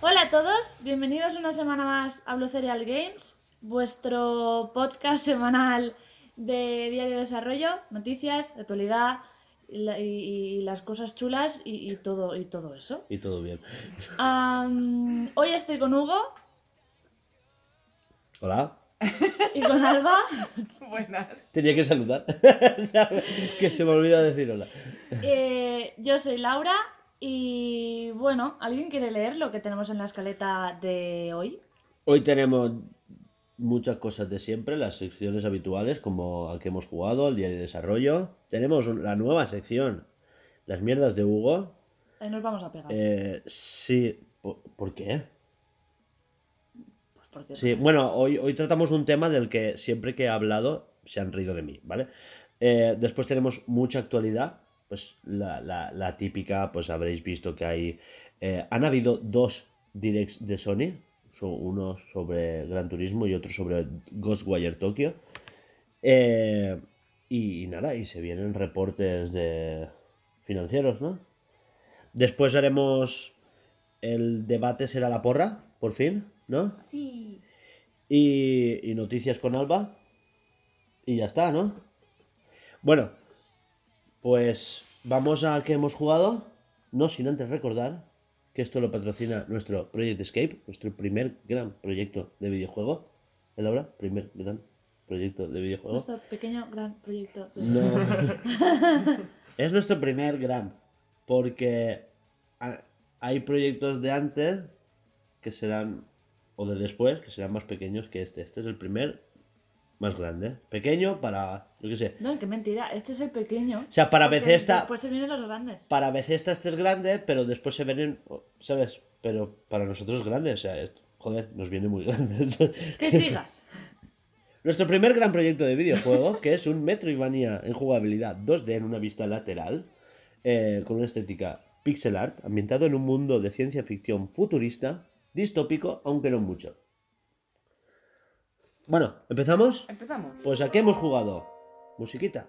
Hola a todos, bienvenidos una semana más a Blue Serial Games, vuestro podcast semanal de diario de desarrollo, noticias, actualidad y, la- y- y las cosas chulas y, y todo, y todo eso. Y todo bien. Hoy estoy con Hugo Hola. y con Alba. Buenas. Tenía que saludar. que se me olvida decir hola. Eh, yo soy Laura y bueno, ¿alguien quiere leer lo que tenemos en la escaleta de hoy? Hoy tenemos muchas cosas de siempre, las secciones habituales, como a que hemos jugado, el día de desarrollo. Tenemos la nueva sección, las mierdas de Hugo. Ahí nos vamos a pegar. Eh, sí. ¿Por, por qué? Pues porque Sí, bueno, hoy, hoy tratamos un tema del que siempre que he hablado se han reído de mí, ¿vale? Eh, después tenemos mucha actualidad, pues la, la- la típica, pues habréis visto que hay... eh, han habido dos directs de Sony, so- uno sobre Gran Turismo y otro sobre Ghostwire Tokyo. Eh, y, y nada, y se vienen reportes de financieros, ¿no? Después haremos el debate será la porra, por fin, ¿no? Sí. Y, y noticias con Alba. Y ya está, ¿no? Bueno, pues vamos a que hemos jugado. No sin antes recordar que esto lo patrocina nuestro Project Escape, nuestro primer gran proyecto de videojuego. ¿Eh, Laura? Primer gran proyecto de videojuego. Nuestro pequeño gran proyecto. de- No. es nuestro primer gran. Porque ha- hay proyectos de antes que serán, o de después, que serán más pequeños que este. Este es el primer más grande. Pequeño para, yo qué sé. No, qué mentira, este es el pequeño. O sea, para Bethesda, Después se vienen los grandes. para Bethesda este es grande, pero después se vienen, ¿sabes? Pero para nosotros es grande. O sea, esto, joder, nos viene muy grande. Que sigas. Nuestro primer gran proyecto de videojuego, que es un Metroidvania en jugabilidad 2D en una vista lateral, eh, con una estética pixel art, ambientado en un mundo de ciencia ficción futurista, distópico, aunque no mucho. Bueno, ¿empezamos? Empezamos. Pues ¿a qué hemos jugado? Musiquita.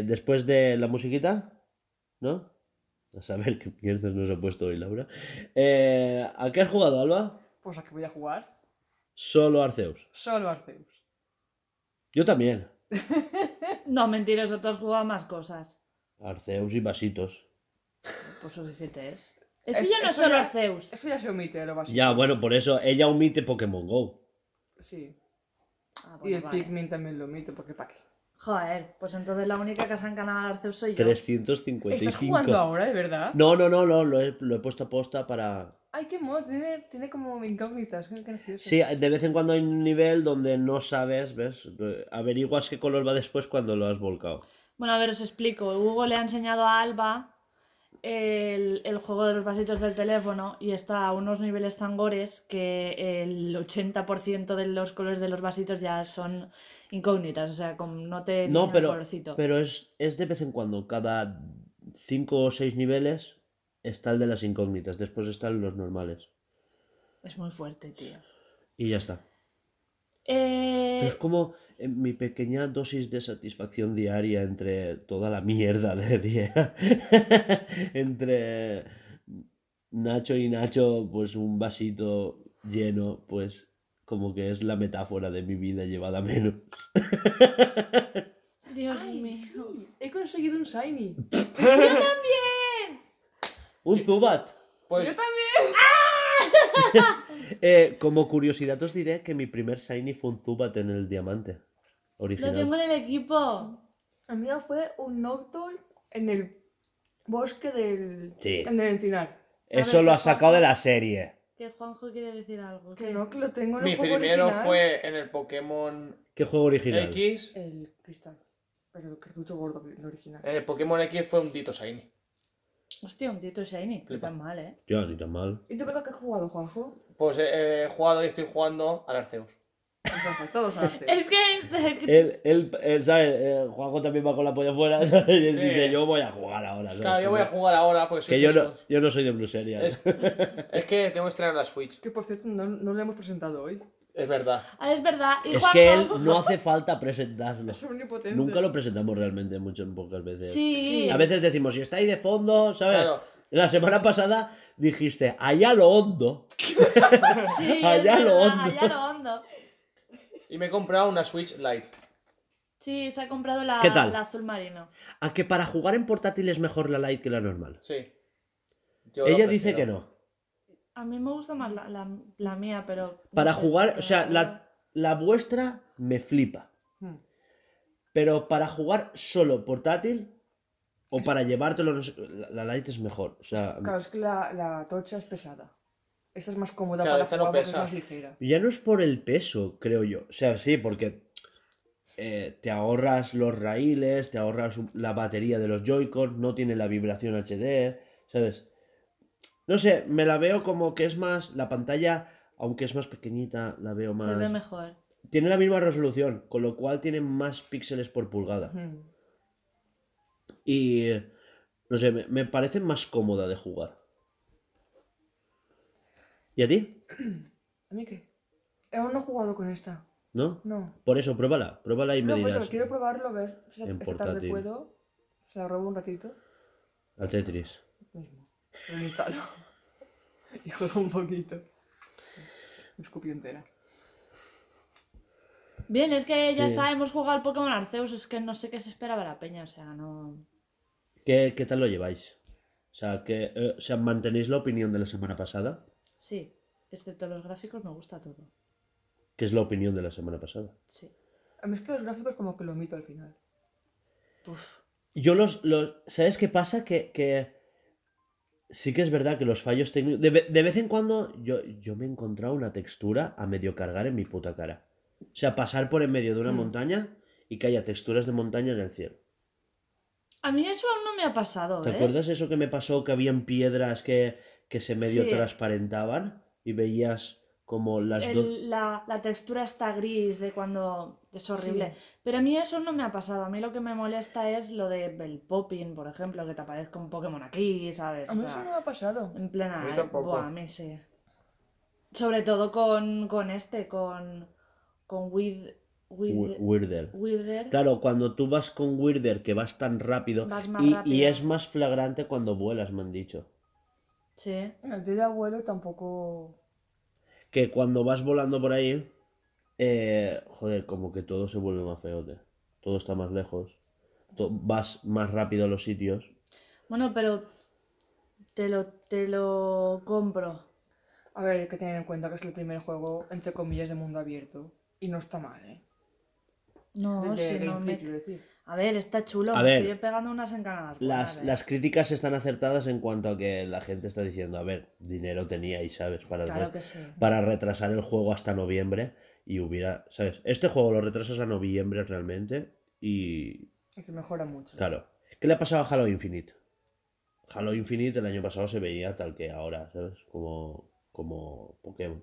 Eh, después de la musiquita, ¿no? A saber qué mierdas nos ha puesto hoy Laura. Eh, ¿A qué has jugado, Alba? Pues a qué voy a jugar. Solo Arceus. Solo Arceus. Yo también. No, mentiroso, tú has jugado más cosas. Arceus y vasitos. Pues suficiente es. Eso Es- ya no es solo ya- Arceus. Eso ya se omite, lo básico. Ya, bueno, por eso ella omite Pokémon Go. Sí. Ah, Y el vale. Pikmin también lo omito, porque ¿para qué? Joder, pues entonces la única que se han ganado Arceus soy yo. 355. ¿Estás jugando ahora, de verdad? No, no, no, no, lo he, lo he puesto a posta para... Ay, qué modo, tiene, tiene como incógnitas, qué gracioso. Sí, de vez en cuando hay un nivel donde no sabes, ¿ves? Averiguas qué color va después cuando lo has volcado. Bueno, a ver, os explico. Hugo le ha enseñado a Alba el, el juego de los vasitos del teléfono y está a unos niveles tan gores que el 80% de los colores de los vasitos ya son incógnitas. O sea, como no te No, el pero, colorcito. pero es, es de vez en cuando. Cada 5 o 6 niveles está el de las incógnitas. Después están los normales. Es muy fuerte, tío. Y ya está. Eh, Pero es como eh, mi pequeña dosis de satisfacción diaria entre toda la mierda de día. entre Nacho y Nacho, pues un vasito lleno, pues como que es la metáfora de mi vida llevada a menos. Dios Ay, mío. sí, He conseguido un Shiny. Un Zubat. Pues Yo también. Eh, como curiosidad os diré que mi primer Shiny fue un Zubat en el diamante. Lo Original. tengo en el equipo. El mío fue un Noctowl en el bosque del, Sí. encinar. Eso ver, lo ¿qué ha sacado de la serie. Que Juanjo quiere decir algo. Que no, que lo tengo en mi el juego primero original. fue en el Pokémon ¿Qué juego original? X. El cristal. Pero el cartucho gordo, el original. En el Pokémon X fue un Dito Shiny. Hostia, un Tito Shiny. No tan mal, ¿eh? Ya, ni tan mal. ¿Y tú qué, qué has jugado, Juanjo? Pues eh, he jugado y estoy jugando al Arceus. Pues todos a hacer. Es que... Él, él, él, ¿sabes? Eh, Juanjo también va con la polla fuera. ¿sabes? Y él Sí. dice, yo voy a jugar ahora. ¿sabes? Claro, yo voy a jugar ahora porque soy Que yo no, yo no soy de Blue Series. Es, es que tengo que estrenar la Switch. Que por cierto, no, no lo hemos presentado hoy. Es verdad. Ah, es verdad. Y Es Juanjo- que él no hace falta presentarlo. Es omnipotente. Nunca lo presentamos realmente muchas pocas veces. Sí. A veces decimos, si está ahí de fondo, ¿sabes? Claro. La semana pasada dijiste, allá lo hondo. Sí, Allá lo verdad, hondo. Allá lo hondo. Y me he comprado una Switch Lite. Sí, se ha comprado la, ¿Qué tal? la azul marino. A que para jugar en portátil es mejor la Lite que la normal. Sí. Yo Ella dice que no. A mí me gusta más la, la, la mía, pero... no Para sé, jugar, o sea, la, la vuestra me flipa. Hmm. Pero para jugar solo portátil o para llevártelo, la, la Lite es mejor. O sea, Claro, es que la, la tocha es pesada. Esta es más cómoda Claro, para esta no jugar porque es pesa. más ligera. ya no es por el peso, creo yo. O sea, sí, porque eh, te ahorras los raíles, te ahorras la batería de los Joy-Con, no tiene la vibración HD, ¿sabes? No sé, me la veo como que es más. La pantalla, aunque es más pequeñita, la veo más. Se ve mejor. Tiene la misma resolución, con lo cual tiene más píxeles por pulgada. Y. No sé, me, me parece más cómoda de jugar. ¿Y a ti? ¿A mí qué? Aún no he jugado con esta. ¿No? No. Por eso, pruébala. Pruébala y me No, pues dirás. quiero probarlo, a ver. si En esta tarde portátil. puedo. Se la robo un ratito. Al Tetris. Mismo. Lo instalo. y juego un poquito. Me escupió entera. Bien, es que ya Sí. está, hemos jugado al Pokémon Arceus, es que no sé qué se esperaba la peña, o sea, no... ¿Qué, qué tal lo lleváis? O sea, que, eh, o sea, ¿mantenéis la opinión de la semana pasada? Sí, excepto los gráficos me gusta todo. ¿Qué es la opinión de la semana pasada? Sí. A mí es que los gráficos como que lo omito al final. Uf. Yo los, los. ¿Sabes qué pasa? Que, que sí que es verdad que los fallos técnicos. De, de vez en cuando yo, yo me he encontrado una textura a medio cargar en mi puta cara. O sea, pasar por en medio de una Mm. montaña y que haya texturas de montaña en el cielo. A mí eso aún no me ha pasado, ¿Te ¿ves? acuerdas eso que me pasó? Que habían piedras que, que se medio Sí. transparentaban y veías como las dos. El- la, la textura está gris de cuando es horrible. Sí. Pero a mí eso no me ha pasado. A mí lo que me molesta es lo de el popping, por ejemplo, que te aparezca un Pokémon aquí, ¿sabes? A mí O eso no me ha pasado. En plena. A mí tampoco. Buah, a mí sí. Sobre todo con, con este, con. Con With. Weirder. Claro, cuando tú vas con Weirder que vas tan rápido, Vas más y, es más flagrante cuando vuelas, me han dicho. Sí. Yo ya vuelo tampoco. Que cuando vas volando por ahí, eh, joder, como que todo se vuelve más feote. Todo está más lejos. Vas más rápido a los sitios. Bueno, pero. Te lo, te lo compro. A ver, hay que tener en cuenta que es el primer juego, entre comillas, de mundo abierto. Y no está mal, ¿eh? No, de, de si no me. A ver, está chulo. A ver, estoy pegando unas encanadas. Las, buenas, las críticas están acertadas en cuanto a que la gente está diciendo, a ver, dinero teníais, ¿sabes? Para, Claro re- que sí. para retrasar el juego hasta noviembre y hubiera, ¿sabes? Este juego lo retrasas a noviembre realmente y, Y que mejora mucho. Claro. ¿Qué le ha pasado a Halo Infinite? Halo Infinite el año pasado se veía tal que ahora, ¿sabes? Como, como Pokémon.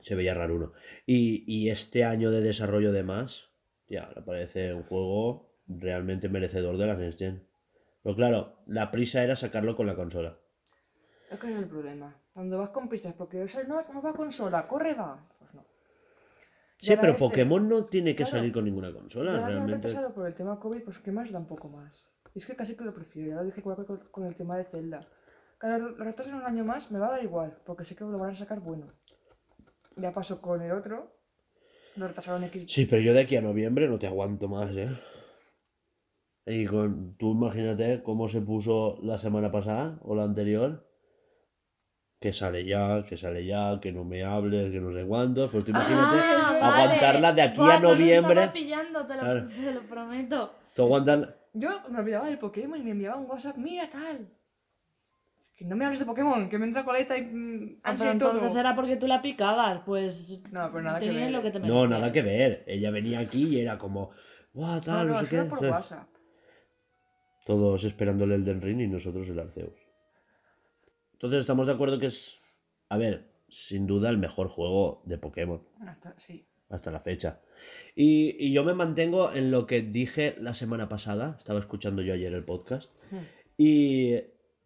Se veía raro uno. Y, y este año de desarrollo de más, ya, me parece un juego realmente merecedor de la Next Gen. Pero claro, la prisa era sacarlo con la consola. Es que es el problema. Cuando vas con prisas, porque eso no, no va consola, corre va. Pues no. Sí, pero este- Pokémon no tiene que claro. salir con ninguna consola, han realmente. retrasado por el tema COVID, pues que más da un poco más. Y es que casi que lo prefiero, ya lo dije con el tema de Zelda. Claro, lo retrasan un año más, me va a dar igual, porque sé que lo van a sacar bueno. Ya pasó con el otro, lo retrasaron X. Sí, pero yo de aquí a noviembre no te aguanto más, ¿eh? Y con, tú imagínate cómo se puso la semana pasada o la anterior. Que sale ya, que sale ya, que no me hables, que no sé cuántos. Pues tú imagínate Ah, vale. aguantarla de aquí Buah, a no noviembre. estaba pillando, te lo, Claro. te lo prometo. Tú aguantas. Yo me olvidaba del Pokémon y me enviaba un WhatsApp, mira tal. Que no me hables de Pokémon, que me entra coleta y mm, Ah, pero entonces era porque tú la picabas, pues No, pero nada que ver. lo que te No, nada que ver. Ella venía aquí y era como. Buah, No, tal, no, no, sé solo qué. por. Todos esperando el Elden Ring y nosotros el Arceus. Entonces estamos de acuerdo que es. A ver, sin duda el mejor juego de Pokémon. Hasta, sí. hasta la fecha. Y, y yo me mantengo en lo que dije la semana pasada, estaba escuchando yo ayer el podcast, Hmm. y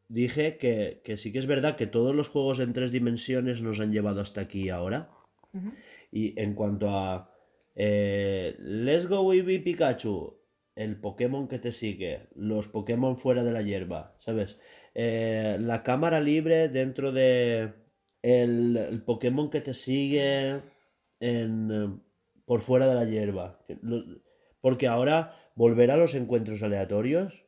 dije que, que sí que es verdad que todos los juegos en tres dimensiones nos han llevado hasta aquí ahora. Y en cuanto a eh, Let's Go Eevee Pikachu, el Pokémon que te sigue, los Pokémon fuera de la hierba, ¿sabes? Eh, la cámara libre dentro de el, el Pokémon que te sigue en, por fuera de la hierba. Porque ahora volver a los encuentros aleatorios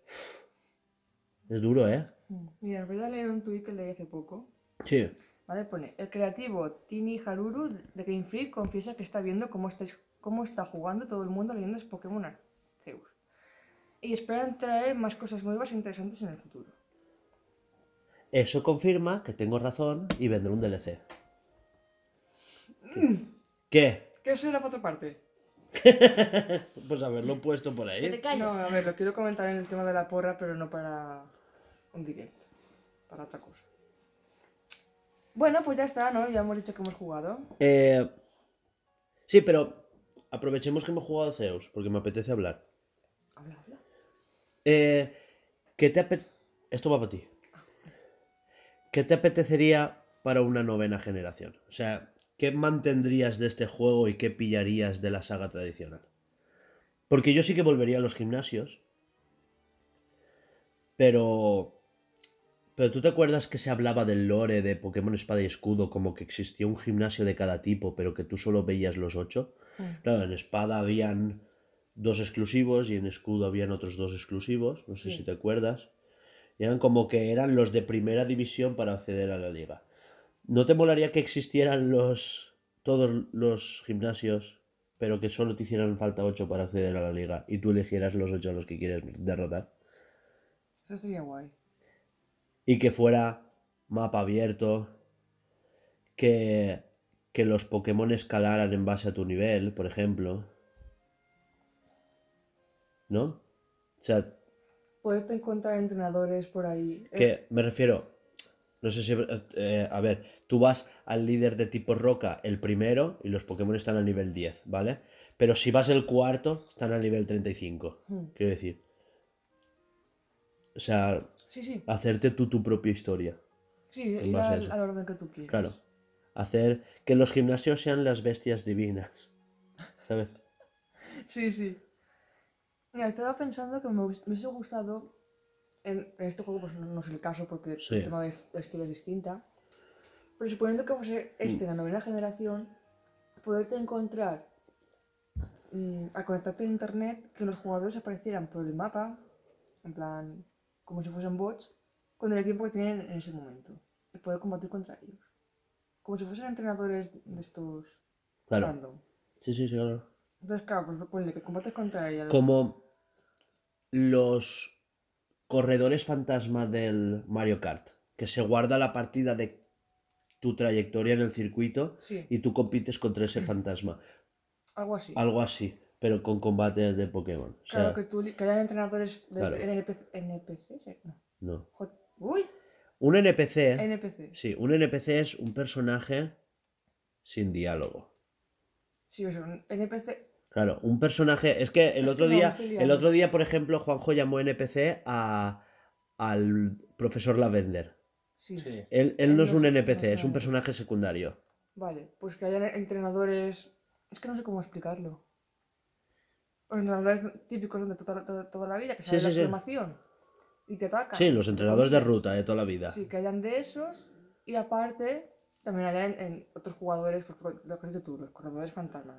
es duro, ¿eh? Mm. Mira, os voy a leer un tuit que leí hace poco. Sí. ¿Vale? Pone, el creativo Tini Haruru de Game Freak confiesa que está viendo cómo, estáis, cómo está jugando todo el mundo leyendo Pokémon Arceus. Y esperan traer más cosas nuevas e interesantes en el futuro. Eso confirma que tengo razón y vendrá un DLC. ¿Qué? ¿Qué eso era para otra parte? Pues haberlo puesto por Que te ahí. No, a ver, lo quiero comentar en el tema de la porra, pero no para un direct. Para otra cosa. Bueno, pues ya está, ¿no? Ya hemos dicho que hemos jugado. Eh, sí, pero aprovechemos que hemos jugado a Zeus, porque me apetece hablar. Habla, habla. Eh, ¿qué te Esto va para ti. ¿Qué te apetecería para una novena generación? O sea, ¿qué mantendrías de este juego y qué pillarías de la saga tradicional? Porque yo sí que volvería a los gimnasios. Pero... Pero tú te acuerdas que se hablaba del lore de Pokémon Espada y Escudo como que existía un gimnasio de cada tipo, pero que tú solo veías los ocho. Mm. Claro, en Espada habían dos exclusivos y en Escudo habían otros dos exclusivos, no sé Sí. si te acuerdas. Y eran como que eran los de primera división para acceder a la liga. ¿No te molaría que existieran los todos los gimnasios, pero que solo te hicieran falta ocho para acceder a la liga y tú eligieras los ocho a los que quieres derrotar? Eso sería guay. Y que fuera mapa abierto, que, que los Pokémon escalaran en base a tu nivel, por ejemplo. ¿No? O sea, Poderte encontrar entrenadores por ahí. Eh, que me refiero, no sé si, eh, a ver, tú vas al líder de tipo roca, el primero, y los Pokémon están al nivel 10, ¿vale? Pero si vas el cuarto, están al nivel 35, Hmm. quiero decir. O sea, Sí, sí. hacerte tú tu propia historia. Sí, ir al, al orden que tú quieras. Claro. Hacer que los gimnasios sean las bestias divinas. ¿Sabes? Sí, sí. Mira, estaba pensando que me, hubiese- gustado. En, en este juego, pues no, no es el caso porque Sí. el tema de la historia es distinta. Pero suponiendo que fuese este, Mm. la novena generación, poderte encontrar mm, al conectarte a internet que los jugadores aparecieran por el mapa, en plan, como si fuesen bots, con el equipo que tienen en ese momento. Y poder combatir contra ellos. Como si fuesen entrenadores de estos Claro. random. Sí, sí, sí, claro. Entonces, claro, pues ponle que combates contra ellos. Como los corredores fantasma del Mario Kart. Que se guarda la partida de tu trayectoria en el circuito Sí, y tú compites contra ese fantasma. algo así. Algo así, pero con combates de Pokémon. O sea, Claro, que, tú, que hayan entrenadores de Claro. NPC, NPC, sí, no. no. Uy, Un NPC. NPC. Sí, un NPC es un personaje sin diálogo. Sí, eso, un NPC. Claro, un personaje. Es que el Es otro que día. el otro día, por ejemplo, Juanjo llamó NPC a, al profesor Lavender. Sí. Sí. Él, él no es un NPC, no es un personaje secundario. Vale, pues que hayan entrenadores. Es que no sé cómo explicarlo. Los entrenadores típicos de toda, toda- toda la vida, que Sí, sale la exclamación y te atacan. Sí, los entrenadores de ruta de toda la vida. Sí, que hayan de esos y aparte también hayan en, en otros jugadores, pues, lo que tú, los corredores fantasma,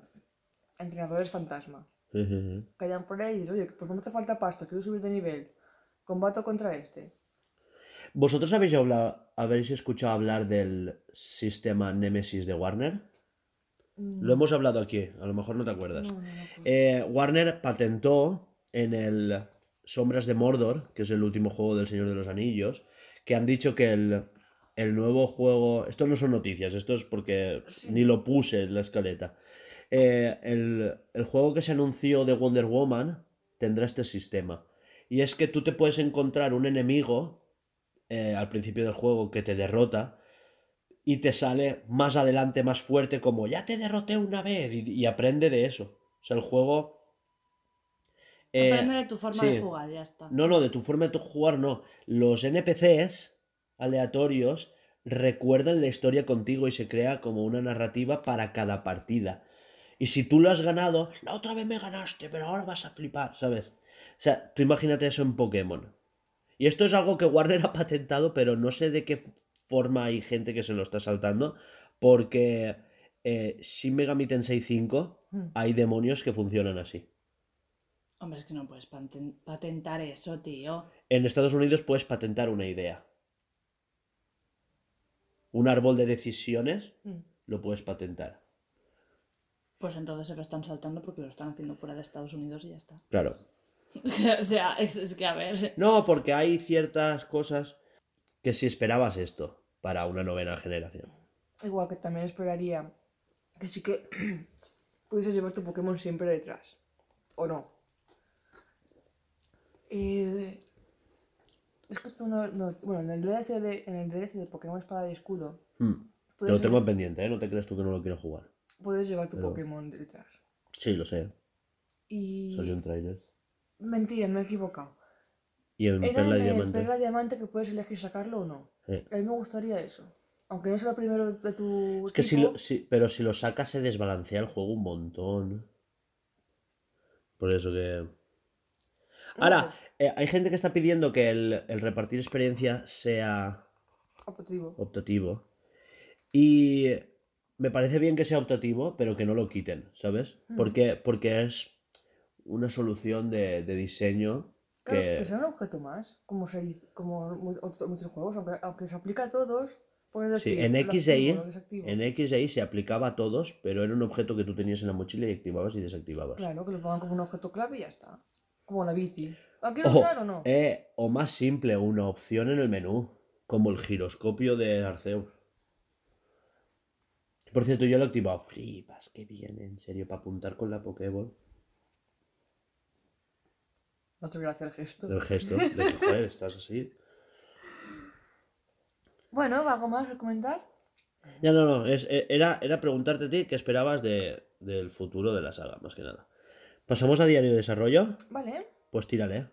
entrenadores fantasma. Sí. Que hayan por ahí y dices, oye, pues no te falta pasta, quiero subir de nivel, combato contra este. ¿Vosotros habéis, hablado, habéis escuchado hablar del sistema Nemesis de Warner? Mm, Lo hemos hablado aquí, a lo mejor no te acuerdas. No, no, no, Eh, Warner patentó en el Sombras de Mordor, que es el último juego del Señor de los Anillos, que han dicho que el, el nuevo juego... Esto no son noticias, esto es porque Sí. ni lo puse en la escaleta. Eh, el, el juego que se anunció de Wonder Woman tendrá este sistema. Y es que tú te puedes encontrar un enemigo eh, al principio del juego que te derrota y te sale más adelante, más fuerte, como ya te derroté una vez y, y aprende de eso. O sea, el juego... eh, Aprende de tu forma sí. de jugar, ya está. no, no, de tu forma de tu jugar no. Los NPCs aleatorios recuerdan la historia contigo y se crea como una narrativa para cada partida. Y si tú lo has ganado, la otra vez me ganaste, pero ahora vas a flipar, ¿sabes? O sea, tú imagínate eso en Pokémon. Y esto es algo que Warner ha patentado, pero no sé de qué forma hay gente que se lo está saltando, porque eh, Shin Megami Tensei 5 Mm. hay demonios que funcionan así. Hombre, es que no puedes paten- patentar eso, tío. En Estados Unidos puedes patentar una idea. Un árbol de decisiones Mm. lo puedes patentar. Pues entonces se lo están saltando porque lo están haciendo fuera de Estados Unidos y ya está. Claro. o sea, es, es que a ver. No, porque hay ciertas cosas que si esperabas esto para una novena generación. Igual que también esperaría que sí que pudieses llevar tu Pokémon siempre detrás. ¿O no? Eh, es que tú no, no- Bueno, en el DLC de, en el DLC de Pokémon Espada y Escudo Hmm. Te lo tengo en pendiente, ¿eh? No te crees tú que no lo quiero jugar. puedes llevar tu pero- Pokémon detrás. Sí, lo sé. Y... Salió un trailer. Mentira, me he equivocado. Y en Era Perla el Diamante. Perla Diamante que puedes elegir sacarlo o no. Eh. A mí me gustaría eso. Aunque no sea el primero de tu Es que si lo, si- pero si lo sacas se desbalancea el juego un montón. Por eso que... Ahora, eh, hay gente que está pidiendo que el, el repartir experiencia sea optativo. optativo. Y me parece bien que sea optativo, pero que no lo quiten, ¿sabes? Mm. Porque, porque es una solución de, de diseño Claro, que... que sea un objeto más, como, se, como muchos juegos, aunque, aunque se aplica a todos, decir. Sí, en X e Y, en X e Y se aplicaba a todos, pero era un objeto que tú tenías en la mochila y activabas y desactivabas. Claro, que lo pongan como un objeto clave y ya está. Como la bici. ¿La quieres Ojo, usar o no? eh, o más simple, una opción en el menú, como el giroscopio de Arceus. Por cierto, yo lo he activado. Flipas, qué bien, en serio, para apuntar con la Pokéball. No te voy a hacer el gesto. El gesto de que, joder, estás así. Bueno, ¿algo más comentar? Ya no, no, es, e- era, era preguntarte a ti qué esperabas de, del futuro de la saga, más que nada. ¿Pasamos a diario de desarrollo? Vale. Pues tírale.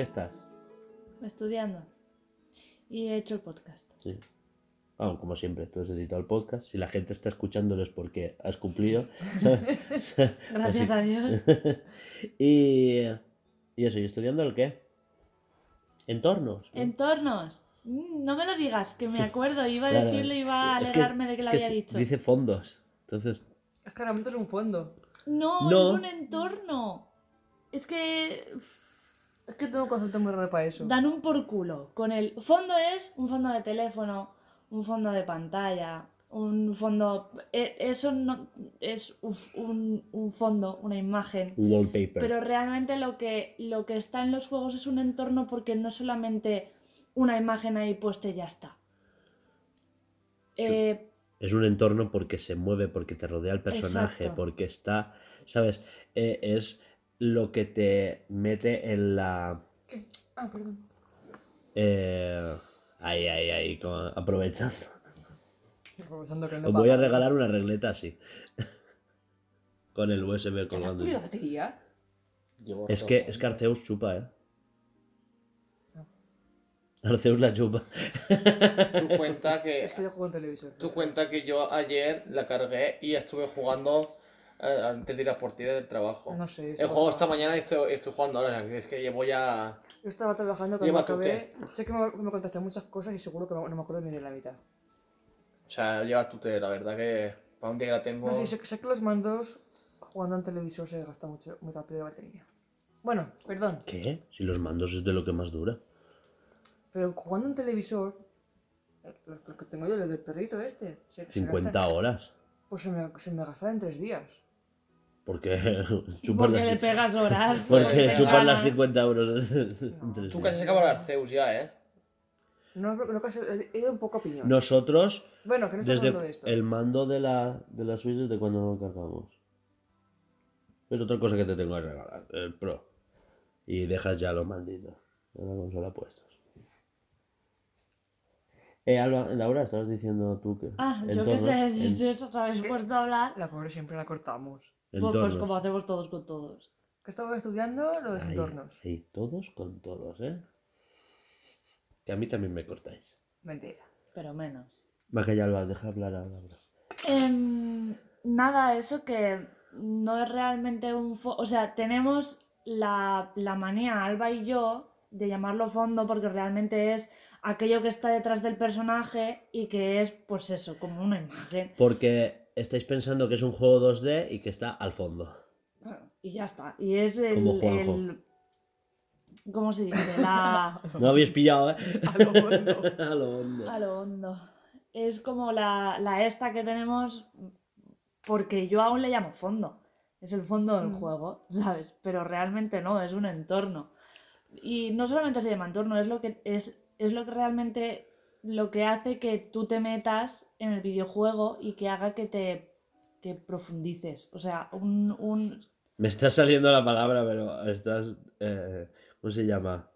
Qué estás? Estudiando. Y he hecho el podcast. Sí. Como siempre, tú has editado el podcast. Si la gente está escuchándolo es porque has cumplido. Gracias a Dios. y, y eso, ¿y estudiando el qué? Entornos. ¿no? Entornos. Mm, No me lo digas, que me acuerdo. Iba a Claro. decirlo y iba a Es que- alegarme de que es lo que había dicho. Dice fondos. Entonces, Es que realmente es un fondo. No, No. es un entorno. Es que uff, Es que tengo un concepto muy raro para eso. dan un por culo. Con el fondo es un fondo de teléfono, un fondo de pantalla, un fondo. e- Eso no es un, un fondo, una imagen. un wallpaper. Pero realmente lo que, lo que está en los juegos es un entorno porque no es solamente una imagen ahí puesta y ya está. Sí. Eh, Es un entorno porque se mueve, porque te rodea el personaje, Exacto. porque está, ¿sabes? Eh, es lo que te mete en la... ¿Qué? Ah, perdón. eh, ahí, ahí, ahí, como aprovechando. Aprovechando que no Os voy a regalar una regleta así. Con el USB ¿Ya has colgando. la batería? Es que, es que Arceus chupa, ¿eh? Arceus la chupa. Tú cuenta que. Es que yo juego en televisor. Tú cuenta que yo ayer la cargué y estuve jugando antes de ir a por ti del trabajo. No sé. El juego esta mañana y estoy, estoy jugando ahora. Es que llevo ya. Yo estaba trabajando cuando Lleva acabé. Sé que me, me contaste muchas cosas y seguro que no me acuerdo ni de la mitad. O sea, lleva tute, la verdad que para un día que la tengo. No, sí, sé, sé que los mandos jugando en televisor se gasta mucho, muy rápido de batería. Bueno, perdón, ¿Qué? Si los mandos es de lo que más dura. pero jugando en televisor, eh, lo, lo que tengo yo, lo del perrito este, se, se 50 gasta- horas. pues se me, se me gasta en tres días. Porque chupan porque le pegas horas. porque te chupan las ganas. 50 euros. entre Tú casi se acaba el Arceus ya, ¿eh? No, no casi, he ido un poco a opinión. Nosotros, bueno, que no desde hablando de esto. el mando de la, de la Switch, ¿desde cuando lo cargamos? Es otra cosa que te tengo que regalar, el Pro. Y dejas ya los manditos de la consola puestos. Eh, Alba, Laura, estabas diciendo tú que. Ah, yo qué sé, en- si eso os habéis puesto a hablar, La pobre siempre la cortamos. Pues, pues como hacemos todos con todos. Que estaba estudiando los Ahí, entornos. Sí, todos con todos, ¿eh? Que a mí también me cortáis. Mentira. Pero menos. Va que ya Alba, deja hablar a Laura. Em, nada, eso que no es realmente un fondo. O sea, tenemos la, la manía, Alba y yo, de llamarlo fondo porque realmente es aquello que está detrás del personaje y que es, pues eso, como una imagen. Porque estáis pensando que es un juego 2D y que está al fondo. Y ya está. Y es el. Como Juanjo. el- ¿Cómo se dice? La. No habéis pillado, ¿eh? A lo hondo. a lo hondo. A lo hondo. Es como la, la esta que tenemos, porque yo aún le llamo fondo. Es el fondo del Mm. juego, ¿sabes? Pero realmente no, es un entorno. Y no solamente se llama entorno, es lo que es, es lo que realmente lo que hace que tú te metas en el videojuego y que haga que te que profundices. O sea, un, un Me está saliendo la palabra, pero estás. eh, ¿Cómo se llama?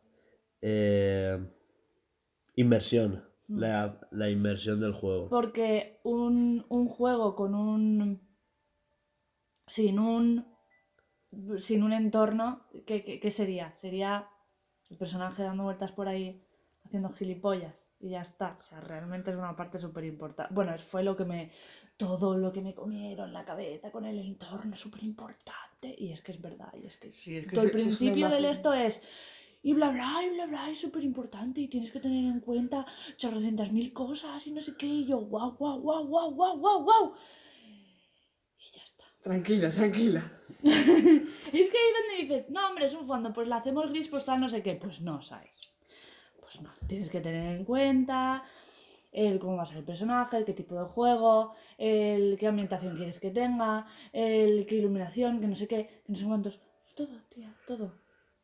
Eh, inmersión. Mm. La, la inmersión del juego. Porque un, un juego con un. sin un. sin un entorno, ¿qué, qué- qué sería? Sería el personaje dando vueltas por ahí haciendo gilipollas y ya está. O sea, realmente es una parte súper importante. Bueno, fue lo que me. todo lo que me comieron la cabeza con el entorno súper importante. Y es que es verdad, y es que. Sí, es que todo el principio del esto es. Y bla bla, y bla bla, es súper importante y tienes que tener en cuenta chorrocientas mil cosas y no sé qué. Y yo, guau, guau, guau, guau, guau, guau, guau. Y ya está. Tranquila, tranquila. Es que ahí donde dices, no, hombre, es un fondo, pues la hacemos gris, pues tal, no sé qué. Pues no, ¿sabes? Pues no, tienes que tener en cuenta el cómo va a ser el personaje, el qué tipo de juego, el qué ambientación quieres que tenga, el qué iluminación, que no sé qué, que no sé cuántos. Todo, tía, todo.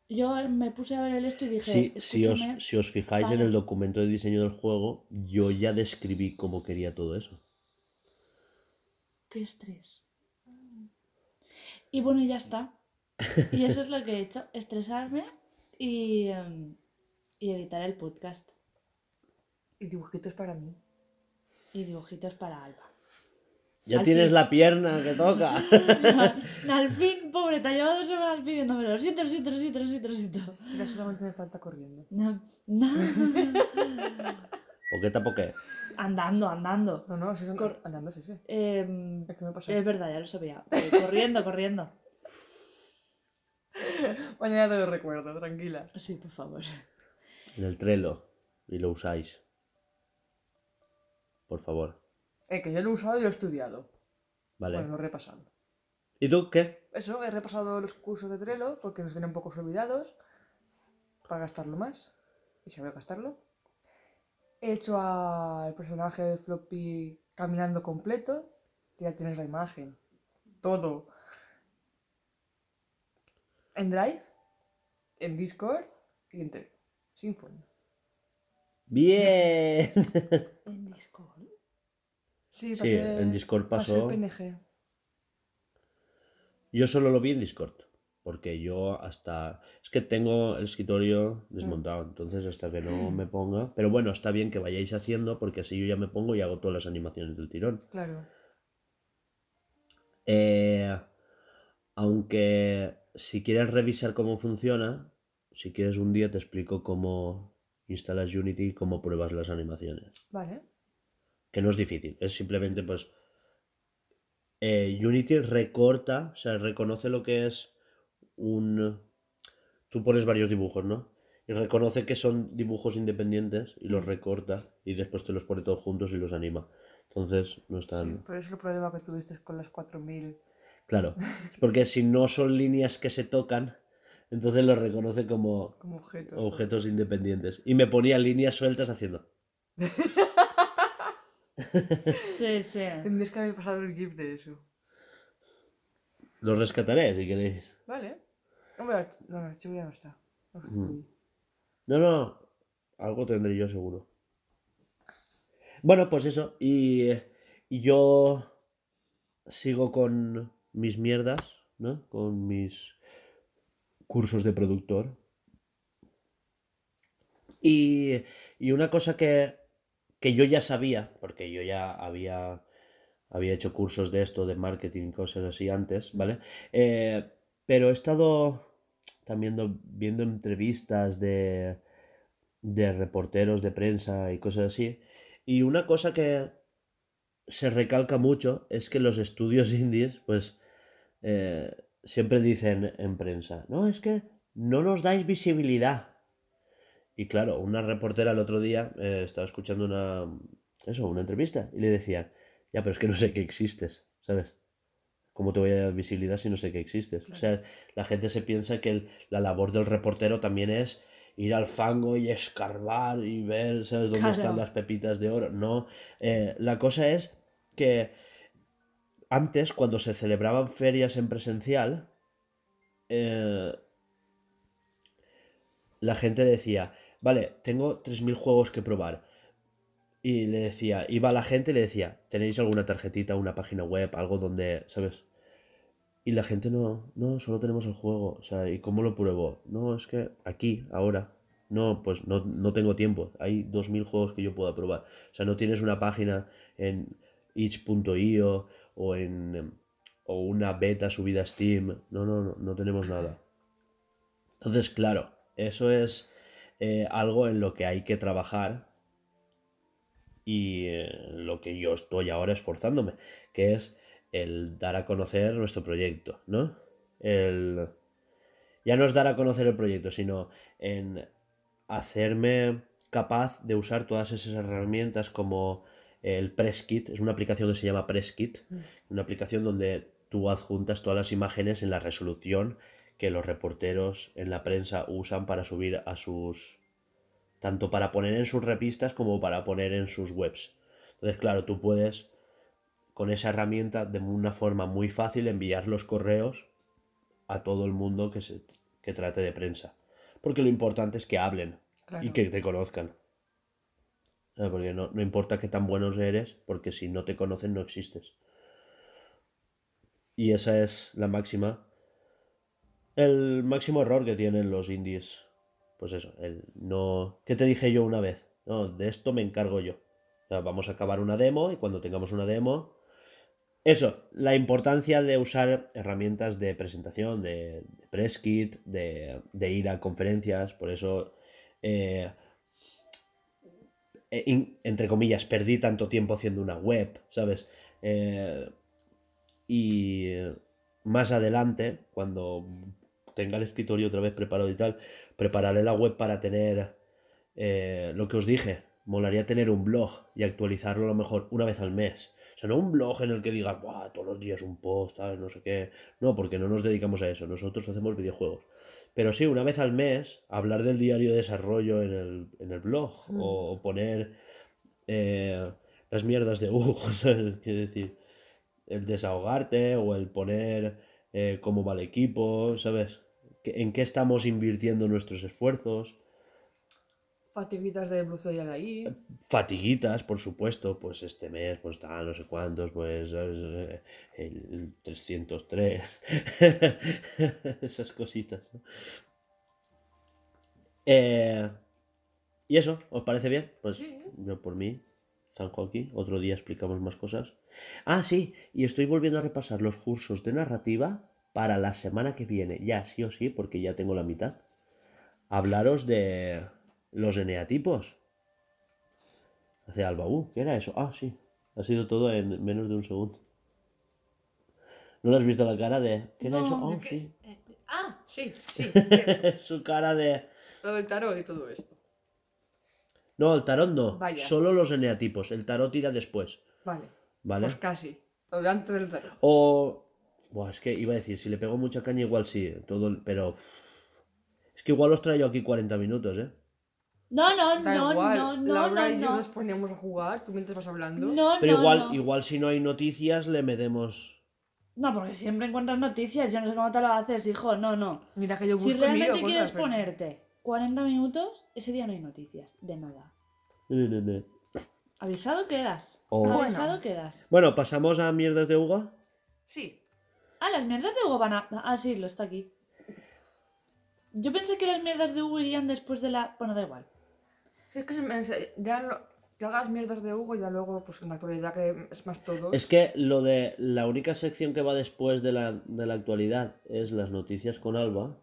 Yo me puse a ver el esto y dije, Sí, si, os, si os fijáis en el documento de diseño del juego, yo ya describí cómo quería todo eso. qué estrés. Y bueno, ya está. Y eso es lo que he hecho, estresarme y, em, y editar el podcast. Y dibujitos para mí. Y dibujitos para Alba. Ya Al tienes fin. la pierna que toca. Al fin pobre, te ha llevado dos semanas pidiéndome lo siento, lo siento, lo siento, lo siento, lo siento. Ya solamente me falta corriendo. No, no. Poqueta a poqué. andando, andando. No, no, si son Cor- andando, sí, sí. Em, Es que me pasa es esto. verdad, ya lo sabía. Eh, corriendo, corriendo. Mañana te lo recuerdo, tranquila. Sí, por favor. En el Trello. Y lo usáis. Por favor. Eh, que yo lo he usado y lo he estudiado. Vale. Bueno, lo he repasado. ¿Y tú qué? Eso, he repasado los cursos de Trello porque nos tienen un poco olvidados para gastarlo más y saber gastarlo. He hecho al personaje de Floppy caminando completo, ya tienes la imagen, todo. En Drive, en Discord y en Trello, sin fondo. Bien. En Discord. Sí, Sí, en Discord pasé pasó. PNG. Yo solo lo vi en Discord. Porque yo hasta... Es que tengo el escritorio desmontado. Entonces hasta que no me ponga... Pero bueno, está bien que vayáis haciendo porque así yo ya me pongo y hago todas las animaciones del tirón. Claro. Eh, aunque si quieres revisar cómo funciona, si quieres un día te explico cómo instalas Unity y cómo pruebas las animaciones. Vale. Que no es difícil, es simplemente pues... eh, Unity recorta, o sea, reconoce lo que es un... Tú pones varios dibujos, ¿no? Y reconoce que son dibujos independientes y los recorta y después te los pone todos juntos y los anima. Entonces no es Sí, pero es el problema que tuviste con las 4000. Claro, porque si no son líneas que se tocan, entonces los reconoce como como objetos. objetos independientes. Y me ponía líneas sueltas haciendo. Sí, sí. Tendrías que haber pasado el GIF de eso. Los rescataré si queréis. Vale. Hombre, no, el archivo ya no está. No está tuyo. No, no, algo tendré yo seguro. Bueno, pues eso. Y, y yo sigo con mis mierdas, ¿no? Con mis cursos de productor. Y, y una cosa que, que yo ya sabía, porque yo ya había, había hecho cursos de esto, de marketing, cosas así antes, ¿vale? Eh, pero he estado también do- viendo entrevistas de, de reporteros de prensa y cosas así. Y una cosa que se recalca mucho es que los estudios indies, pues, eh, siempre dicen en prensa, no, es que no nos dais visibilidad. Y claro, una reportera el otro día eh, estaba escuchando una, eso, una entrevista y le decían, ya, pero es que no sé que existes, ¿sabes? ¿Cómo te voy a dar visibilidad si no sé que existes? O sea, la gente se piensa que el- la labor del reportero también es ir al fango y escarbar y ver, ¿sabes? Dónde Claro. están las pepitas de oro. No, eh, la cosa es que antes, cuando se celebraban ferias en presencial, eh, la gente decía, vale, tengo 3.000 juegos que probar. Y le decía, iba la gente y le decía, ¿tenéis alguna tarjetita, una página web, algo donde, ¿sabes? Y la gente no, no, solo tenemos el juego. O sea, ¿y cómo lo pruebo? No, es que aquí, ahora. No, pues no, no tengo tiempo. Hay 2.000 juegos que yo pueda probar. O sea, no tienes una página en itch.io o en em, o una beta subida a Steam. No, no, no, no tenemos nada. Entonces, claro, eso es eh, algo en lo que hay que trabajar y eh, lo que yo estoy ahora esforzándome, que es el dar a conocer nuestro proyecto, ¿no? El... Ya no es dar a conocer el proyecto, sino en hacerme capaz de usar todas esas herramientas como el PressKit, es una aplicación que se llama PressKit, una aplicación donde tú adjuntas todas las imágenes en la resolución que los reporteros en la prensa usan para subir a sus... tanto para poner en sus revistas como para poner en sus webs. Entonces, claro, tú puedes con esa herramienta de una forma muy fácil enviar los correos a todo el mundo que, se, que trate de prensa. Porque lo importante es que hablen Claro. y que te conozcan. Ah, Porque no, no importa qué tan buenos eres, porque si no te conocen no existes. Y esa es la máxima. El máximo error que tienen los indies. Pues eso, el no. ¿Qué te dije yo una vez? No, de esto me encargo yo. Vamos a acabar una demo y cuando tengamos una demo, Eso, la importancia de usar herramientas de presentación, de, de press kit, de, de ir a conferencias, por eso, eh, eh, entre comillas, perdí tanto tiempo haciendo una web, ¿sabes? Eh, y más adelante, cuando tenga el escritorio otra vez preparado y tal, prepararé la web para tener eh, lo que os dije. Molaría tener un blog y actualizarlo a lo mejor una vez al mes. O sea, no un blog en el que digas, Buah, todos los días un post, tal, no sé qué. No, porque no nos dedicamos a eso. Nosotros hacemos videojuegos. Pero sí, una vez al mes, hablar del diario de desarrollo en el, en el blog. O, o poner eh, las mierdas de Hugo, ¿sabes? Quiero decir, el desahogarte o el poner eh, cómo va el equipo, ¿sabes? En qué estamos invirtiendo nuestros esfuerzos. Fatiguitas de Blue Social ahí. Fatiguitas, por supuesto, pues este mes, pues tal, no sé cuántos, pues el 303, esas cositas. ¿no? Eh, ¿Y eso? ¿Os parece bien? Pues Sí. yo por mí, zanjo aquí, otro día explicamos más cosas. Ah, sí, y estoy volviendo a repasar los cursos de narrativa para la semana que viene, ya sí o sí, porque ya tengo la mitad. Hablaros de los eneatipos. Hace Alba, uh, ¿qué era eso? Ah, sí. Ha sido todo en menos de un segundo. ¿No le has visto la cara de... ¿Qué era No, eso? ¿de Oh, qué? sí. Ah, sí, sí. Su cara de... Lo del tarot y todo esto. No, el tarot no. Vaya. Solo los eneatipos. El tarot irá después. Vale. ¿Vale? Pues casi. Lo de antes del tarot. O... Buah, es que iba a decir, si le pego mucha caña igual sí. Todo... Pero... Es que igual os traigo aquí 40 minutos, ¿eh? No, no, Da no, igual. no, no, Laura no, y yo no. nos poníamos a jugar, tú mientras vas hablando. No, Pero no, igual, no. igual si no hay noticias le metemos... No, porque siempre encuentras noticias. Yo no sé cómo te lo haces, hijo. No, no. Mira que yo busco Si realmente cosas, quieres pero- ponerte 40 minutos, ese día no hay noticias. De nada. Avisado quedas. Avisado Bueno. quedas. Bueno, pasamos a mierdas de Hugo. Sí. Ah, las mierdas de Hugo van a. Ah, sí, lo está aquí. Yo pensé que las mierdas de Hugo irían después de la. Bueno, da igual. Sí, es que se me- ya no, que hagas mierdas de Hugo y ya luego, pues en la actualidad que es más todos. Es que lo de la única sección que va después de la, de la actualidad es las noticias con Alba.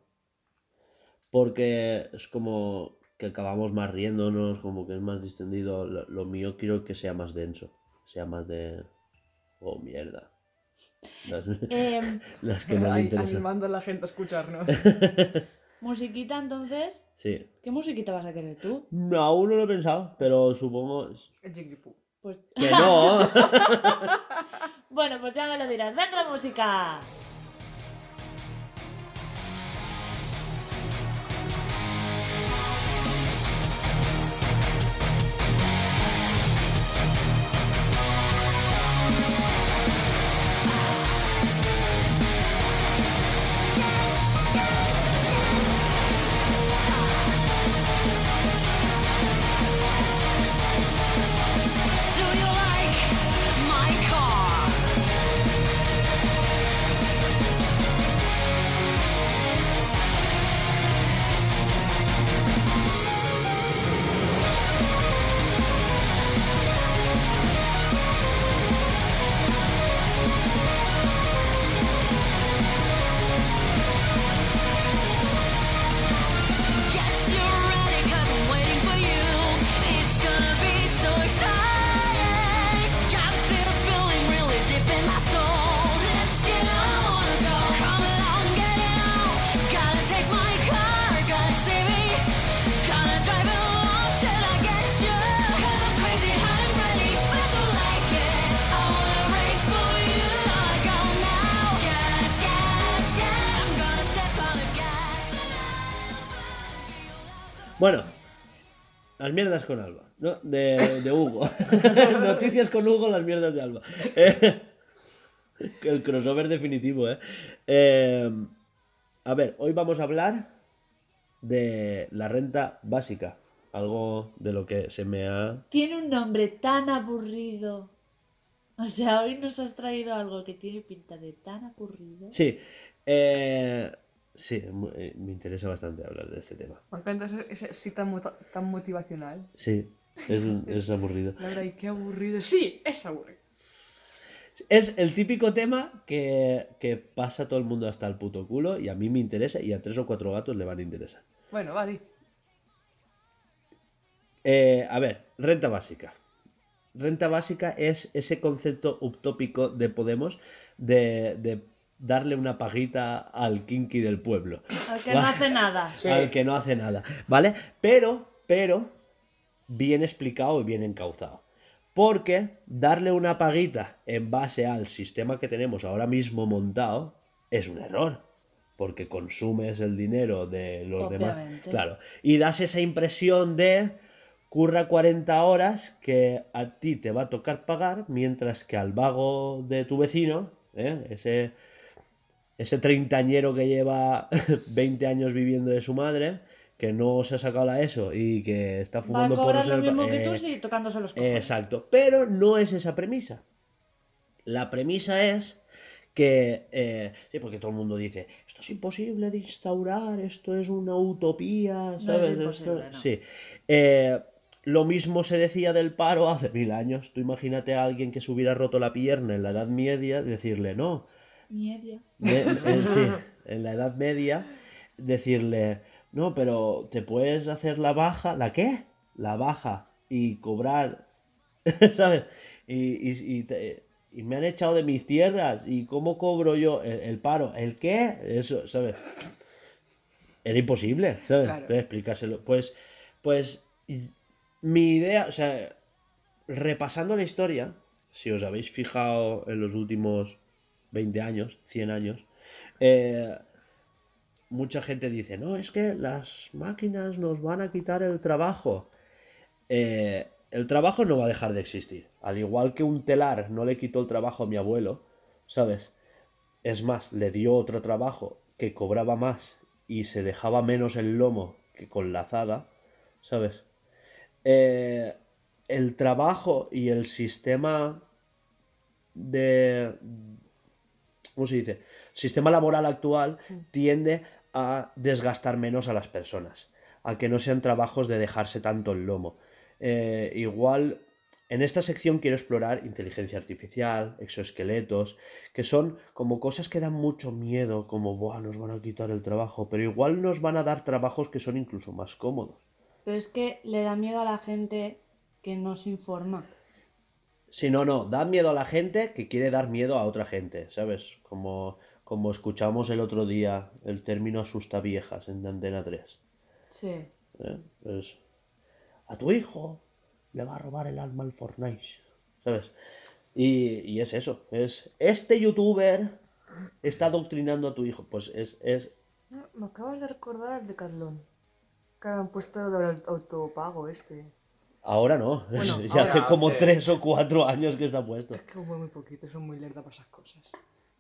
Porque es como que acabamos más riéndonos, como que es más distendido. Lo, lo mío quiero que sea más denso. Sea más de. Oh, mierda. Las, Em, las que no me Ahí, interesan. animando a la gente a escucharnos. musiquita, entonces. Sí. ¿Qué musiquita vas a querer tú? No, aún no lo he pensado, pero supongo El Jigglypuff. Pues. que no. Bueno, pues ya me lo dirás. ¡Dentro música! Las mierdas con Alba, ¿no? De, de Hugo. Noticias con Hugo, las mierdas de Alba. Eh, el crossover definitivo, ¿eh? Eh, A ver, hoy vamos a hablar de la renta básica. Algo de lo que se me ha... Tiene un nombre tan aburrido. O sea, hoy nos has traído algo que tiene pinta de tan aburrido. Sí, eh, sí, eh, me interesa bastante hablar de este tema. Me encanta ese, ese sí tan, tan motivacional. Sí, es, es aburrido. Laura, y qué aburrido. Sí, es aburrido. Es el típico tema que, que pasa todo el mundo hasta el puto culo y a mí me interesa y a tres o cuatro gatos le van a interesar. Bueno, vale. Eh, a ver, renta básica. Renta básica es ese concepto utópico de Podemos de, de darle una paguita al kinky del pueblo. Al que no hace nada. Sí. Al que no hace nada, ¿vale? Pero, pero, bien explicado y bien encauzado. Porque darle una paguita en base al sistema que tenemos ahora mismo montado es un error. Porque consumes el dinero de los demás. Obviamente. Claro. Y das esa impresión de curra 40 horas que a ti te va a tocar pagar, mientras que al vago de tu vecino, ¿eh? ese, ese treintañero que lleva 20 años viviendo de su madre, que no se ha sacado la ESO y que está Va a fumando cobrar en lo mismo que tú eh, tocándose los cojones. Exacto, pero no es esa premisa. La premisa es que, eh, sí, porque todo el mundo dice, esto es imposible de instaurar, esto es una utopía, es ¿sabes? imposible, Esto- no. Sí. Eh, lo mismo se decía del paro hace mil años. Tú imagínate a alguien que se hubiera roto la pierna en la Edad Media, decirle, no, Miedia. de- en, sí, en la Edad Media, decirle, no, pero te puedes hacer la baja, ¿la qué? La baja y cobrar, ¿sabes? Y, y- y te- y me han echado de mis tierras, ¿y cómo cobro yo el, el paro? ¿El qué? Eso, ¿sabes? Era imposible, ¿sabes? Claro. Explicárselo. Pues, pues, mi idea, o sea, repasando la historia, si os habéis fijado en los últimos 20 años, 100 años, eh, mucha gente dice, no, es que las máquinas nos van a quitar el trabajo. Eh, el trabajo no va a dejar de existir. Al igual que un telar no le quitó el trabajo a mi abuelo, ¿sabes? Es más, le dio otro trabajo que cobraba más y se dejaba menos el lomo que con la azada, ¿sabes? Eh, el trabajo y el sistema de... ¿Cómo se dice? Sistema laboral actual tiende a desgastar menos a las personas, a que no sean trabajos de dejarse tanto el lomo. Eh, igual, en esta sección quiero explorar inteligencia artificial, exoesqueletos, que son como cosas que dan mucho miedo, como, Buah, nos van a quitar el trabajo, pero igual nos van a dar trabajos que son incluso más cómodos. Pero es que le da miedo a la gente que no se informa. Sí, no, no, da miedo a la gente que quiere dar miedo a otra gente, ¿sabes? Como, como escuchamos el otro día el término asusta viejas en Antena 3. Sí. ¿eh? Es, a tu hijo le va a robar el alma al Fortnite, ¿sabes? Y, y es eso, es este youtuber está adoctrinando a tu hijo, pues es, es No, Me acabas de recordar el Decathlon. Que ahora han puesto del autopago este. Ahora no, Bueno, ya hace ahora como hace- tres o cuatro años que está puesto. Es que muy, muy poquito, son muy lerda para esas cosas.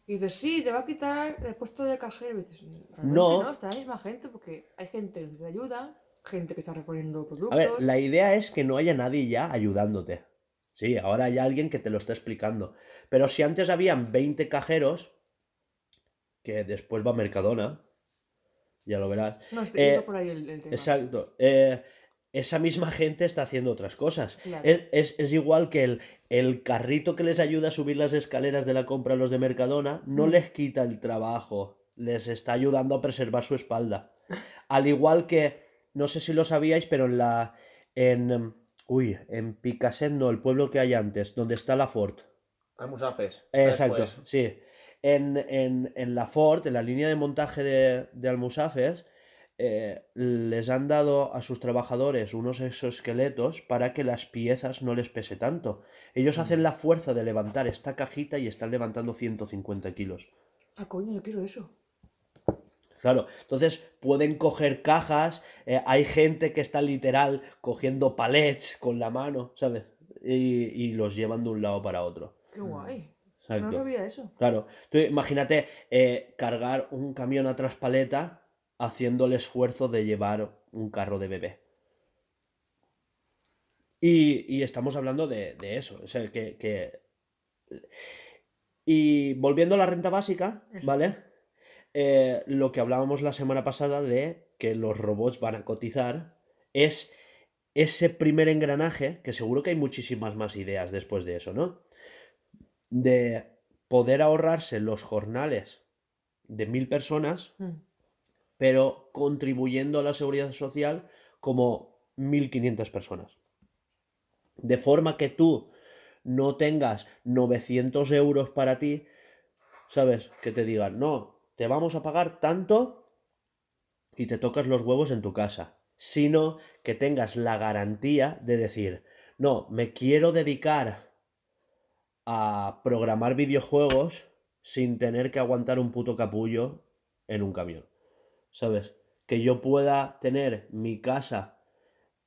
Y dices, sí, te va a quitar el puesto de cajero. Y dices, No. no. está la misma gente porque hay gente que necesita ayuda, gente que está reponiendo A productos. ver, la idea es que no haya nadie ya ayudándote. Sí, ahora hay alguien que te lo está explicando. Pero si antes habían 20 cajeros, que después va Mercadona, ya lo verás. No, estoy Eh, por ahí el, el tema. Exacto. eh, esa misma gente está haciendo otras cosas. Claro. Es, es- es igual que el, el carrito que les ayuda a subir las escaleras de la compra a los de Mercadona, no Mm. les quita el trabajo, les está ayudando a preservar su espalda. Al igual que, no sé si lo sabíais, pero en la... En, uy, en Picassent, no, el pueblo que hay antes, donde está la Ford. Almusafes. Eh, está Exacto, después. sí. En, en- en la Ford, en la línea de montaje de, de Almusafes, eh, les han dado a sus trabajadores unos exoesqueletos para que las piezas no les pese tanto. Ellos hacen la fuerza de levantar esta cajita y están levantando 150 kilos. Ah, coño, yo quiero eso. Claro, entonces pueden coger cajas, eh, hay gente que está literal cogiendo palets con la mano, ¿sabes? Y, y los llevan de un lado para otro. Qué guay. Exacto. No sabía eso. Claro, tú imagínate eh, cargar un camión a traspaleta haciendo el esfuerzo de llevar un carro de bebé. Y, y estamos hablando de, de eso, o sea, que, que- Y volviendo a la renta básica, Eso. ¿vale? Eh, lo que hablábamos la semana pasada de que los robots van a cotizar es ese primer engranaje, que seguro que hay muchísimas más ideas después de eso, ¿no? de poder ahorrarse los jornales de mil personas, Mm. Pero contribuyendo a la seguridad social como 1.500 personas. De forma que tú no tengas 900 euros para ti, ¿sabes? Que te digan, no, te vamos a pagar tanto y te tocas los huevos en tu casa, sino que tengas la garantía de decir, no, me quiero dedicar a programar videojuegos sin tener que aguantar un puto capullo en un camión. ¿Sabes? Que yo pueda tener mi casa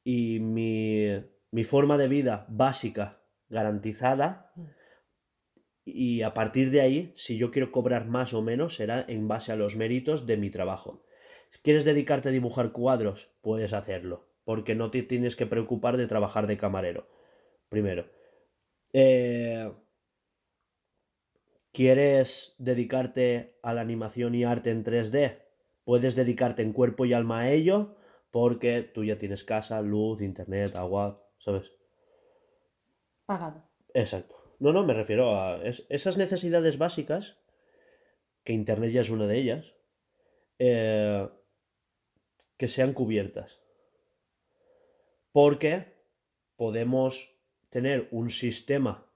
y mi, mi forma de vida básica garantizada y a partir de ahí, si yo quiero cobrar más o menos, será en base a los méritos de mi trabajo. ¿Quieres dedicarte a dibujar cuadros? Puedes hacerlo, porque no te tienes que preocupar de trabajar de camarero. Primero. Eh, ¿Quieres dedicarte a la animación y arte en 3D? Puedes dedicarte en cuerpo y alma a ello, porque tú ya tienes casa, luz, internet, agua, ¿sabes? Pagado. Exacto. No, no, me refiero a es- esas necesidades básicas, que Internet ya es una de ellas, eh, que sean cubiertas. Porque podemos tener un sistema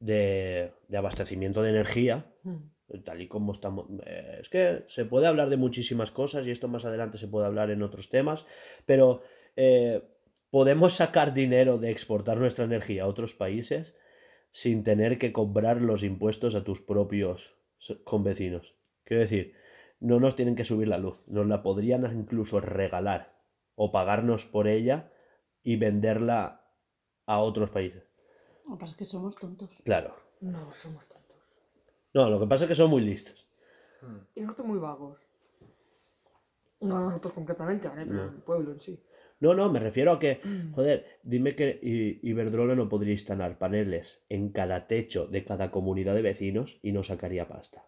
de, de abastecimiento de energía, Mm. Tal y como estamos. eh, es que se puede hablar de muchísimas cosas y esto más adelante se puede hablar en otros temas, pero eh, podemos sacar dinero de exportar nuestra energía a otros países sin tener que cobrar los impuestos a tus propios convecinos. Quiero decir, no nos tienen que subir la luz, nos la podrían incluso regalar o pagarnos por ella y venderla a otros países. Lo que pasa es que somos tontos. Claro. No, somos tontos. No, lo que pasa es que son muy listos. Y nosotros muy vagos. No nosotros concretamente, ¿vale? Pero No. el pueblo en sí. No, no, me refiero a que, joder, dime que I- Iberdrola no podría instalar paneles en cada techo de cada comunidad de vecinos y no sacaría pasta.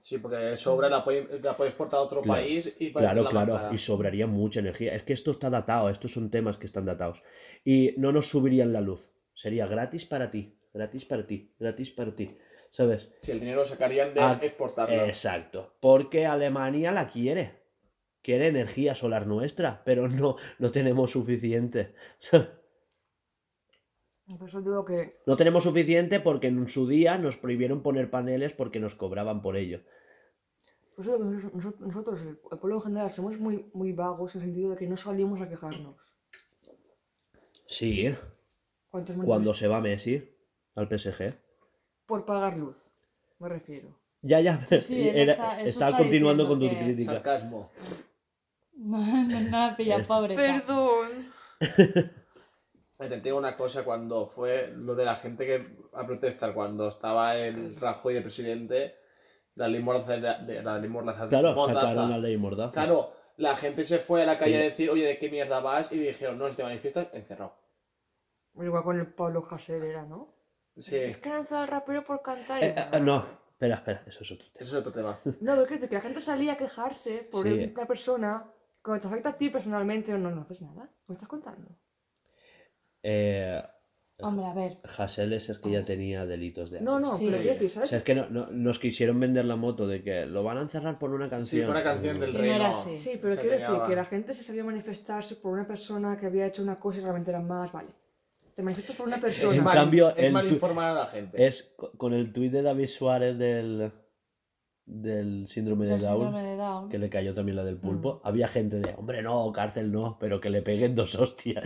Sí, porque sobra la puede, la puede exportar a otro Claro. país y para Claro, claro, y sobraría mucha energía. Es que esto está datado, estos son temas que están datados. Y no nos subirían la luz. Sería gratis para ti, gratis para ti, gratis para ti. ¿Sabes? Si el dinero lo sacarían de Ah, exportarla. Exacto. Porque Alemania la quiere. Quiere energía solar nuestra, pero no, no tenemos suficiente. Por eso digo que No tenemos suficiente porque en su día nos prohibieron poner paneles porque nos cobraban por ello. Por eso digo que nosotros, el, pueblo en general, somos muy, muy vagos en el sentido de que no salimos a quejarnos. Sí, ¿Cuántos cuando se va Messi al PSG. Por pagar luz, me refiero. Ya, ya, sí, era- está- eso estaba está continuando con tu que- crítica. Sarcasmo. No, no, no, pilla, pobre. Perdón. Te digo una cosa, cuando fue lo de la gente que a protestar, cuando estaba el Rajoy de presidente, la ley Mordaza, de, la ley Mordaza, Claro, Mordaza. sacaron la ley Mordaza. Claro, la gente se fue a la calle Sí. a decir, oye, ¿de qué mierda vas? Y dijeron, no, si te manifiestas, encerrado. Igual con el Pablo Hasél era, ¿no? Sí, Es que lanzar al rapero por cantar. Eh, eh, no, espera, espera, eso es otro tema. eso es otro tema. No, pero quiero decir que la gente salía a quejarse por Sí. una persona cuando te afecta a ti personalmente o no, no haces nada. ¿Me estás contando? Eh, Hombre, a ver. Hassel es el que ya tenía delitos de No, antes. no, Sí. pero quiero decir, O ¿sabes? sea, es que no- no- nos quisieron vender la moto de que lo van a encerrar por una Sí, canción. con una canción del Y no reino. era así. Sí, pero se quiero decir que la gente se salió a manifestarse por una persona que había hecho una cosa y realmente eran más, vale. Te manifiestas por una Es, persona. En mal, cambio, es mal informar a la gente. Es co- con el tuit de David Suárez del, del síndrome de Down, síndrome de Down. que le cayó también la del pulpo, Mm. había gente de, hombre, no, cárcel no, pero que le peguen dos hostias.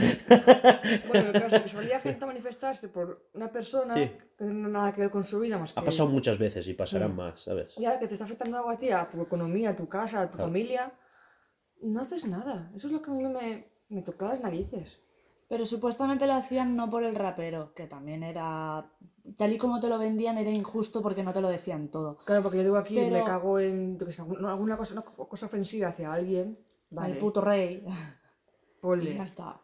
Bueno, el caso es que salía gente a manifestarse por una persona Sí. que no nada que ver con su vida más que. ha pasado muchas veces y pasarán Mm. más, ¿sabes? Ya que te está afectando algo a ti, a tu economía, a tu casa, a tu Claro. familia, no haces nada. Eso es lo que a mí me, me toca las narices. Pero supuestamente lo hacían no por el rapero, que también era. Tal y como te lo vendían, era injusto porque no te lo decían todo. Claro, porque yo digo aquí, me Pero- cago en yo qué sé, alguna cosa, una cosa ofensiva hacia alguien. Vale, El puto rey. ponle. Ya está.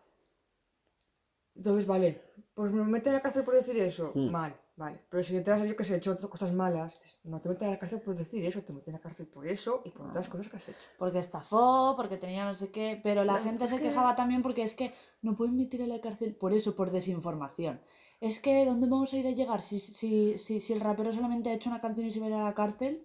Entonces, vale, pues me meten a la cárcel por decir eso. Mm. Mal, vale. Pero si detrás yo que sé, he hecho otras cosas malas, no te meten a la cárcel por decir eso, te meten a la cárcel por eso y por otras cosas que has hecho. Porque estafó, porque tenía no sé qué. Pero la No, gente se que- quejaba también porque es que no pueden meter a la cárcel por eso, por desinformación. es que ¿dónde vamos a ir a llegar si, si, si, si el rapero solamente ha hecho una canción y se va a ir a la cárcel?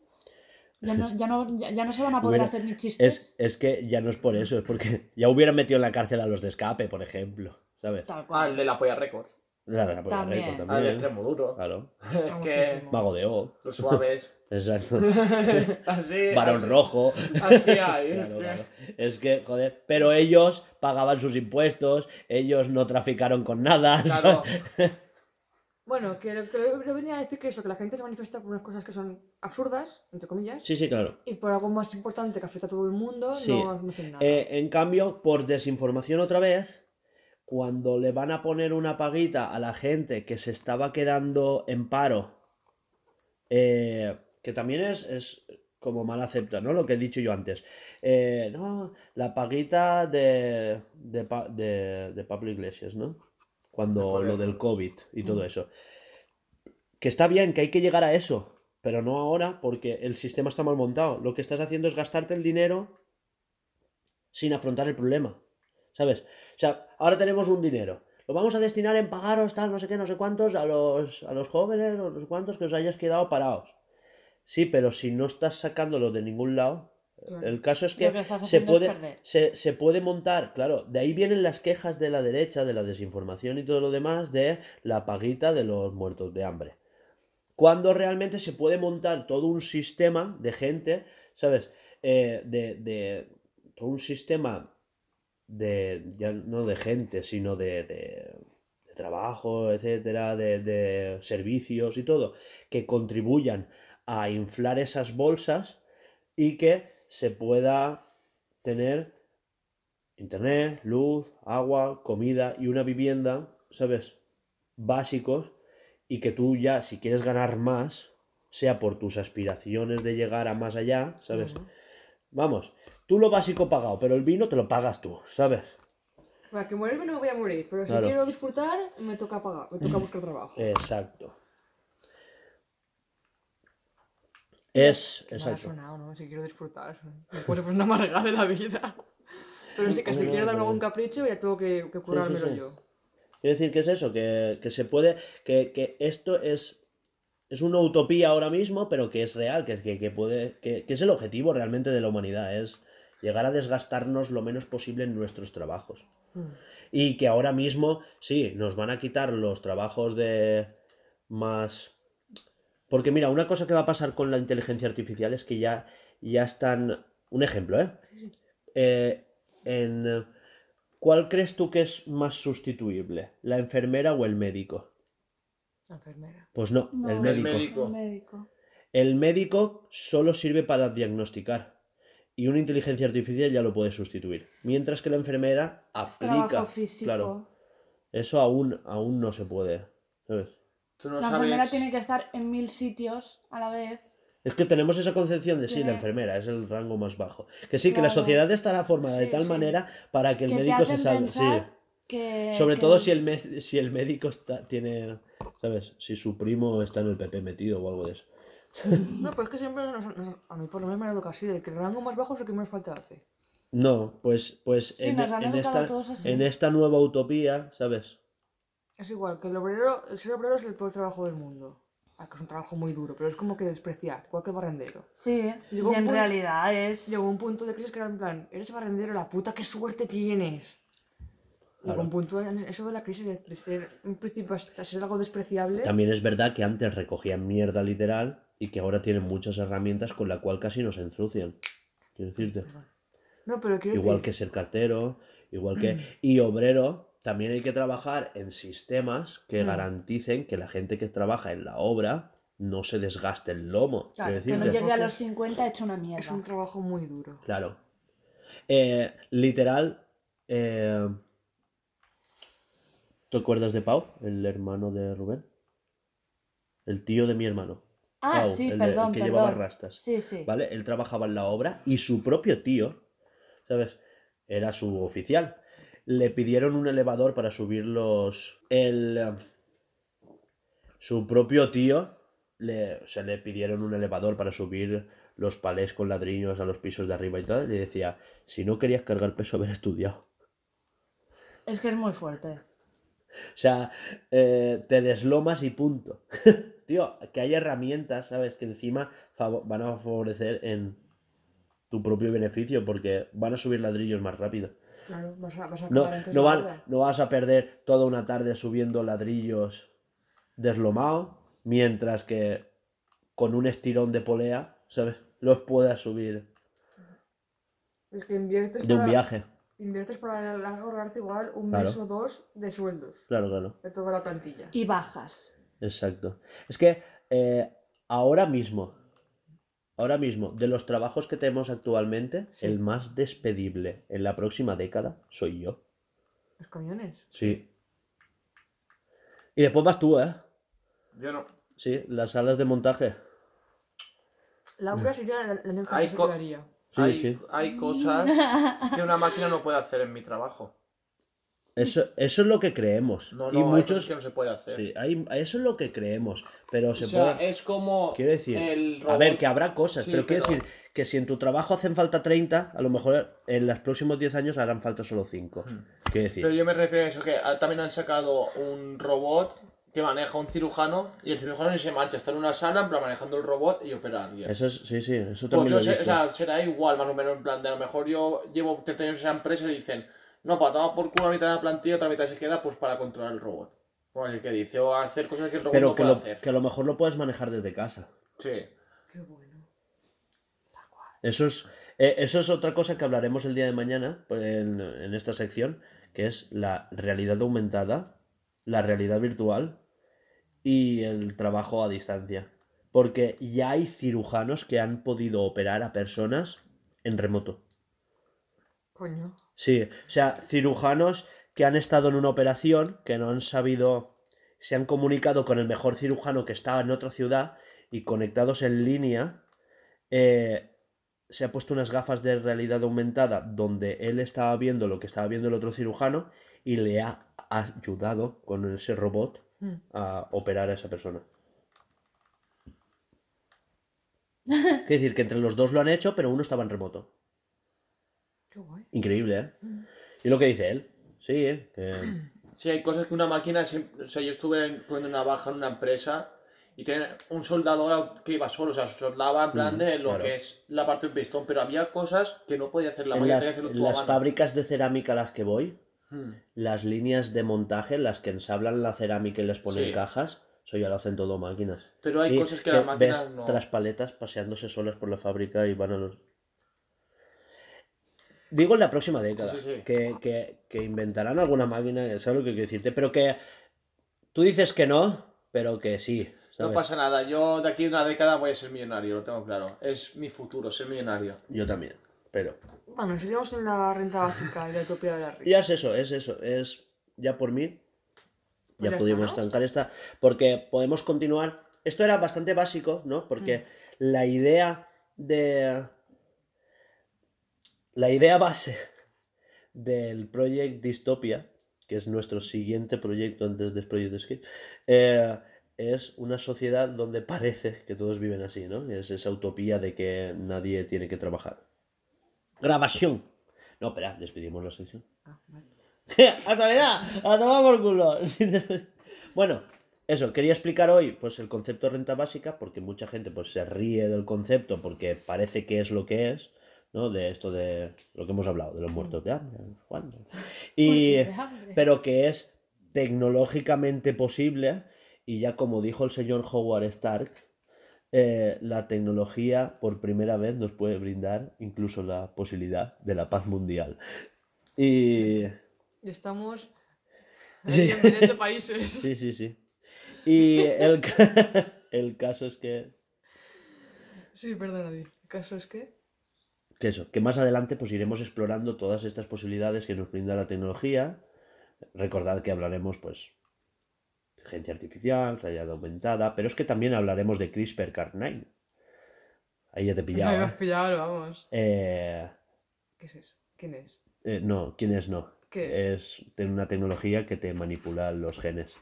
Ya no, ya no, ya, ya no se van a poder Bueno, hacer ni chistes. Es, es que ya no es por eso, es porque ya hubieran metido en la cárcel a los de escape, por ejemplo. ¿Sabes? Tal Ah, cual. el de la polla records. Claro, la polla También. récord Ah, el también. extremo duro. Claro. Es que. Mago de O. los suaves. Exacto. así. Varón así, rojo. Así hay. es que- claro. Es que, joder, pero ellos pagaban sus impuestos, ellos no traficaron con nada. Claro. Bueno, que lo que yo venía a decir que eso, que la gente se manifiesta por unas cosas que son absurdas, entre comillas, Sí, sí, claro. y por algo más importante que afecta a todo el mundo, Sí. no no hacen nada. Eh, en cambio, por desinformación otra vez, cuando le van a poner una paguita a la gente que se estaba quedando en paro, eh, que también es, es como mal acepta, ¿no? Lo que he dicho yo antes. Eh, no, la paguita de, de, de- de Pablo Iglesias, ¿no? Cuando lo del COVID y todo eso. Que está bien, que hay que llegar a eso, pero no ahora porque el sistema está mal montado. Lo que estás haciendo es gastarte el dinero sin afrontar el problema. ¿Sabes? O sea, ahora tenemos un dinero. Lo vamos a destinar en pagaros, tal, no sé qué, no sé cuántos, a los, a los jóvenes, o no sé cuántos que os hayas quedado parados. Sí, pero si no estás sacándolo de ningún lado, el caso es que, se, puede, se, se puede montar, claro, de ahí vienen las quejas de la derecha, de la desinformación y todo lo demás, de la paguita de los muertos de hambre. Cuando realmente se puede montar todo un sistema de gente, ¿sabes? Eh, de, de todo un sistema de, ya no de gente, sino de, de- de trabajo, etcétera, de, de servicios y todo, que contribuyan a inflar esas bolsas y que se pueda tener internet, luz, agua, comida y una vivienda, ¿sabes? Básicos y que tú ya, si quieres ganar más, sea por tus aspiraciones de llegar a más allá, ¿sabes? Vamos, tú lo básico pagado, pero el vino te lo pagas tú, ¿sabes? Para que morirme no me voy a morir, pero si Claro. quiero disfrutar, me toca pagar, me toca buscar trabajo. Exacto. Es, Qué exacto. sonado, ¿no? Si quiero disfrutar. Me puedo ser una amargada de la vida. Pero sí que si quiero darme algún capricho, ya tengo que, que currármelo sí. yo. Quiero decir que es eso, que, que se puede, que, que esto es, es una utopía ahora mismo, pero que es real, que, que, que puede, que, que es el objetivo realmente de la humanidad, es llegar a desgastarnos lo menos posible en nuestros trabajos. Mm. Y que ahora mismo, sí, nos van a quitar los trabajos de más... Porque mira, una cosa que va a pasar con la inteligencia artificial es que ya, ya están... Un ejemplo, ¿eh? Eh, en... ¿Cuál crees tú que es más sustituible? ¿La enfermera o el médico? La enfermera. Pues no, No, el médico. El médico. El médico solo sirve para diagnosticar. Y una inteligencia artificial ya lo puede sustituir. Mientras que la enfermera Es aplica. trabajo físico. Claro. Eso aún, aún no se puede. ¿Sabes? Tú no la enfermera sabes. tiene que estar en mil sitios a la vez. Es que tenemos esa concepción de sí, la enfermera es el rango más bajo. Que sí, que la sociedad estará formada de tal sí. manera para que el que te médico se salve. Sí. que... Sobre que todo si el, me- si el médico está, tiene, ¿sabes? Si su primo está en el PP metido o algo de eso. No, pero es que siempre, nos- nos- a mí por lo menos me han educado así, de que el rango más bajo es el que más falta hace. No, pues, pues Sí, en, en esta, en esta nueva utopía, ¿sabes? Es igual, que el obrero, el ser obrero es el peor trabajo del mundo. Ah, que es un trabajo muy duro, pero es como que despreciar, igual que barrendero. Sí, Llegó y un en punto- realidad es... Llegó un punto de crisis que era en plan, eres barrendero, la puta qué suerte tienes. Llegó Claro. un punto, en eso de la crisis, de, de ser en principio a ser algo despreciable. También es verdad que antes recogían mierda literal y que ahora tienen muchas herramientas con la cual casi nos ensucian. Quiero decirte. No, pero quiero Igual decir, que ser cartero, igual que... Y obrero, también hay que trabajar en sistemas que Mm. garanticen que la gente que trabaja en la obra no se desgaste el lomo. Claro, quiero Que no llegue a los 50 hecho una mierda. es un trabajo muy duro. Claro. Eh, literal. eh, ¿Te acuerdas de Pau? El hermano de Rubén. El tío de mi hermano. Ah, Pau, sí, el de- el perdón, que perdón. llevaba rastas. Sí, sí. ¿Vale? Él trabajaba en la obra y su propio tío, ¿sabes? Era su oficial. Le pidieron un elevador para subir los. El. eh, Su propio tío. Le, o sea, le pidieron un elevador para subir los palés con ladrillos a los pisos de arriba y tal. Y le decía: Si no querías cargar peso, haber estudiado. Es que es muy fuerte. O sea, eh, te deslomas y punto. Tío, que hay herramientas, ¿sabes? Que encima van a favorecer en tu propio beneficio porque van a subir ladrillos más rápido. Claro, vas a, vas a No, acabar antes no, la van- hora. no vas a perder toda una tarde subiendo ladrillos deslomado, mientras que con un estirón de polea, ¿sabes? Los puedas subir Es que inviertes de un para, viaje. inviertes para largo ahorrarte igual un Claro. mes o dos de sueldos Claro, claro. de toda la plantilla. Y bajas. Exacto. Es que eh, ahora mismo, ahora mismo, de los trabajos que tenemos actualmente, Sí. el más despedible en la próxima década soy yo. Los camiones. Sí. Y después vas tú, ¿eh? Yo no. Sí, las salas de montaje. Laura sería la, que se quedaría. Sí, hay, sí. hay cosas que una máquina no puede hacer en mi trabajo. Eso, eso es lo que creemos. No, y no, hay muchos. cosas que no se puede hacer. Sí, hay, eso es lo que creemos. Pero o se sea, puede. es como Quiero decir, el a ver, robot- que habrá cosas, Sí, pero quiero pero- decir que si en tu trabajo hacen falta 30, a lo mejor en los próximos 10 años harán falta solo 5. Hmm. Quiero decir, Pero yo me refiero a eso, que también han sacado un robot que maneja un cirujano y el cirujano ni se mancha, está en una sala, en plan manejando el robot y opera a alguien. eso es, sí, sí, eso Pues también yo lo he sé- visto. o sea, será igual, más o menos, en plan, de a lo mejor yo llevo 30 años en esa empresa y dicen, no, para tomar por culo la mitad de la plantilla, otra mitad se queda, pues para controlar el robot. El que dice, o hacer cosas que el robot pero no que, puede lo, hacer. que a lo mejor lo puedes manejar desde casa. Sí. Qué bueno. Eso es, eh, eso es otra cosa que hablaremos el día de mañana pues, en, en esta sección, que es la realidad aumentada, la realidad virtual y el trabajo a distancia. Porque ya hay cirujanos que han podido operar a personas en remoto. Coño. Sí, o sea, cirujanos que han estado en una operación, que no han sabido, se han comunicado con el mejor cirujano que estaba en otra ciudad y conectados en línea, eh, se ha puesto unas gafas de realidad aumentada donde él estaba viendo lo que estaba viendo el otro cirujano y le ha ayudado con ese robot Hmm. a operar a esa persona. Es decir, que entre los dos lo han hecho, pero uno estaba en remoto. Qué guay. Increíble, ¿eh? Y lo que dice él. Sí, ¿eh? Que- Sí, hay cosas que una máquina, siempre- o sea, yo estuve poniendo una baja en una empresa y tenía un soldador que iba solo, o sea, soldaba en plan Mm, de lo claro. que es la parte del pistón, pero había cosas que no podía hacer la en máquina, las, que hacerlo en las mano. fábricas de cerámica a las que voy, Hmm. las líneas de montaje, las que ensablan la cerámica y les ponen Sí. cajas, eso ya lo hacen todo máquinas. Pero hay Y cosas que, las máquinas ves no. traspaletas paseándose solas por la fábrica y van a los... Digo en la próxima década, Sí, sí, sí. Que, que- que inventarán alguna máquina, ¿sabes lo que quiero decirte? Pero que tú dices que no, pero que sí. No ¿sabes? pasa nada, yo de aquí a una década voy a ser millonario, lo tengo claro. Es mi futuro, ser millonario. Yo también, pero... Bueno, seguimos en la renta básica y la utopía de la risa. Ya es eso, es eso, es ya por mí. Pues Ya ya pudimos está, ¿no? estancar esta. Porque podemos continuar. Esto era bastante básico, ¿no? Porque Mm. la idea de. La idea base del Project Dystopia, que es nuestro siguiente proyecto antes del Project Escape, eh, es una sociedad donde parece que todos viven así, ¿no? Es esa utopía de que nadie tiene que trabajar. Grabación. No, espera, despedimos la sección. Ah, vale. ¡Actualidad! ¡A tomar por culo! bueno, eso, quería explicar hoy pues el concepto de renta básica, porque mucha gente pues se ríe del concepto porque parece que es lo que es, ¿no? De esto de lo que hemos hablado, de los muertos de hambre, cuántos. Y, de hambre. pero que es tecnológicamente posible y ya como dijo el señor Howard Stark, eh, la tecnología por primera vez nos puede brindar incluso la posibilidad de la paz mundial. Y... Estamos Sí. en 20 países. Sí, sí, sí. Y el, el caso es que, Sí, perdona. El caso es que. Que eso, que más adelante pues iremos explorando todas estas posibilidades que nos brinda la tecnología. Recordad que hablaremos pues de inteligencia artificial, realidad aumentada, pero es que también hablaremos de CRISPR-Cas9. Ahí ya te me pillado. has ¿eh? pillado, vamos. Eh, ¿Qué es eso? ¿Quién es? eh, no, ¿quién es no? ¿Qué Es tener una tecnología que te manipula los genes.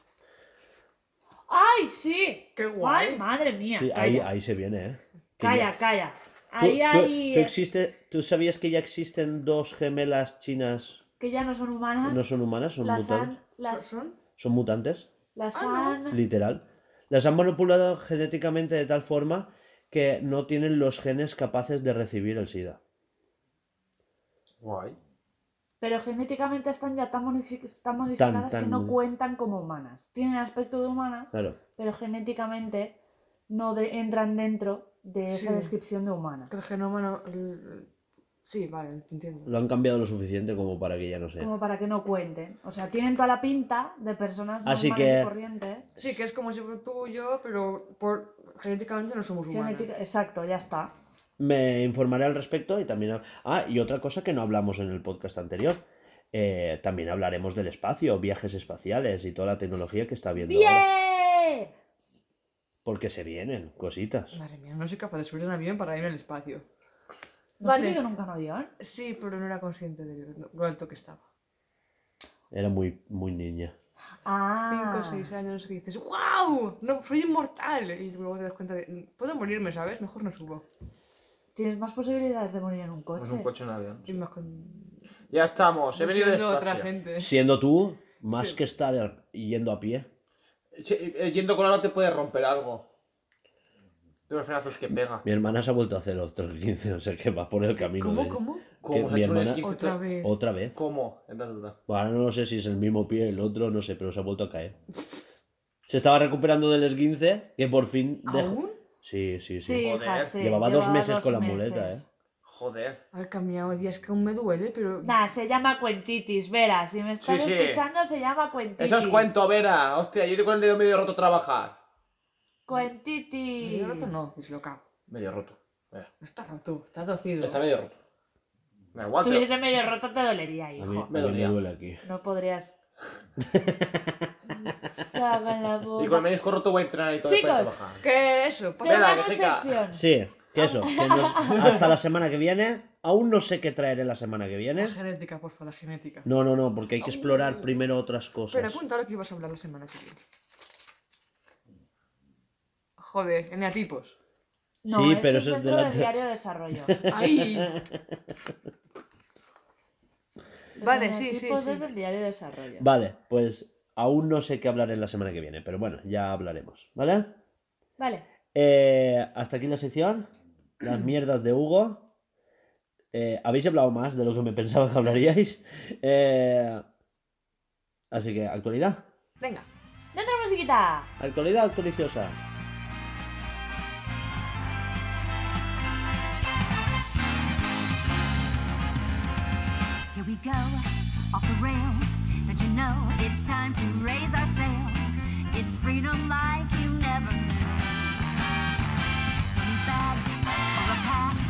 ¡Ay, sí! ¡Qué guay! ¡Ay, madre mía! Sí, ahí, ahí se viene, ¿eh? Calla, ya- calla. ¿Tú, Ahí tú- hay... tú eh, existe, ¿Tú sabías que ya existen dos gemelas chinas Que ya no son humanas. No son humanas, son las mutantes. han... Las... ¿Son? son mutantes, Las Ah, han... literal. Las han manipulado genéticamente de tal forma que no tienen los genes capaces de recibir el SIDA. Guay. Pero genéticamente están ya tan, modifi- tan modificadas tan- que no cuentan como humanas. Tienen aspecto de humanas, Claro. pero genéticamente no de- entran dentro de esa Sí. descripción de humanas. Que el genoma no. el- Sí, vale, entiendo. Lo han cambiado lo suficiente como para que ya no sea. Como para que no cuenten. O sea, tienen toda la pinta de personas Así normales que- y corrientes. Sí, que es como si fuera tú y yo, pero por... genéticamente no somos humanos. Genética- Exacto, ya está. Me informaré al respecto y también... Ah, y otra cosa que no hablamos en el podcast anterior. Eh, también hablaremos del espacio, viajes espaciales y toda la tecnología que está habiendo ahora. Porque se vienen cositas. Madre mía, no soy capaz de subir un avión para irme al espacio. ¿No has Vale. subido nunca en avión? Sí, pero no era consciente de lo alto que estaba. Era muy, muy niña. Ah. Cinco o seis años, no sé qué dices. ¡Wow! No, soy inmortal. Y luego te das cuenta de. Puedo morirme, ¿sabes? Mejor no subo. Tienes más posibilidades de morir en un coche. Pues un coche en avión. Más con. Ya estamos, he venido despacio. otra gente. Siendo tú, más Sí. que estar yendo a pie. Sí, eh, yendo con la no te puede romper algo. De los frenazos que pega. Mi hermana se ha vuelto a hacer otros 15, o sea que va por el camino. ¿Cómo, de- cómo? ¿Cómo? que ¿Se ha hecho hermana-? Otra vez. Otra vez. ¿Cómo? En la duda. Ahora no sé si es el mismo pie, el otro, no sé, pero se ha vuelto a caer. Se estaba recuperando del esguince que por fin dejó. ¿Aún? Sí, sí, sí. Sí, hija, Joder. sí. Llevaba dos meses dos con la meses. muleta, ¿eh? Joder. A ver, cambiado. Y es que aún me duele, pero. Nah, se llama cuentitis, Vera. Si me estás Sí, sí. escuchando, se llama cuentitis. Eso os cuento, Vera. Hostia, yo con el dedo medio roto a trabajar. Cuentitis. Medio roto no, y se lo cago. Medio roto. Vera. No está roto, está torcido. Está medio roto. Me da igual, pero... Tuviese medio roto te dolería, A mí, hijo. a Me mí me dolía. duele aquí. No podrías. Cago en la Y con el menisco roto voy a entrenar y todo Chicos. trabajar. ¿Qué eso? Pasa Vera, que sección. Sí, que eso. que nos- hasta la semana que viene. Aún no sé qué traeré la semana que viene. La genética, por favor, la genética. No, no, no, porque hay que explorar primero otras Pero cosas. cuenta lo que ibas a hablar la semana que viene. Joder, eneatipos. No, Sí, pero es eso es de dentro la- del diario de desarrollo. ¡Ay! Los Vale, sí, sí, eneatipos sí. es el diario de desarrollo. Vale, pues aún no sé qué hablaré la semana que viene, pero bueno, ya hablaremos, ¿vale? Vale. Eh, hasta aquí la sección. Las mierdas de Hugo. Eh, Habéis hablado más de lo que me pensaba que hablaríais. Eh, así que, actualidad. Venga. ¡Dentro musiquita! Actualidad actualiziosa. Here we go, off the rails. Don't you know it's time to raise our sails? It's freedom like you never past.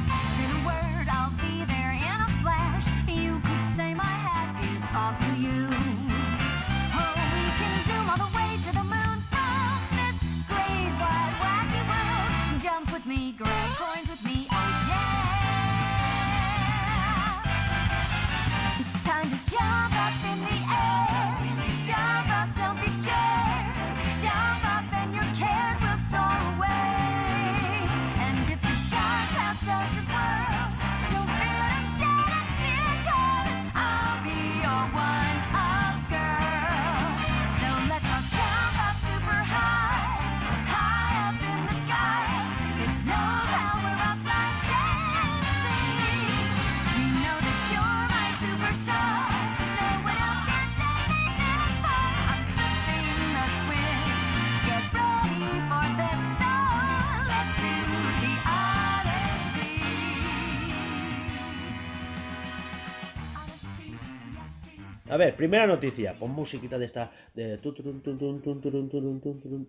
A ver, primera noticia. Pon musiquita de esta. de.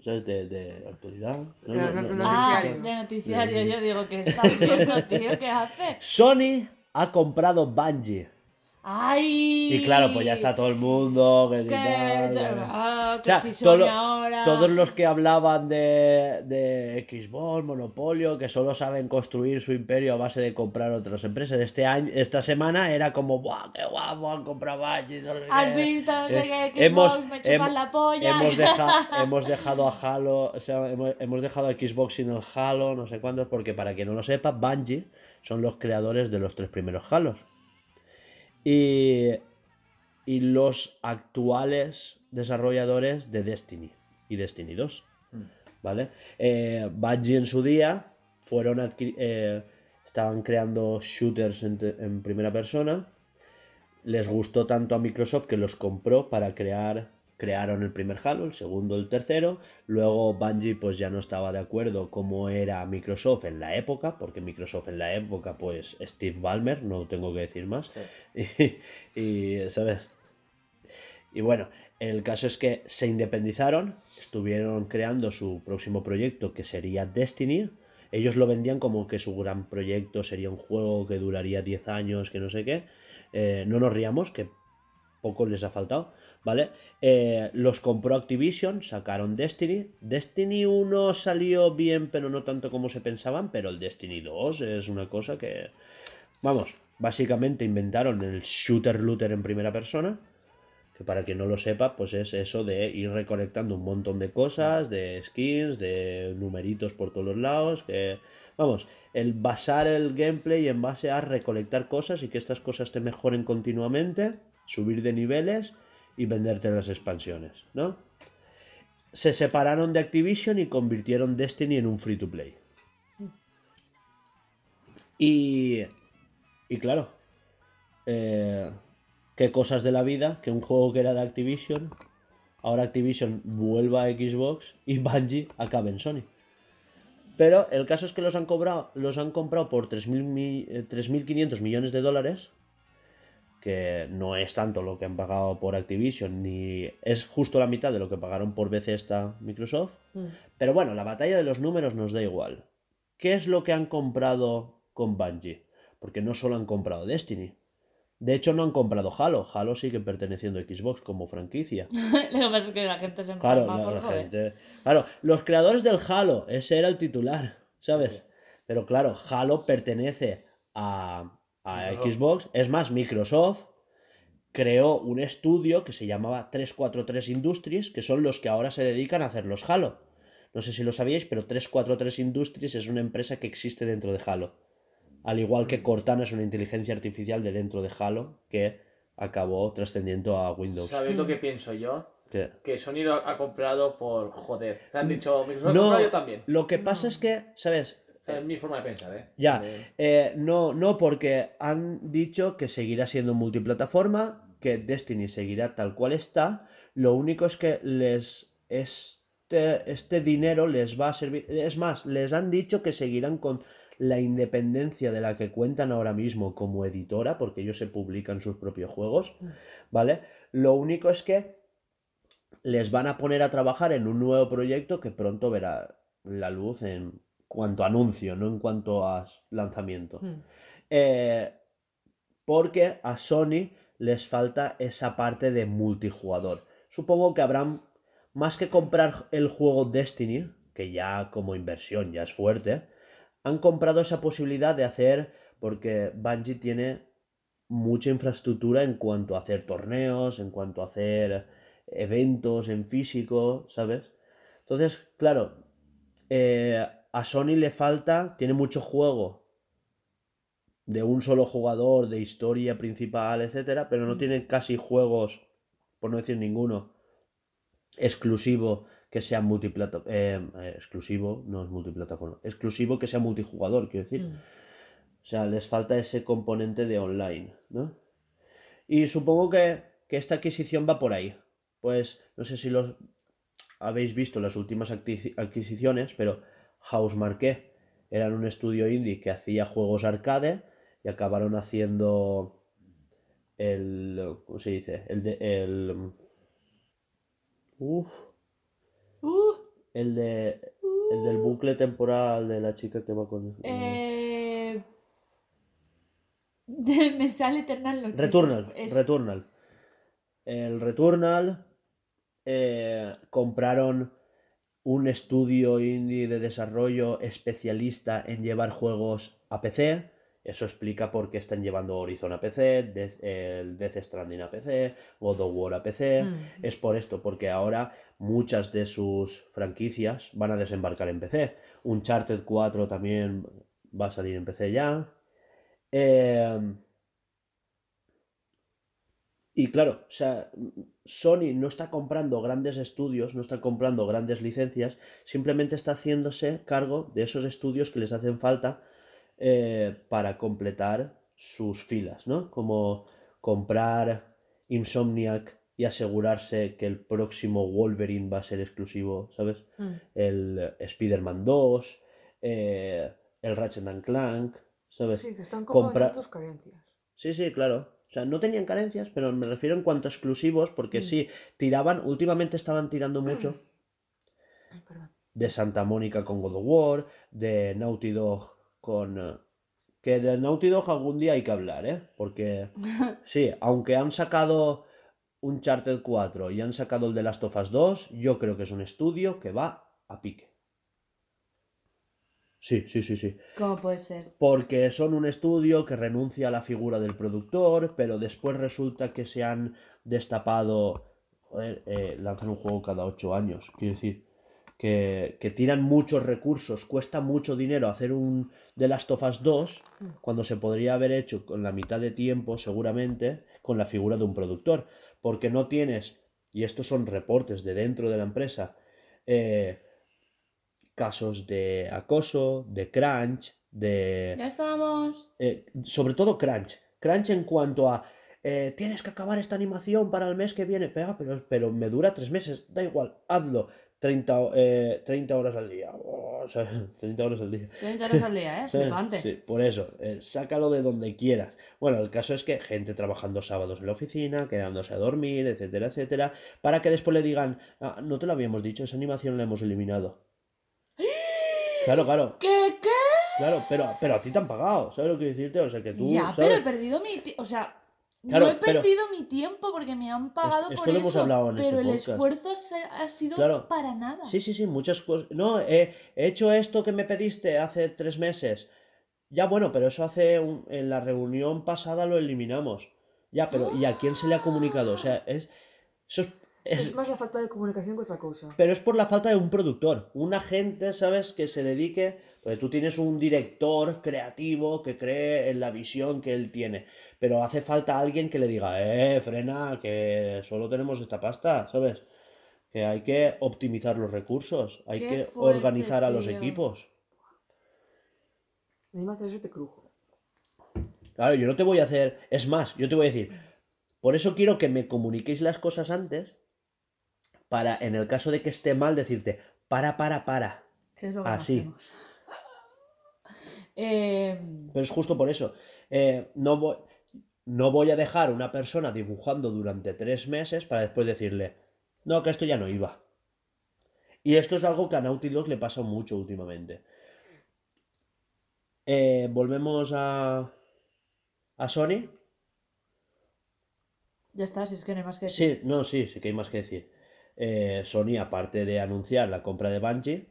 ¿sabes? De, de actualidad. No, No, no, no, Ah, noticiario. de noticiario. Yo digo, ¿qué está haciendo, tío? ¿Qué hace? Sony ha comprado Bungie. ¡Ay! Y claro, pues ya está todo el mundo. Que, Que, tal, que- O sea, si todo todos los que hablaban de, de Xbox, Monopolio, que solo saben construir su imperio a base de comprar otras empresas. Este año, esta semana era como, ¡buah, qué guapo! Han comprado Bungie. no sé ¿Has qué". visto? No sé Eh, qué, hemos, me chupan hem- la polla. hemos, deja- hemos dejado a Halo, o sea, hemos, hemos dejado a Xbox sin el Halo, no sé cuántos, porque para quien no lo sepa, Bungie son los creadores de los tres primeros Halos. Y y los actuales desarrolladores de Destiny y Destiny 2. ¿Vale? Eh, Bungie en su día fueron eh, estaban creando shooters en, te- en primera persona. Les gustó tanto a Microsoft que los compró para crear. Crearon el primer Halo, el segundo, el tercero. Luego Bungie pues ya no estaba de acuerdo cómo era Microsoft en la época, porque Microsoft en la época pues Steve Ballmer, no tengo que decir más. Y, y, ¿sabes? Y bueno, el caso es que se independizaron, estuvieron creando su próximo proyecto que sería Destiny. Ellos lo vendían como que su gran proyecto sería un juego que duraría 10 años, que no sé qué. Eh, no nos riamos, que poco les ha faltado, ¿vale? Eh, los compró Activision, sacaron Destiny. Destiny 1 salió bien, pero no tanto como se pensaban, pero el Destiny 2 es una cosa que... Vamos, básicamente inventaron el shooter looter en primera persona que para quien no lo sepa, pues es eso de ir recolectando un montón de cosas, de skins, de numeritos por todos los lados, que vamos, el basar el gameplay en base a recolectar cosas y que estas cosas te mejoren continuamente, subir de niveles y venderte las expansiones, ¿no? Se separaron de Activision y convirtieron Destiny en un free to play. Y, y claro, eh, qué cosas de la vida que un juego que era de Activision, ahora Activision vuelva a Xbox y Bungie acabe en Sony. Pero el caso es que los han cobrado, los han comprado por 3.000 mi- eh, 3.500 millones de dólares, que no es tanto lo que han pagado por Activision, ni es justo la mitad de lo que pagaron por Bethesda Microsoft. Mm. Pero bueno, la batalla de los números nos da igual. ¿Qué es lo que han comprado con Bungie? Porque no solo han comprado Destiny. De hecho, no han comprado Halo. Halo sigue perteneciendo a Xbox como franquicia. Lo que pasa es que la gente se Claro, por la joder. gente- claro, los creadores del Halo, ese era el titular, ¿sabes? Pero claro, Halo pertenece a, a. Xbox. Es más, Microsoft creó un estudio que se llamaba 343 Industries, que son los que ahora se dedican a hacer los Halo. No sé si lo sabíais, pero 343 Industries es una empresa que existe dentro de Halo. Al igual que Cortana es una inteligencia artificial de dentro de Halo que acabó trascendiendo a Windows. ¿Sabéis lo que pienso yo? Que- Que Sony lo ha comprado por joder. Le han dicho, Microsoft No, lo yo también. Lo que pasa es que, ¿sabes? Es mi forma de pensar, ¿eh? Ya, Eh, eh, no, no, porque han dicho que seguirá siendo multiplataforma, que Destiny seguirá tal cual está. Lo único es que les este, este dinero les va a servir. Es más, les han dicho que seguirán con la independencia de la que cuentan ahora mismo como editora, porque ellos se publican sus propios juegos, ¿vale? Lo único es que les van a poner a trabajar en un nuevo proyecto que pronto verá la luz en cuanto a anuncio, no en cuanto a lanzamiento. Mm. Eh, porque a Sony les falta esa parte de multijugador. Supongo que habrán, más que comprar el juego Destiny, que ya como inversión ya es fuerte, han comprado esa posibilidad de hacer, porque Bungie tiene mucha infraestructura en cuanto a hacer torneos, en cuanto a hacer eventos en físico, ¿sabes? Entonces, claro, eh, a Sony le falta, tiene mucho juego de un solo jugador, de historia principal, etcétera, pero no tiene casi juegos, por no decir ninguno, exclusivo que sea multiplataforma. exclusivo, no es multiplataforma. Exclusivo que sea multijugador, quiero decir. Mm. O sea, les falta ese componente de online, ¿no? Y supongo que, que esta adquisición va por ahí. Pues no sé si los habéis visto las últimas adquisi- adquisiciones, pero Housemarque eran un estudio indie que hacía juegos arcade y acabaron haciendo el ¿cómo se dice? El de el uf, Uh, el de el del bucle temporal de la chica que va con eh... Me sale Eternal. Returnal, Es- Returnal. El Returnal eh, compraron un estudio indie de desarrollo especialista en llevar juegos a PC. Eso explica por qué están llevando Horizon a PC, Death- el Death Stranding a PC, God of War a PC. Mm. Es por esto, porque ahora muchas de sus franquicias van a desembarcar en PC. Uncharted 4 también va a salir en PC ya. Eh, Y claro, o sea, Sony no está comprando grandes estudios, no está comprando grandes licencias, simplemente está haciéndose cargo de esos estudios que les hacen falta eh, para completar sus filas, ¿no? Como comprar Insomniac y asegurarse que el próximo Wolverine va a ser exclusivo, ¿sabes? Mm. El Spider-Man 2, eh, el Ratchet and Clank, ¿sabes? Sí, que están Compra- comprando tus carencias. Sí, sí, claro. O sea, no tenían carencias, pero me refiero en cuanto a exclusivos, porque Mm. sí, tiraban, últimamente estaban tirando mucho Ay, perdón. de Santa Mónica con God of War, de Naughty Dog con... eh, Que de Naughty Dog algún día hay que hablar, ¿eh? Porque, sí, aunque han sacado Uncharted 4 y han sacado el de Last of Us 2, yo creo que es un estudio que va a pique. Sí, sí, sí, sí. ¿Cómo puede ser? Porque son un estudio que renuncia a la figura del productor, pero después resulta que se han destapado. Joder, eh, lanzan un juego cada ocho años. Quiero decir, que, que tiran muchos recursos, cuesta mucho dinero hacer un The Last of Us 2, cuando se podría haber hecho con la mitad de tiempo, seguramente, con la figura de un productor. Porque no tienes, y estos son reportes de dentro de la empresa, eh, casos de acoso, de crunch, de Ya estábamos. eh, sobre todo crunch. Crunch en cuanto a eh, tienes que acabar esta animación para el mes que viene, pero, pero, pero me dura tres meses, da igual, hazlo. 30, o- eh, 30 horas al día. Oh, o sea, 30 horas al día. 30 horas al día, ¿eh? Flipante. sí, por eso, eh, sácalo de donde quieras. Bueno, el caso es que gente trabajando sábados en la oficina, quedándose a dormir, etcétera, etcétera, para que después le digan, "Ah, no te lo habíamos dicho, esa animación la hemos eliminado. Claro, claro, ¿Qué? ¿Qué? claro, pero, pero a ti te han pagado, ¿sabes lo que decirte? O sea, que tú, ya, ¿sabes? pero he perdido mi tiempo. O sea, Claro, no he pero- perdido mi tiempo porque me han pagado esto por lo eso. hemos hablado en pero este el podcast. esfuerzo ha sido Claro. para nada. Sí, sí, sí, muchas cosas. No, he, he hecho esto que me pediste hace tres meses. Ya, bueno, pero eso hace un- en la reunión pasada lo eliminamos. Ya, pero ¿y a quién se le ha comunicado? O sea, es. Eso es, es- Es más la falta de comunicación que otra cosa. pero es por la falta de un productor, un agente, ¿sabes? Que se dedique. Porque tú tienes un director creativo que cree en la visión que él tiene. Pero hace falta alguien que le diga, eh, frena, que solo tenemos esta pasta, ¿sabes? Que hay que optimizar los recursos, hay Qué que fuerte, organizar a los tío. equipos. Me hace eso y te crujo. Claro, yo no te voy a hacer. Es más, yo te voy a decir. Por eso quiero que me comuniquéis las cosas antes. Para, en el caso de que esté mal, decirte, para, para, para. Que es lo que Así. Eh, Pero es justo por eso. Eh, no, voy, no voy a dejar una persona dibujando durante tres meses para después decirle, no, que esto ya no iba. Y esto es algo que a Dog le pasa mucho últimamente. Eh, Volvemos a, a Sony. ya está, si es que no hay más que decir. Sí, no, sí, sí que hay más que decir. Eh, Sony, aparte de anunciar la compra de Bungie,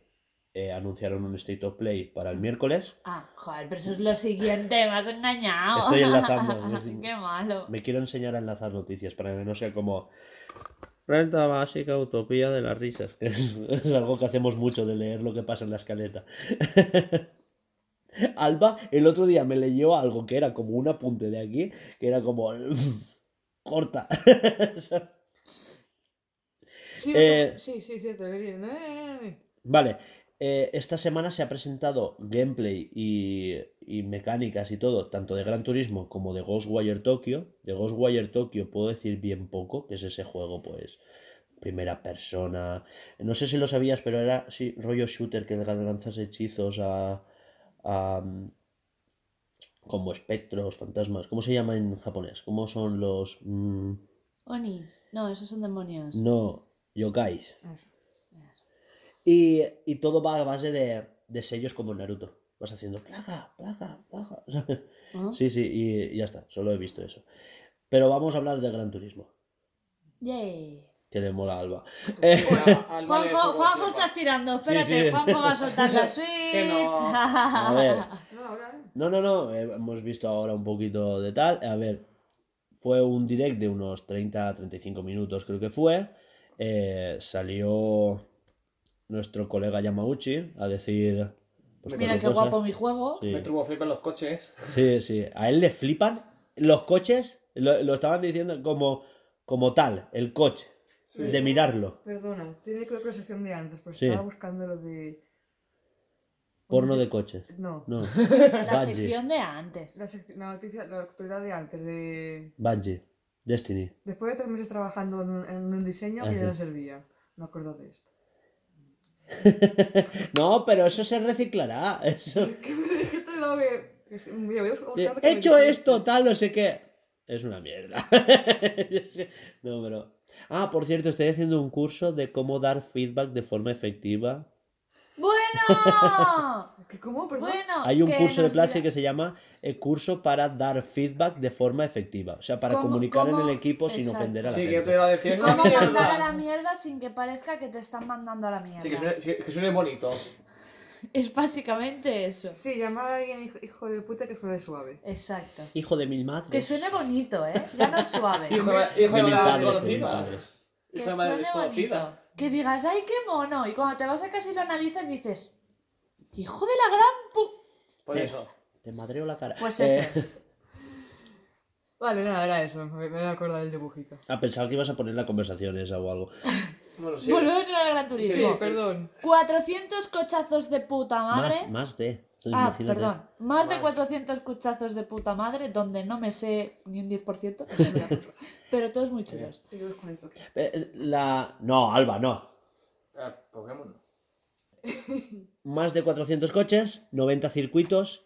eh, anunciaron un State of Play para el miércoles. Ah, joder, pero eso es lo siguiente, me has engañado. Estoy enlazando, es- Qué malo. Me quiero enseñar a enlazar noticias para que no sea como renta básica, utopía de las risas, que es, es algo que hacemos mucho de leer lo que pasa en la escaleta. Alba el otro día me leyó algo que era como un apunte de aquí, que era como corta. Sí, Eh, sí, sí, cierto. que bien. Eh, Vale, eh, esta semana se ha presentado gameplay y, y mecánicas y todo, tanto de Gran Turismo como de Ghostwire Tokyo. De Ghostwire Tokyo puedo decir bien poco, que es ese juego, pues, primera persona. No sé si lo sabías, pero era, sí, rollo shooter que lanzas hechizos a. a mm, como espectros, fantasmas. ¿Cómo se llama en japonés? ¿Cómo son los.? mm, Onis. No, esos son demonios. no, yokais. eso. Y, y todo va a base de, de sellos como Naruto. Vas haciendo plaga, plaga, plaga. ¿Ah? Sí, sí, y, y ya está, solo he visto eso. Pero vamos a hablar de Gran Turismo, Yay. que le mola a Alba. Eh, Juanjo, Juanjo estás tirando, espérate, sí. Juanjo va a soltar la Switch. no. A ver. No, ahora. No, no, no, eh, hemos visto ahora un poquito de tal. A ver, fue un direct de unos 30-35 minutos, creo que fue. Eh, salió nuestro colega Yamauchi a decir... pues, Mira qué cosas. guapo mi juego. Sí. Me turbo flipan los coches. Sí, sí. A él le flipan los coches. Lo, lo estaban diciendo como. como tal, el coche, de mirarlo. Perdona, tiene que ver con la sección de antes, pero Sí. estaba buscando lo de. Porno de coches. No, No. La Bungie. sección de antes. la, sec- la noticia, la actualidad de antes, de. Bungie. Destiny. Después de tres meses trabajando en un, diseño que ya Ajá. no servía. Me acuerdo de esto. No, pero eso se reciclará. Eso. Lo mira, voy a buscar De, lo He me hecho dijiste. esto, tal, no sé qué. Es una mierda. no, pero. Ah, por cierto, estoy haciendo un curso de cómo dar feedback de forma efectiva. ¡Bueno! ¿Qué, ¿Cómo? Perdón. Bueno. Hay un que curso de clase dirá- que se llama el curso para dar feedback de forma efectiva. O sea, para ¿Cómo- comunicar en cómo? el equipo sin Exacto. ofender a la Sí, que gente. yo te iba a decir, ¿Cómo mandar a la mierda. sin que parezca que te están mandando a la mierda? Sí, que suene, sí, que suene bonito. Es básicamente eso. Sí, llamar a alguien hijo, hijo de puta que suene suave. Exacto. Hijo de mil madres. Que suene bonito, ¿eh? Ya no es suave. Hijo de, hijo de de mil madre padres, de mil desconocida. padres. que Hijo de madre suene desconocida. bonito. Que digas, ¡ay, qué mono! Y cuando te vas a casa y lo analizas dices, ¡hijo de la gran pu... Por eso. Te madreo la cara. Pues Eh, eso. Vale, nada, era eso. Me, me voy a acordar del dibujito. ah, pensaba que ibas a poner la conversación esa o algo. Bueno, sí. Volvemos al Gran Sí, Turismo. perdón. 400 cochazos de puta madre. Más, más de. Ah, Imagínate. perdón. Más de Más. 400 cuchazos de puta madre, donde no me sé ni un 10%, pero todos muy chulos. Eh, La... No, Alba, no. Ah, Pokémon. Más de 400 coches, 90 circuitos.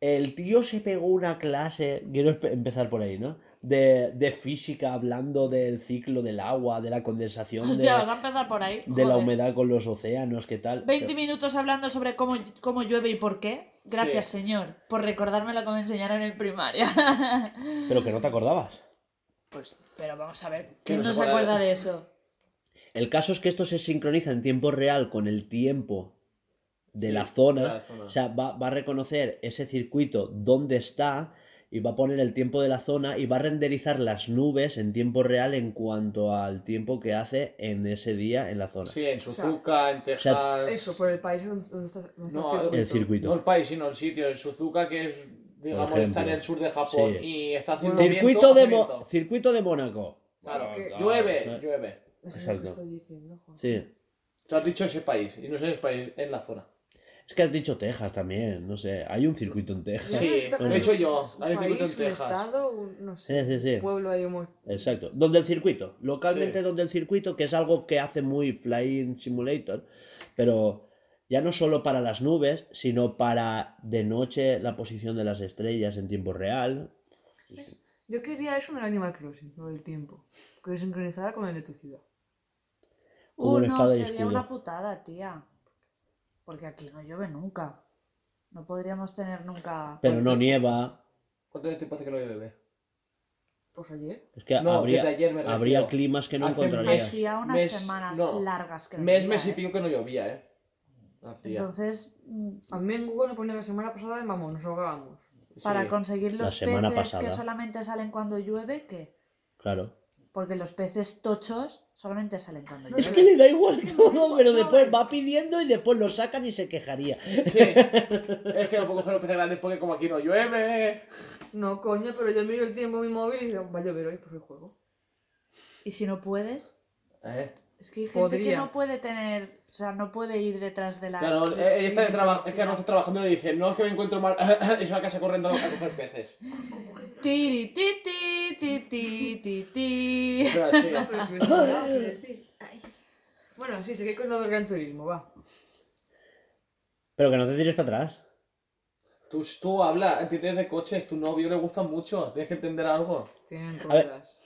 El tío se pegó una clase, quiero empezar por ahí, ¿no? De, de física, hablando del ciclo del agua, de la condensación de, Hostia, vas a empezar por ahí. de la humedad con los océanos, ¿qué tal? 20 minutos hablando sobre cómo, cómo llueve y por qué. Gracias, Sí. señor, por recordarme lo que me enseñaron en primaria. Pero que no te acordabas. pues, pero vamos a ver. ¿Quién no no se se acuerda acuerda de- de eso? El caso es que esto se sincroniza en tiempo real con el tiempo de Sí, la zona. de la zona. O sea, va, va a reconocer ese circuito dónde está y va a poner el tiempo de la zona y va a renderizar las nubes en tiempo real en cuanto al tiempo que hace en ese día en la zona. Sí, en Suzuka, en Texas. Eso, por el país donde, donde está, donde está No, El circuito. No el país, sino el sitio. En Suzuka, que es, digamos, está en el sur de Japón Sí. y está haciendo Circuito viento, de, Mo- viento. circuito de Mónaco. Claro, Sí, que- llueve, llueve. No sé lo Exacto. que estoy diciendo, Juan. Sí. Tú has dicho ese país, y no es ese país, en la zona. Es que has dicho Texas también, no sé. Hay un circuito en Texas. Sí, lo he dicho yo, Un hay circuito un Texas. estado, un, no Sí, sé, sí, sí. un pueblo ahí hemos... Exacto. Donde el circuito. Localmente Sí. donde el circuito, que es algo que hace muy Flying Simulator. Pero ya no solo para las nubes, sino para de noche la posición de las estrellas en tiempo real. Yo quería eso en el Animal Crossing, lo del tiempo. Que sincronizara con el de tu ciudad. Uh, no, sería una putada, tía. Porque aquí no llueve nunca. No podríamos tener nunca... Pero no nieva. ¿Cuánto tiempo hace que no llueve? Pues ayer. Es que No, habría, desde ayer me habría climas que no Hace encontrarías. Hacía unas mes- semanas no, largas que no Mes, llovía, mes y ¿eh? pico que no llovía, ¿eh? Hacía. Entonces, A mí en Google me ponía la semana pasada de mamón, nos ahogábamos. para Sí. conseguir los peces que solamente salen cuando llueve, ¿qué? Claro. Porque los peces tochos solamente salen cuando No, llueve. Es que le da igual todo, pero después no. va pidiendo y después lo sacan y se quejaría. Sí. es que no puedo coger los peces grandes porque como aquí no llueve. No, coño, pero yo miro el tiempo en mi móvil y digo, va a llover hoy, pues hoy juego. Y si no puedes, Eh. es que hay gente que no puede tener, o sea, no puede ir detrás de la... Claro, eh, ella está de traba- es que no está trabajando y le dice, no, es que me encuentro mal. y se va a casa corriendo a coger peces. Tiri, ti, ti, ti, ti, ti, ti. Bueno, sí, seguí con lo del Gran Turismo, va. Pero que no te tires para atrás. Tú, tú habla, entiendes de coches, tu novio le gusta mucho, tienes que entender algo. Tienen ruedas.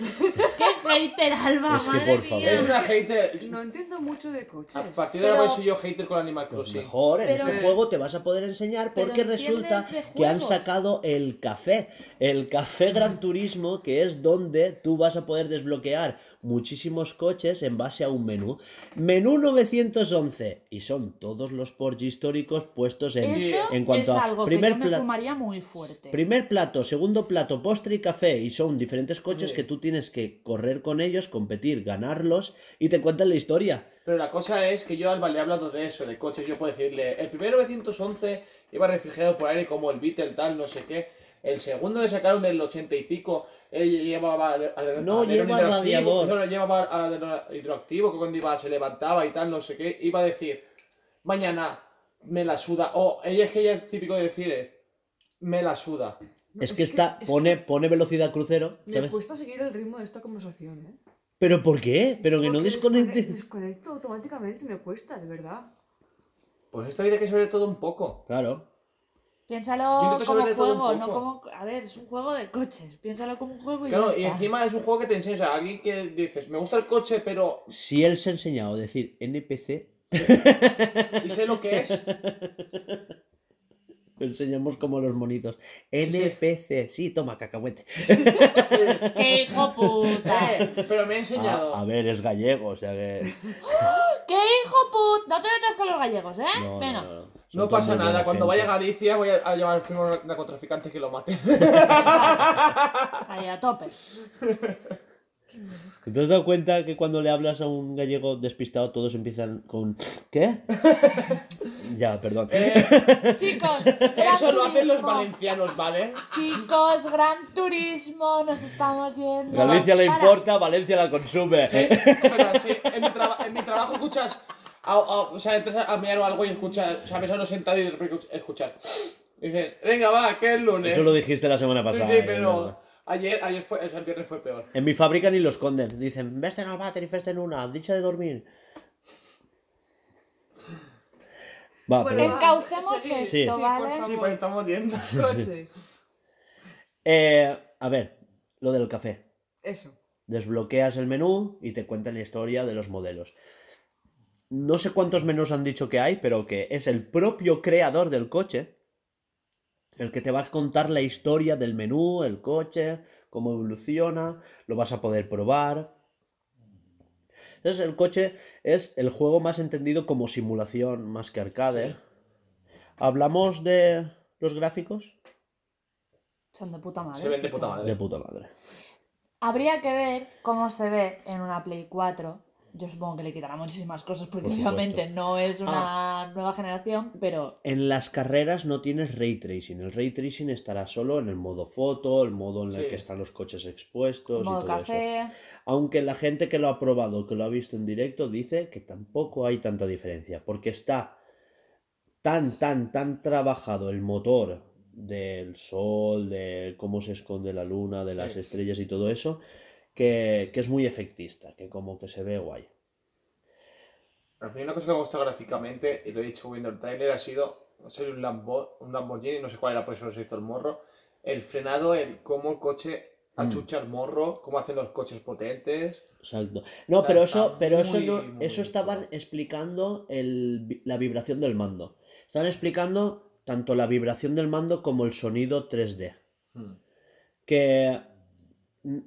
¡Qué hater, Alba! Es que, madre por favor. mía! Eres una hater. No entiendo mucho de coches. A partir de ahora Pero- voy a ser yo hater con Animal Pues Crossing. mejor, en Pero- este juego te vas a poder enseñar Pero porque entiendes resulta de que han juegos. sacado el café, el café Gran Turismo, que es donde tú vas a poder desbloquear muchísimos coches en base a un menú. Menú 911 y son todos los Porsche históricos puestos en, Eso en cuanto es a algo primer que yo me pla- fumaría muy fuerte. Primer plato, segundo plato, postre y café. Y son diferentes coches Sí. que tú tienes que correr con ellos, competir, ganarlos y te cuentan la historia. Pero la cosa es que yo a Alba le he hablado de eso, de coches, yo puedo decirle, el primer 911 iba refrigerado por aire como el Beetle, tal, no sé qué. El segundo que sacaron del 80 y pico, él llevaba. al- al- No, al lleva interactivo, radiador. no, llevaba al hidroactivo que cuando iba, se levantaba y tal, no sé qué. Iba a decir, mañana me la suda. O ella es que ella es típico de decir, es, me la suda. No, Es que está, es pone, pone velocidad crucero. Me ¿sabes? cuesta seguir el ritmo de esta conversación, ¿eh? ¿Pero por qué? Pero que no Porque desconecte. descone- Desconecto automáticamente, me cuesta, de verdad. Pues esta vida hay que saber todo un poco. Claro. Piénsalo como juego, no como... A ver, es un juego de coches. Piénsalo como un juego y Claro, ya y encima es un juego que te enseña. O sea, alguien que dices, me gusta el coche, pero. Si él se ha enseñado a decir NPC, Y sé lo que es. enseñamos como los monitos. NPC, sí, toma, cacahuete. ¡Qué hijo puta! Eh, pero me ha enseñado. A, a ver, es gallego, o sea que. ¡Qué hijo puta! No te metas con los gallegos, ¿eh? No, Venga. no, pasa nada, cuando gente. vaya a Galicia voy a, llamar a los primeros narcotraficantes que lo maten. Ahí, a tope. ¿Te has dado cuenta que cuando le hablas a un gallego despistado todos empiezan con ¿qué? ya, perdón. Chicos, Eso lo hacen los valencianos, ¿vale? Chicos, gran turismo, nos estamos yendo. Galicia le Para. importa, Valencia la consume. Pero sí, en, mi traba- en mi trabajo escuchas. a- a- o sea, entras a mirar o algo y escuchas. O sea, a uno sentado y escuchas. Y dices, venga, va, que es lunes. Eso lo dijiste la semana Sí, pasada. sí, eh, pero. Ayer, ayer fue. El viernes fue peor. En mi fábrica ni lo esconden. Dicen, veste al váter y feste en una, dicha de dormir. Va, Bueno, pero... Encaucemos seguid. esto, Sí. por ¿vale? favor. Sí, pues estamos yendo. Coches. Eh, a ver, lo del café. Eso. Desbloqueas el menú y te cuenta la historia de los modelos. No sé cuántos menús han dicho que hay, pero que es el propio creador del coche el que te va a contar la historia del menú, el coche, cómo evoluciona, lo vas a poder probar. Entonces el coche es el juego más entendido como simulación más que arcade. ¿Hablamos de los gráficos? Son de puta madre. Se ven de puta De madre. puta madre. Habría que ver cómo se ve en una Play 4. Yo supongo que le quitará muchísimas cosas porque Por obviamente no es una nueva generación, pero En las carreras no tienes ray tracing. El ray tracing estará solo en el modo foto, el modo en el Sí. que están los coches expuestos y modo eso. café. Aunque la gente que lo ha probado, que lo ha visto en directo, dice que tampoco hay tanta diferencia. Porque está tan, tan, tan trabajado el motor del sol, de cómo se esconde la luna, de las estrellas y todo eso, que, que es muy efectista, que como que se ve guay. A mí una cosa que me gusta gráficamente, y lo he dicho viendo el trailer, ha sido, ha sido un, Lambo, un Lamborghini, no sé cuál era, por eso no se hizo el morro. El frenado, el cómo el coche Mm. achucha el morro, cómo hacen los coches potentes. Exacto. No, sea, pero eso, pero eso no, muy eso estaban explicando el la vibración del mando. Estaban explicando tanto la vibración del mando como el sonido 3D. Hmm. Que mm,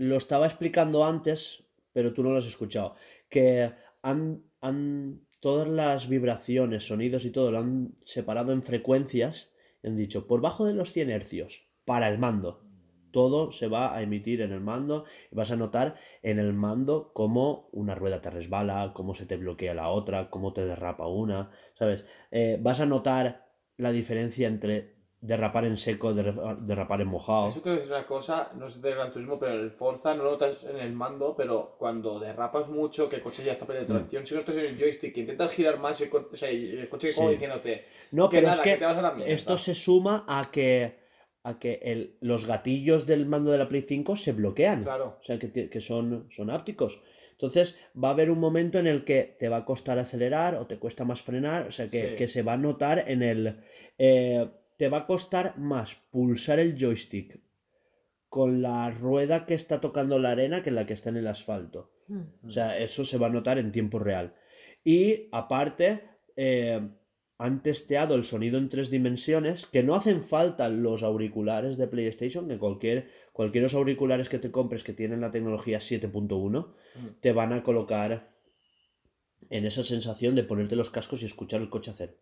lo estaba explicando antes, pero tú no lo has escuchado. Que han, han todas las vibraciones, sonidos y todo lo han separado en frecuencias y han dicho por bajo de los 100 hercios para el mando. Todo se va a emitir en el mando y vas a notar en el mando cómo una rueda te resbala, cómo se te bloquea la otra, cómo te derrapa una, ¿sabes? Eh, vas a notar la diferencia entre derrapar en seco, derra- derrapar en mojado. Eso te decir una cosa, no es de Gran Turismo, pero el Forza no lo notas en el mando, pero cuando derrapas mucho, que el coche ya está perdiendo Mm. tracción, si no estás en el joystick, intentas girar más, el, o sea, el coche como Sí. diciéndote No, que pero nada, es que que te vas a la mierda. esto se suma a que, a que el- los gatillos del mando de la Play 5 se bloquean. Claro. O sea, que, que son, son ápticos. Entonces va a haber un momento en el que te va a costar acelerar o te cuesta más frenar. O sea, que, Sí. que se va a notar en el... eh, te va a costar más pulsar el joystick con la rueda que está tocando la arena que la que está en el asfalto. Hmm. O sea, eso se va a notar en tiempo real. Y aparte, eh, han testeado el sonido en tres dimensiones, que no hacen falta los auriculares de PlayStation, que cualquier, cualquier los auriculares que te compres que tienen la tecnología 7.1, Mm. te van a colocar en esa sensación de ponerte los cascos y escuchar el coche hacer.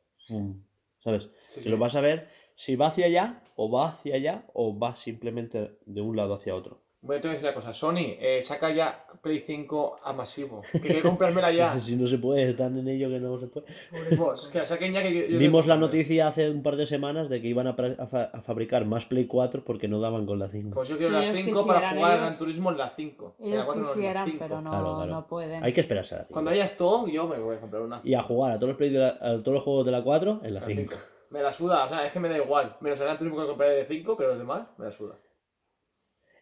¿Sabes? Sí, Que sí. lo vas a ver si va hacia allá, o va hacia allá, o va simplemente de un lado hacia otro. Bueno, te voy a decir una cosa. Sony, eh, saca ya Play 5 a masivo. Que quiero comprármela ya. Si no se puede, están en ello que no se puede. Pues, que la saquen ya que yo- yo Dimos la noticia hace un par de semanas de que iban a, pra- a fa- a fabricar más Play 4 porque no daban con la 5. Pues yo quiero Si la ellos 5 para quisieran, jugar a ellos- Gran Turismo en la 5. En la Ellos 4 no, en la quisieran, 5. pero no, Claro, claro. no pueden. Hay que esperarse a la 5. Cuando haya esto, yo me voy a comprar una. Y a jugar a todos los, Play de la- a todos los juegos de la 4 en la La 5. 5. Me la suda, o sea, es que me da igual. Menos el Turismo que compraré de 5, pero los demás me la suda.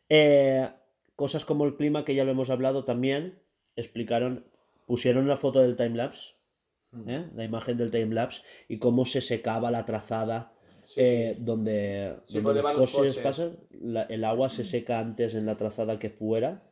Eh, cosas como el clima, que ya lo hemos hablado también, explicaron, pusieron la foto del timelapse, Mm. ¿eh? la imagen del timelapse, y cómo se secaba la trazada Sí. eh, donde, Sí, donde los coches coches. pasan, la- el agua se seca antes en la trazada que fuera.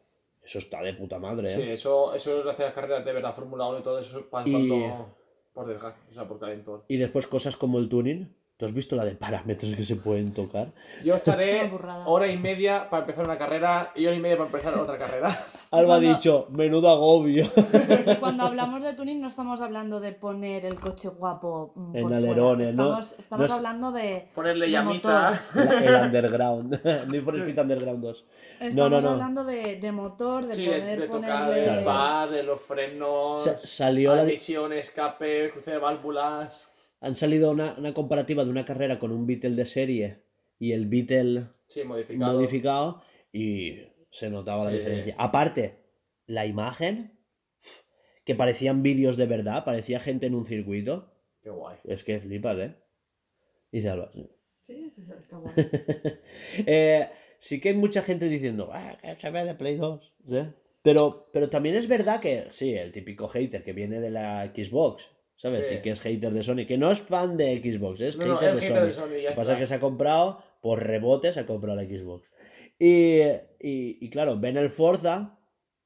Eso está de puta madre, Sí, ¿eh? eso, eso es hacer las carreras de verdad, Fórmula 1 y todo eso para Y- cuanto por desgaste, o sea, por calentón. Y después cosas como el tuning. ¿Tú has visto la de parámetros que se pueden tocar? Yo estaré hora y media para empezar una carrera y hora y media para empezar otra carrera. Alba ha Cuando- dicho, menudo agobio. Y cuando hablamos de tuning no estamos hablando de poner el coche guapo mm, En alerones. ¿no? Estamos, No es- hablando de Ponerle de llamita. motor. El underground. Need for Speed Underground 2. Estamos No, no, no. hablando de, de motor, de Sí, de, poder de tocar ponerle... el bar, de los frenos, Sa- salió la, admisión, escape, cruce de válvulas. Han salido una, una comparativa de una carrera con un Beetle de serie y el Beetle Sí, modificado. modificado y se notaba la diferencia. Aparte, la imagen, que parecían vídeos de verdad, parecía gente en un circuito. Qué guay. Es que flipas, ¿eh? Dice Alba. sí. Sí, está- está guay. Eh, sí que hay mucha gente diciendo, ah, que se ve de Play 2. ¿sí? Pero, pero también es verdad que, sí, el típico hater que viene de la Xbox, ¿sabes? Sí. Y que es hater de Sony, que no es fan de Xbox, es No, no, hater, el de, hater Sony. de Sony, Lo que pasa es que se ha comprado, por rebote, se ha comprado la Xbox. Y, y, y claro, ven el Forza,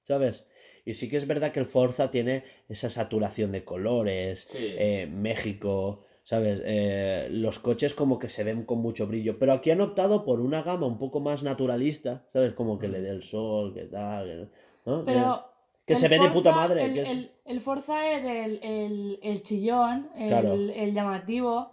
¿sabes? Y sí que es verdad que el Forza tiene esa saturación de colores, Sí. eh, México, ¿sabes? Eh, los coches como que se ven con mucho brillo. Pero aquí han optado por una gama un poco más naturalista, ¿sabes? Como que le dé el sol, que tal, ¿no? Eh, Pero que el se ve de puta madre. El, que es- el- el Forza es el, el- el chillón, el, Claro. el llamativo.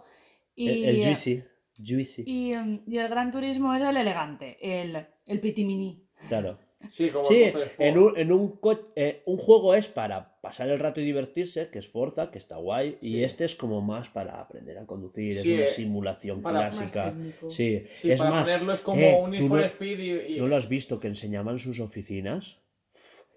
Y, el, el juicy, juicy, Y, mm, y el Gran Turismo es el elegante, el, el pitimini. claro. Sí, como Sí, en un, en un, co- eh, un juego es para pasar el rato y divertirse, que es Forza, que está guay, y este es como más para aprender a conducir, Sí, es una eh, simulación Más clásica. Sí, Sí, es para más, ponerlo es como eh, un no- Speed y... y- ¿no lo has visto que enseñaban sus oficinas?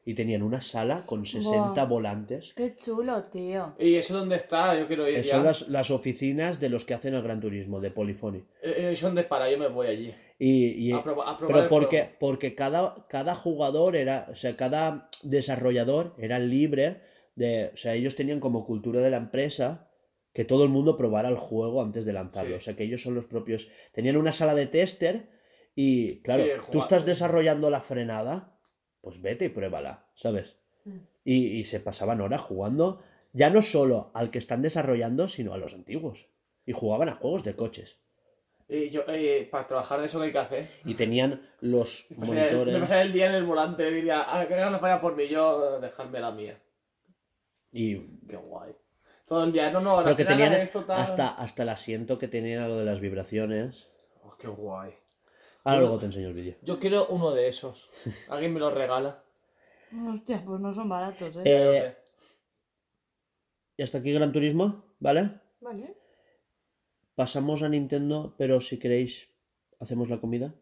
Y tenían una sala con 60 Buah. volantes. Qué chulo, tío. ¿Y eso dónde está? Yo quiero ir Eh, ya. Son las, las oficinas de los que hacen el Gran Turismo, de Polyphony. Eh, ¿Eso dónde para? Yo me voy allí. Y, y- A proba- a probar pero el porque, juego. porque cada, cada jugador era, o sea, cada desarrollador era libre de, o sea, ellos tenían como cultura de la empresa que todo el mundo probara el juego antes de lanzarlo. Sí. O sea, que ellos son los propios, tenían una sala de tester y, claro, Sí, tú estás desarrollando la frenada, pues vete y pruébala, ¿sabes? Mm. Y, y se pasaban horas jugando, ya no solo al que están desarrollando, sino a los antiguos. Y jugaban a juegos de coches. Y yo, eh, para trabajar de eso, ¿qué hay que hacer? Y tenían los Me monitores. me pasaría el día en el volante, diría, ah, que hagan falla por mí, yo dejarme la mía. Y Qué guay. Todo el día, no, no, la Pero que tenían esto, tal. hasta, hasta el asiento que tenía lo de las vibraciones. Oh, qué guay. Ahora Yo- luego te enseño el vídeo. Yo quiero uno de esos. ¿Alguien me lo regala? Hostia, pues no son baratos, ¿eh? Ya lo Eh, sé. Y hasta aquí Gran Turismo, ¿vale? Vale. Pasamos a Nintendo, pero si queréis, hacemos la comida.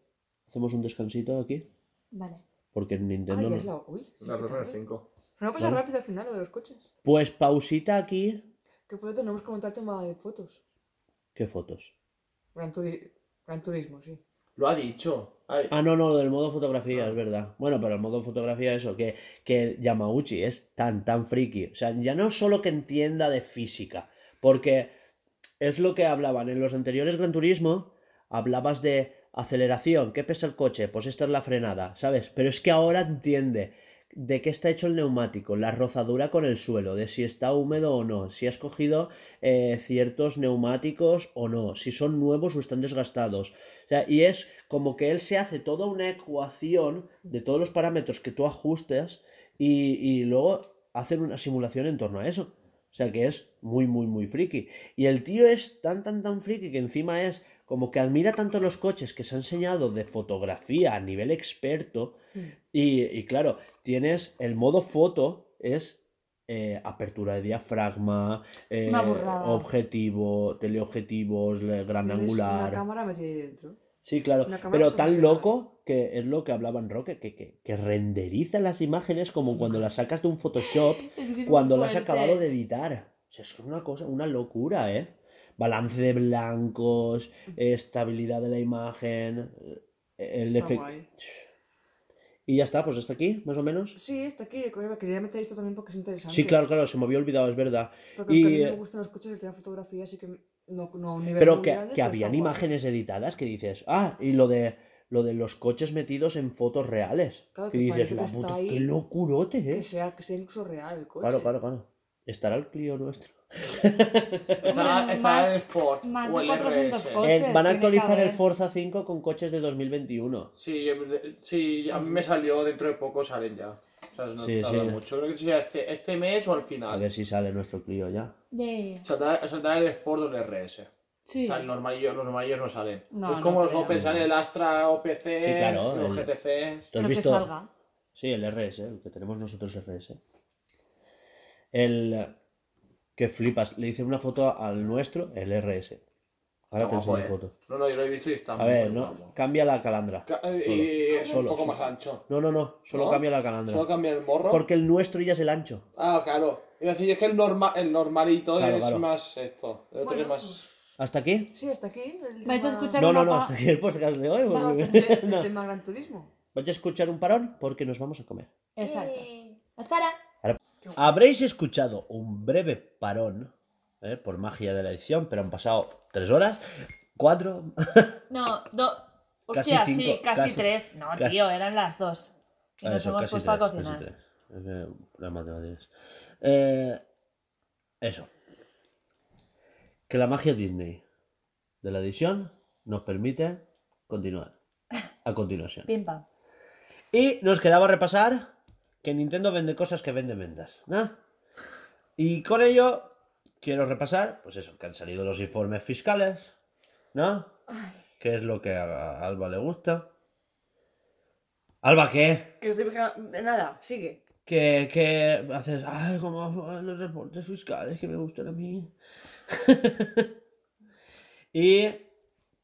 Hacemos un descansito aquí. Vale. Porque en Ah, Nintendo ya no. es la... Uy, sí, La tarde. 5. Se me ha pasado Vale. rápido al final lo de los coches. Pues pausita aquí. Que por eso tenemos que comentar el tema de fotos. ¿Qué fotos? Gran, turi- Gran turismo, sí. Lo ha dicho. Ah, no, no, del modo fotografía, es verdad. Bueno, pero el modo fotografía, eso, que, que Yamauchi es tan, tan friki. O sea, ya no solo que entienda de física, porque es lo que hablaban en los anteriores Gran Turismo, hablabas de aceleración, ¿qué pesa el coche? Pues esta es la frenada, ¿sabes? Pero es que ahora entiende de qué está hecho el neumático, la rozadura con el suelo, de si está húmedo o no, si has cogido eh, ciertos neumáticos o no, si son nuevos o están desgastados. O sea, y es como que él se hace toda una ecuación de todos los parámetros que tú ajustes y, y luego hacen una simulación en torno a eso. O sea que es muy, muy, muy friki. Y el tío es tan, tan, tan friki que encima es como que admira tanto los coches que se ha enseñado de fotografía a nivel experto. Mm. Y, y claro, tienes el modo foto, es eh, apertura de diafragma, eh, objetivo, teleobjetivos, le- gran angular. una cámara metida ahí dentro. Sí, claro, pero tan loco que es lo que hablaba en Roque, que, que, que renderiza las imágenes como cuando las sacas de un Photoshop, Es que es cuando las has acabado de editar. O sea, es una cosa, una locura, ¿eh? Balance de blancos, eh, estabilidad de la imagen, eh, el Está efecto... guay. Y ya está, pues hasta aquí, más o menos. Sí, está aquí. Quería meter esto también porque es interesante. Sí, claro, claro, se me había olvidado, es verdad. Porque Y, a mí eh, me gustan los coches, el tema fotografía, así que no, no nivel Pero que, grande, que pero habían guay. imágenes editadas que dices, ah, y lo de lo de los coches metidos en fotos reales. Claro, que que dices, la que puta, ahí, qué locurote, Que eh. sea, que sea incluso real el coche. Claro, claro, claro. Estará el Clio nuestro. Está, Hombre, está más- el Sport más o de el 400 RS. coches. Eh, van a actualizar el. Forza 5 con coches de 2021. Sí, sí, a mí me salió dentro de poco salen ya. O sea, no Sí, tarda sí. mucho. Creo que sea este, este mes o al A final. ver si sale nuestro Clio ya. Yeah. Saldrá, saldrá el Sport o el RS. Sí. O sea, el normalillo- los normalillos no salen. No, es como no los. Opel, sale el Astra OPC, Sí, claro, los el- GTC. ¿Tú has que visto? salga. Sí, el RS, el que tenemos nosotros RS. El que flipas, le hice una foto al nuestro, el RS. Ahora te enseño eh. foto. No, no, yo lo he visto y está A muy ver, guapo. no, cambia la calandra. Ca- Solo. Y es Solo, un poco sí. más ancho. No, no, no, solo ¿No? cambia la calandra. Solo cambia el morro. Porque el nuestro ya es el ancho. Ah, claro. Iba a decir, es que el, norma, el normalito Claro, es claro. más esto. El otro Bueno, es más. pues, ¿Hasta aquí? sí, hasta aquí. El ¿Vais a escuchar No, una no, no, pa- hasta aquí el podcast de hoy. No, porque- hasta aquí el no. tema Gran Turismo. Vais a escuchar un parón porque nos vamos a comer. Exacto. Hasta ahora. Habréis escuchado un breve parón, ¿eh? por magia de la edición, pero han pasado tres horas, cuatro. No, dos. Casi Hostia, cinco, sí, casi, casi- tres. No, casi- tío, eran las dos. Y nos Eso, hemos casi puesto a cocinar. casi las matemáticas. Eh, eso. Que la magia Disney de la edición nos permite continuar. A continuación. Pim pam. Y nos quedaba repasar que Nintendo vende cosas que venden ventas, ¿no? Y con ello quiero repasar, pues eso, que han salido los informes fiscales, ¿no? Que es lo que a Alba le gusta. Alba, ¿qué? Que estoy nada, sigue. Que, que haces, ay, como los reportes fiscales que me gustan a mí. y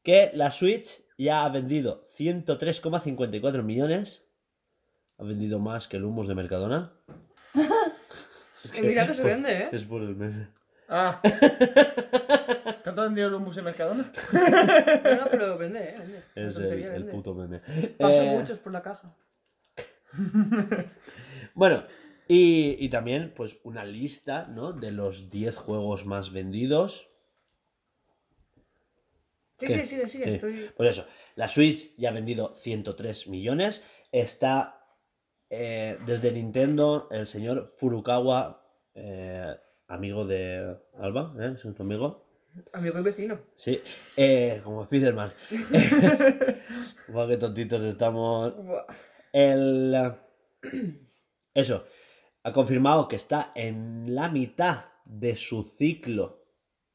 que la Switch ya ha vendido 103,54 millones. Ha vendido más que el Humos de Mercadona. Que mira que se vende, ¿eh? Es por el meme. Ah. ¿Tanto han vendido el humus de Mercadona? No, no, pero vende, ¿eh? Vende. Es el, puto meme. Pasan Eh, muchos por la caja. Bueno, y, y también, pues, una lista, ¿no? De los 10 juegos más vendidos. Sí, ¿Qué? sí, sigue, sigue. Sí. Estoy. Pues eso, la Switch ya ha vendido 103 millones. Está eh, desde Nintendo el señor Furukawa, eh, amigo de Alba, ¿eh? Es nuestro amigo. Amigo y vecino. Sí, eh, como Spiderman. Guau, qué tontitos estamos. Buah. El. Eso. Ha confirmado que está en la mitad de su ciclo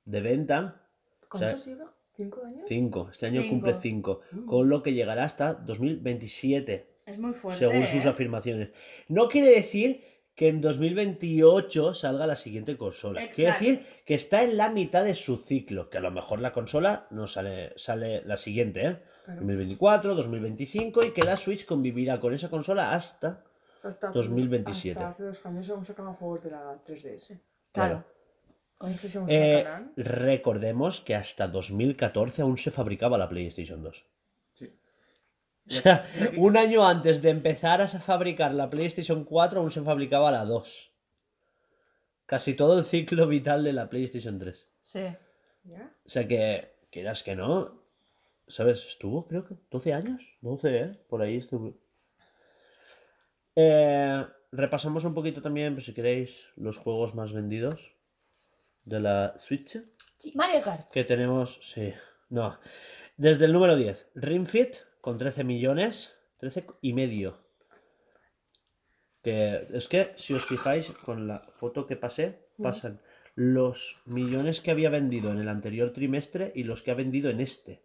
de venta. ¿Cuántos lleva? ¿Cinco años? 5. Este año Cinco. cumple 5. Con lo que llegará hasta 2027. Es muy fuerte. según sus ¿eh? afirmaciones. No quiere decir que en 2028 salga la siguiente consola. Quiere Exacto. decir que está en la mitad de su ciclo. Que a lo mejor la consola no sale, sale la siguiente, ¿eh? Claro. 2024, 2025 y que la Switch convivirá con esa consola hasta Hasta hace 2027. Hasta hace dos años aún sacaban juegos de la 3DS. Claro. Aún Eh, recordemos que hasta 2014 aún se fabricaba la PlayStation 2. Sí. O sea, un año antes de empezar a fabricar la PlayStation 4 aún se fabricaba la 2. Casi todo el ciclo vital de la PlayStation 3. Sí. ¿Ya? O sea que, quieras que no, ¿sabes? Estuvo, creo que 12 años. 12, ¿eh? Por ahí estuvo. Eh, repasamos un poquito también, pues, si queréis, los juegos más vendidos de la Switch. Mario Kart. Que tenemos, sí, no. Desde el número 10, Ring Fit, con 13 millones, 13 y medio. Que es que, si os fijáis, con la foto que pasé, pasan los millones que había vendido en el anterior trimestre y los que ha vendido en este.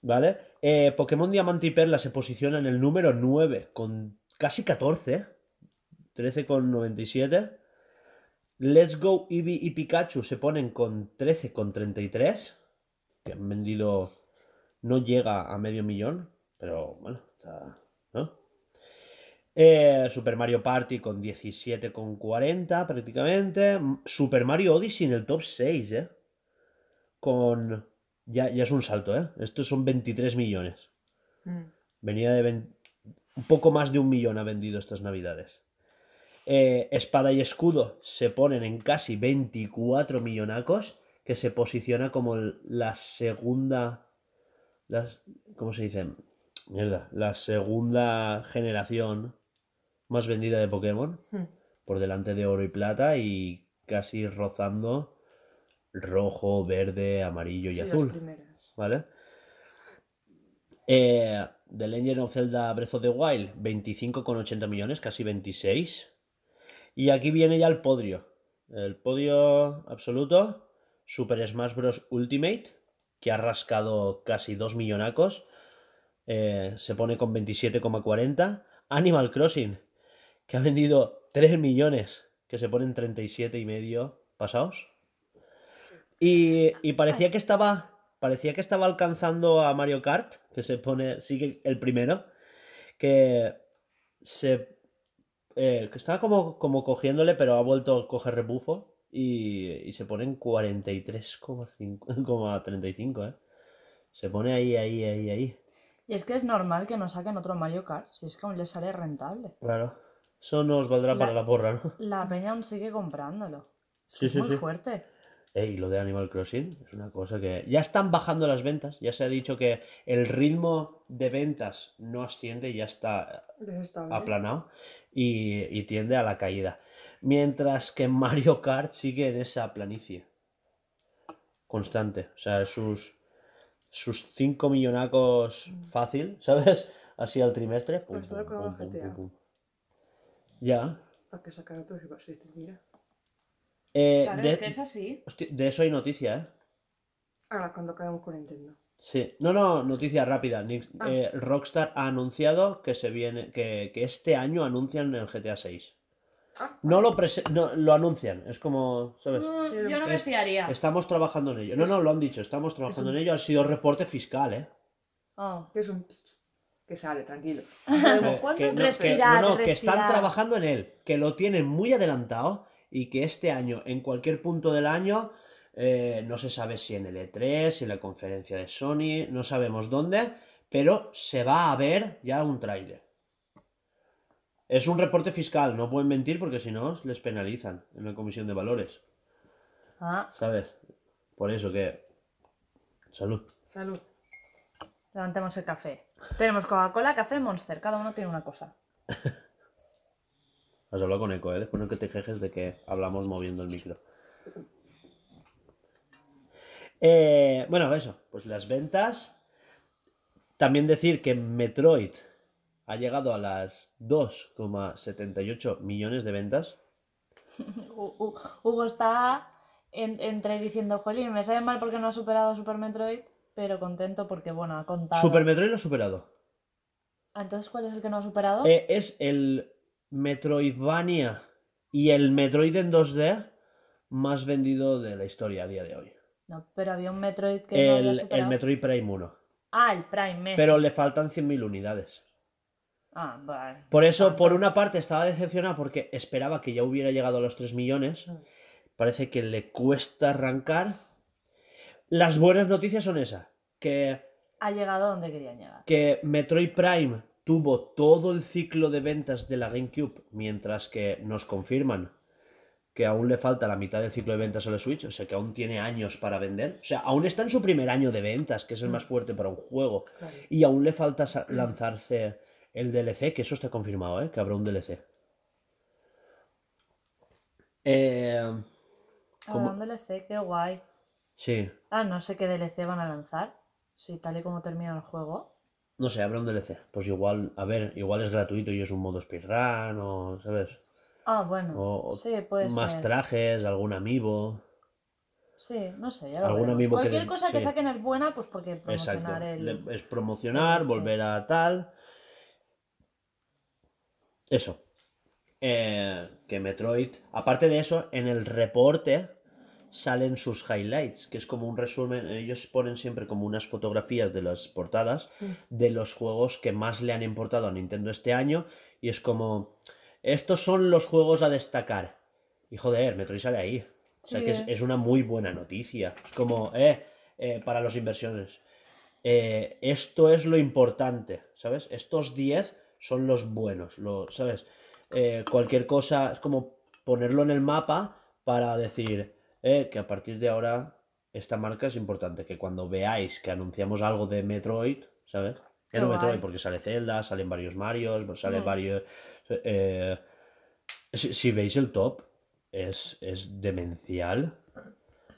¿Vale? Eh, Pokémon Diamante y Perla se posiciona en el número 9 con casi 14. 13,97. Let's Go Eevee y Pikachu se ponen con 13,33. Que han vendido. No llega a medio millón. Pero bueno, está. ¿no? Eh, Super Mario Party con 17,40 prácticamente. Super Mario Odyssey en el top 6, ¿eh? Con. Ya, ya es un salto, ¿eh? Estos son 23 millones. Mm. Venía de. Un poco más de un millón ha vendido estas navidades. Eh, Espada y Escudo se ponen en casi 24 millonacos, que se posiciona como la segunda. Las, ¿Cómo se dice? Mierda. La segunda generación más vendida de Pokémon. Mm. Por delante de oro y plata y casi rozando rojo, verde, amarillo y Sí, las azul. primeras. ¿Vale? Eh, The Legend of Zelda Breath of the Wild, 25,80 millones, casi 26. Y aquí viene ya el podio. El podio absoluto, Super Smash Bros. Ultimate, que ha rascado casi 2 millonacos. eh, se pone con 27,40. Animal Crossing, que ha vendido 3 millones, que se ponen 37 y medio pasados. Y, y parecía que estaba. Parecía que estaba alcanzando a Mario Kart, que se pone. Sigue el primero. Que se. eh, que estaba como, como cogiéndole, pero ha vuelto a coger rebufo. Y, y se pone en 43,35, ¿eh? Se pone ahí, ahí, ahí, ahí. Y es que es normal que no saquen otro Mario Kart, si es que aún les sale rentable. Claro. Eso nos valdrá La- para la porra, ¿no? La peña aún sigue comprándolo. Es, Sí, sí, muy sí. fuerte. Ey, lo de Animal Crossing es una cosa que ya están bajando las ventas, ya se ha dicho que el ritmo de ventas no asciende, ya está Desestable. aplanado y, y tiende a la caída. Mientras que Mario Kart sigue en esa planicie constante, o sea, sus sus 5 millonacos fácil, ¿sabes? Así al trimestre. pum, todo pum, con pum, GTA. pum, pum. Ya. ¿Para qué sacar otro si va a existir? Mira. Eh, Claro, de, es que es así. hostia, de eso hay noticia, ¿eh? Ahora, cuando acabemos con Nintendo. Sí, no, no, noticia rápida. Ni- Ah. eh, Rockstar ha anunciado que se viene, que, que este año anuncian el GTA 6. Ah, No lo, no, lo anuncian, es como, ¿sabes? Mm, Sí, yo no me fiaría. Estamos trabajando en ello. No, no, lo han dicho, estamos trabajando un- en ello. Ha sido reporte fiscal, ¿eh? Oh. que es un que sale, tranquilo. No sabemos Que- no, que- Respirar, no, no, que están respirar. trabajando en él, que lo tienen muy adelantado y que este año, en cualquier punto del año, eh, no se sabe si en el E3, si en la conferencia de Sony, no sabemos dónde, pero se va a ver ya un tráiler. Es un reporte fiscal, no pueden mentir porque si no les penalizan en la comisión de valores, Ah, ¿sabes? Por eso que... Salud. Salud. levantemos el café. Tenemos Coca-Cola, café, Monster. Cada uno tiene una cosa. Has hablado con Eco, ¿eh? Después no que te quejes de que hablamos moviendo el micro. Eh, bueno, eso, pues las ventas. También decir que Metroid ha llegado a las 2,78 millones de ventas. Hu- Hu- Hugo está en- entre diciendo, jolín, me sabe mal porque no ha superado Super Metroid, pero contento porque, bueno, ha contado. Super Metroid lo ha superado. Ah, Entonces, ¿cuál es el que no ha superado? Eh, es el Metroidvania y el Metroid en 2D más vendido de la historia a día de hoy. No, pero había un Metroid que no había superado. el Metroid Prime 1. Ah, el Prime. Pero le faltan 100.000 unidades. Ah, vale. Por eso, por una parte, estaba decepcionado porque esperaba que ya hubiera llegado a los 3 millones. Mm. Parece que le cuesta arrancar. Las buenas noticias son esas. Que, Ha llegado donde querían llegar. que Metroid Prime tuvo todo el ciclo de ventas de la GameCube, mientras que nos confirman que aún le falta la mitad del ciclo de ventas a la Switch, o sea que aún tiene años para vender. O sea, aún está en su primer año de ventas, que es el más fuerte para un juego. Claro. Y aún le falta lanzarse el DLC, que eso está confirmado, ¿eh? Que habrá un DLC. Eh, un DLC, qué guay. sí, Ah, no sé qué DLC van a lanzar. Sí, tal y como termina el juego. no sé, habrá un DLC. Pues igual, a ver, igual es gratuito y es un modo speedrun o, ¿sabes? Ah, bueno. O- o sí, puede Más ser. trajes, algún amiibo. Sí, no sé, ya lo Algún amigo que Cualquier des- cosa que sí. saquen es buena, pues porque Exacto. promocionar el... Le- Es promocionar, este. volver a tal. Eso. Eh, que Metroid. Aparte de eso, en el reporte salen sus highlights, que es como un resumen. Ellos ponen siempre como unas fotografías de las portadas de los juegos que más le han importado a Nintendo este año. Y es como. Estos son los juegos a destacar. Y joder, Metroid sale ahí. O sea Sí, que es, eh. es una muy buena noticia. Es como, eh, eh, para los inversiones. Eh, esto es lo importante, ¿sabes? Estos 10 son los buenos, lo, ¿sabes? Eh, cualquier cosa es como ponerlo en el mapa para decir eh, que a partir de ahora esta marca es importante. Que cuando veáis que anunciamos algo de Metroid, ¿sabes? Guay. Metroid porque sale Zelda, salen varios Marios, salen Mm. varios... eh, si, si veis el top, es, es demencial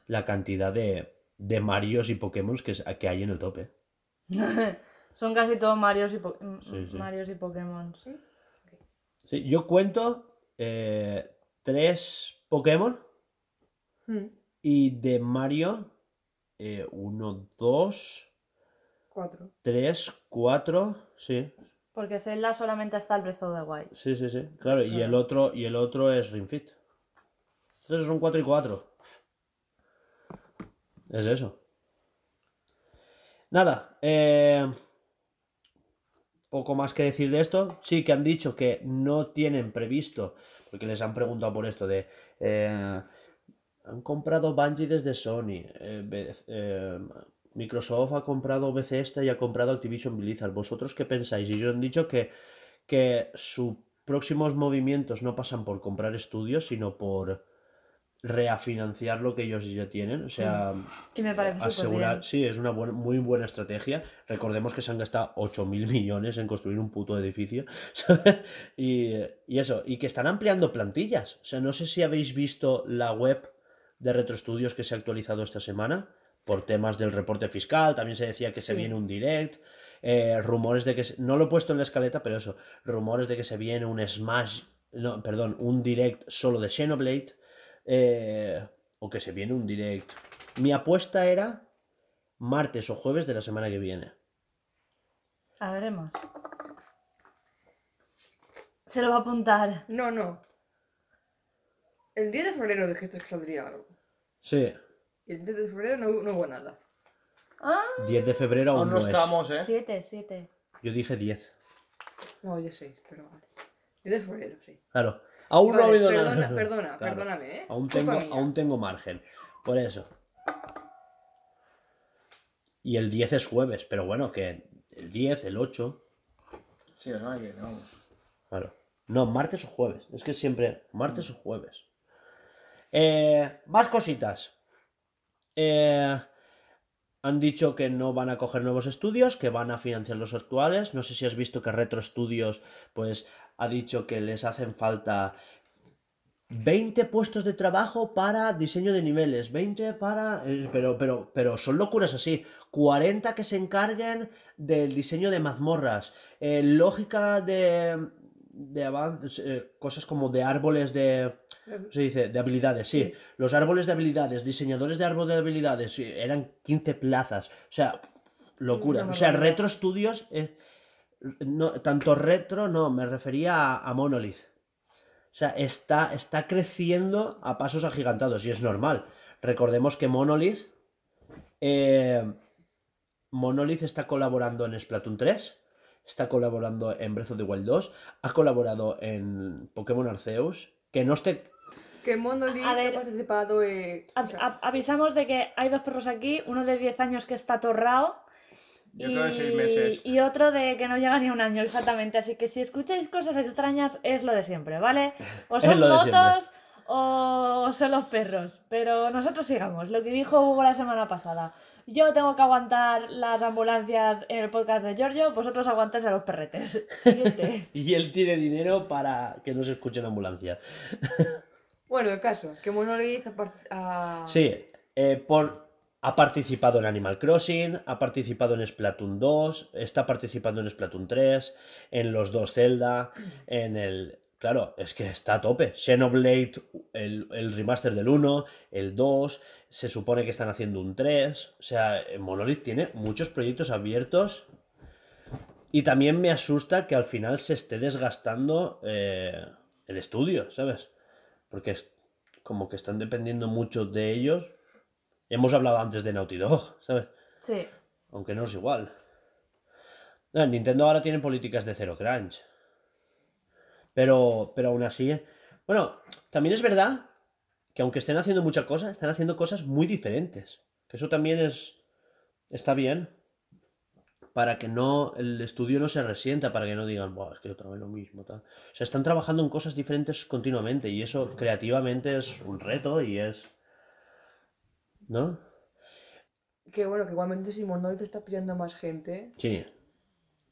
la cantidad de, de Marios y Pokémon que, que hay en el top, ¿eh? Son casi todos Marios y, po- mm, Sí, sí. Marios y Pokémon. Sí, yo cuento eh, tres Pokémon Mm, y de Mario eh, uno, dos, Cuatro. tres, cuatro, sí, Porque Zelda solamente está el Breath of the Wild. sí, sí, sí, claro, y el otro, y el otro es Ring Fit. Entonces son cuatro y cuatro. Es eso. Nada, eh, poco más que decir de esto. Sí que han dicho que no tienen previsto, porque les han preguntado por esto de... eh, han comprado Bungie desde Sony. eh, eh, Microsoft ha comprado Bethesda y ha comprado Activision Blizzard. ¿Vosotros qué pensáis? Y ellos han dicho que, que sus próximos movimientos no pasan por comprar estudios, sino por reafinanciar lo que ellos ya tienen. O sea, Y me parece súper asegurar. Sí, es una buena- muy buena estrategia. Recordemos que se han gastado 8.000 millones en construir un puto edificio. y, y eso, y que están ampliando plantillas. O sea, no sé si habéis visto la web de Retrostudios que se ha actualizado esta semana por temas del reporte fiscal. También se decía que se viene un direct. eh, rumores de que. se- No lo he puesto en la escaleta, pero eso. Rumores de que se viene un Smash. No, perdón, un direct solo de Xenoblade. Eh, o que se viene un direct. Mi apuesta era martes o jueves de la semana que viene. A veremos. Se lo va a apuntar. No, no. El 10 de febrero dijiste que saldría algo. Sí, Y el 10 de febrero no, no hubo nada. Ah, 10 de febrero aún Aún no no es. estamos, ¿eh? siete, siete. Yo dije 10. No, ya 6, pero vale. 10 de febrero, sí. Claro. Aún no ha Vale, habido perdona, nada. perdona, Claro. perdóname, ¿eh? Aún tengo, aún tengo margen. Por eso. Y el 10 es jueves, pero bueno, que el 10, el 8. Sí, semana que vamos. Claro. No, martes o jueves. Es que siempre martes o jueves. Eh, más cositas. Eh, han dicho que no van a coger nuevos estudios, que van a financiar los actuales. No sé si has visto que Retro Studios pues, ha dicho que les hacen falta 20 puestos de trabajo para diseño de niveles, 20 para... eh, Pero, pero, pero son locuras así. 40 que se encarguen del diseño de mazmorras. eh, lógica de... de avances, eh, cosas como de árboles de... ¿cómo se dice? De habilidades, sí. Sí. Los árboles de habilidades, diseñadores de árbol de habilidades, eran 15 plazas. O sea, locura. Una O sea. Retro Studios... eh, no, tanto retro, no, me refería a, a Monolith. O sea, está, está creciendo a pasos agigantados y es normal. Recordemos que Monolith. eh, Monolith está colaborando en Splatoon 3, está colaborando en Breath of the Wild 2, ha colaborado en Pokémon Arceus. Que no esté. Que Monolith A ver. ha participado eh, A- a- avisamos de que hay dos perros aquí, uno de 10 años que está torrado Y otro de seis meses. y otro de que no llega ni un año exactamente. Así que si escucháis cosas extrañas es lo de siempre, ¿vale? O son motos o son los perros. Pero nosotros sigamos, lo que dijo Hugo la semana pasada. Yo tengo que aguantar las ambulancias en el podcast de Giorgio, vosotros aguantáis a los perretes. Siguiente. Y él tiene dinero para que no se escuche en ambulancia. Bueno, el caso, que Monolith ha, partic- ha- Sí, eh, por, ha participado en Animal Crossing, ha participado en Splatoon 2, está participando en Splatoon 3, en los dos Zelda, en el Claro, es que está a tope. Xenoblade, el, el remaster del 1, el 2, se supone que están haciendo un 3. O sea, eh, Monolith tiene muchos proyectos abiertos. Y también me asusta que al final se esté desgastando eh, el estudio, ¿sabes? Porque es como que están dependiendo mucho de ellos. Hemos hablado antes de Naughty Dog, ¿sabes? Sí. Aunque no es igual. Ah, Nintendo ahora tiene políticas de cero crunch. Pero, pero aún así. Bueno, también es verdad que aunque estén haciendo muchas cosas, están haciendo cosas muy diferentes. Que eso también es. Está bien. Para que no. El estudio no se resienta, para que no digan, Buah, es que otra vez lo mismo. Tal. O sea, están trabajando en cosas diferentes continuamente. Y eso creativamente es un reto y es. ¿No? Que bueno, que igualmente si Monolith está pillando a más gente, Sí.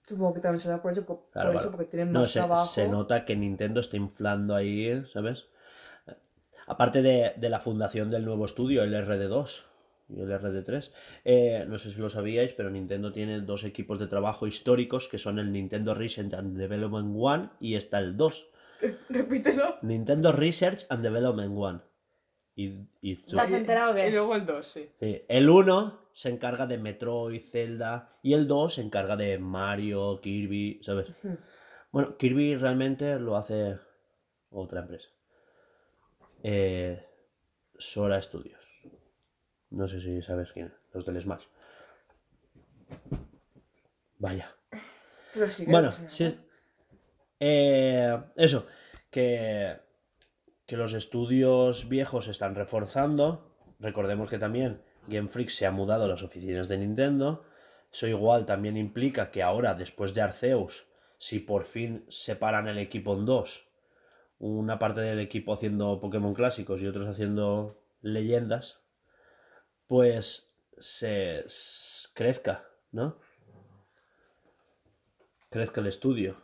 Supongo que también será por eso, por Claro, eso porque tienen No, más se, trabajo. se nota que Nintendo está inflando ahí, ¿sabes? Aparte de, de la fundación del nuevo estudio, el RD2 y el RD3, eh, no sé si lo sabíais, pero Nintendo tiene dos equipos de trabajo históricos que son el Nintendo Research and Development One y está el 2. Repítelo. Nintendo Research and Development One. Y, y su- ¿Te has enterado Y que luego el 2, sí. Sí, El 1 se encarga de Metroid, Zelda, y el 2 se encarga de Mario, Kirby, ¿sabes? Bueno, Kirby realmente lo hace otra empresa. Eh, Sora Studios. No sé si sabes quién, los del Smash. Vaya. Pero sí Bueno, no pasa nada. sí. eh, eso, que, que los estudios viejos se están reforzando. Recordemos que también Game Freak se ha mudado a las oficinas de Nintendo. Eso igual también implica que ahora, después de Arceus, si por fin separan el equipo en dos, una parte del equipo haciendo Pokémon clásicos y otros haciendo leyendas, pues se crezca, ¿no? Crezca el estudio.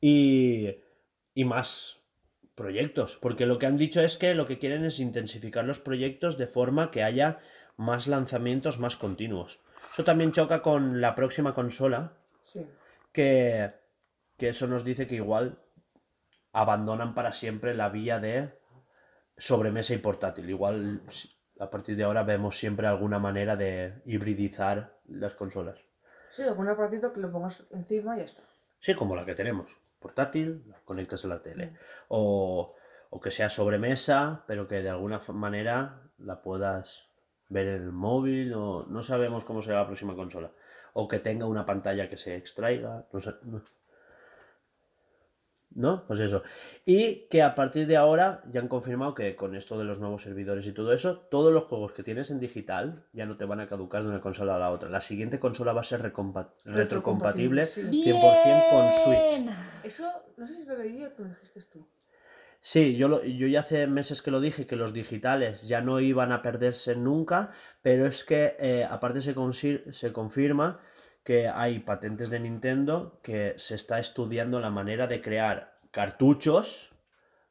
Y, y más proyectos, porque lo que han dicho es que lo que quieren es intensificar los proyectos de forma que haya más lanzamientos más continuos. Eso también choca con la próxima consola, Sí. que, que eso nos dice que igual abandonan para siempre la vía de sobremesa y portátil. Igual a partir de ahora vemos siempre alguna manera de hibridizar las consolas. Sí, algún aparatito que lo pongas encima y ya está. Sí, como la que tenemos. Portátil, conectas a la tele. O, o que sea sobremesa, pero que de alguna manera la puedas ver en el móvil. O no sabemos cómo será la próxima consola. O que tenga una pantalla que se extraiga. No sé. No. ¿No? Pues eso. Y que a partir de ahora ya han confirmado que con esto de los nuevos servidores y todo eso, todos los juegos que tienes en digital ya no te van a caducar de una consola a la otra. La siguiente consola va a ser retrocompatible sí. 100% con Switch. Eso, no sé si lo leí o lo dijiste tú. Sí, yo, lo- yo ya hace meses que lo dije, que los digitales ya no iban a perderse nunca, pero es que eh, aparte se confirma que hay patentes de Nintendo que se está estudiando la manera de crear cartuchos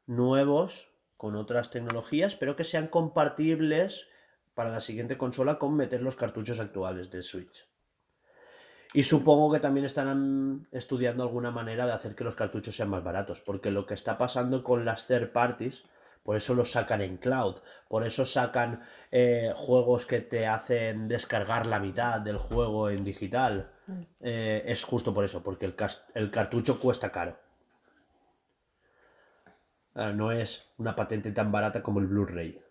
nuevos con otras tecnologías, pero que sean compatibles para la siguiente consola con meter los cartuchos actuales de Switch. Y supongo que también estarán estudiando alguna manera de hacer que los cartuchos sean más baratos, porque lo que está pasando con las third parties, por eso los sacan en cloud, por eso sacan eh, juegos que te hacen descargar la mitad del juego en digital. Eh, es justo por eso, porque el cartucho cuesta caro. Ah, no es una patente tan barata como el Blu-ray.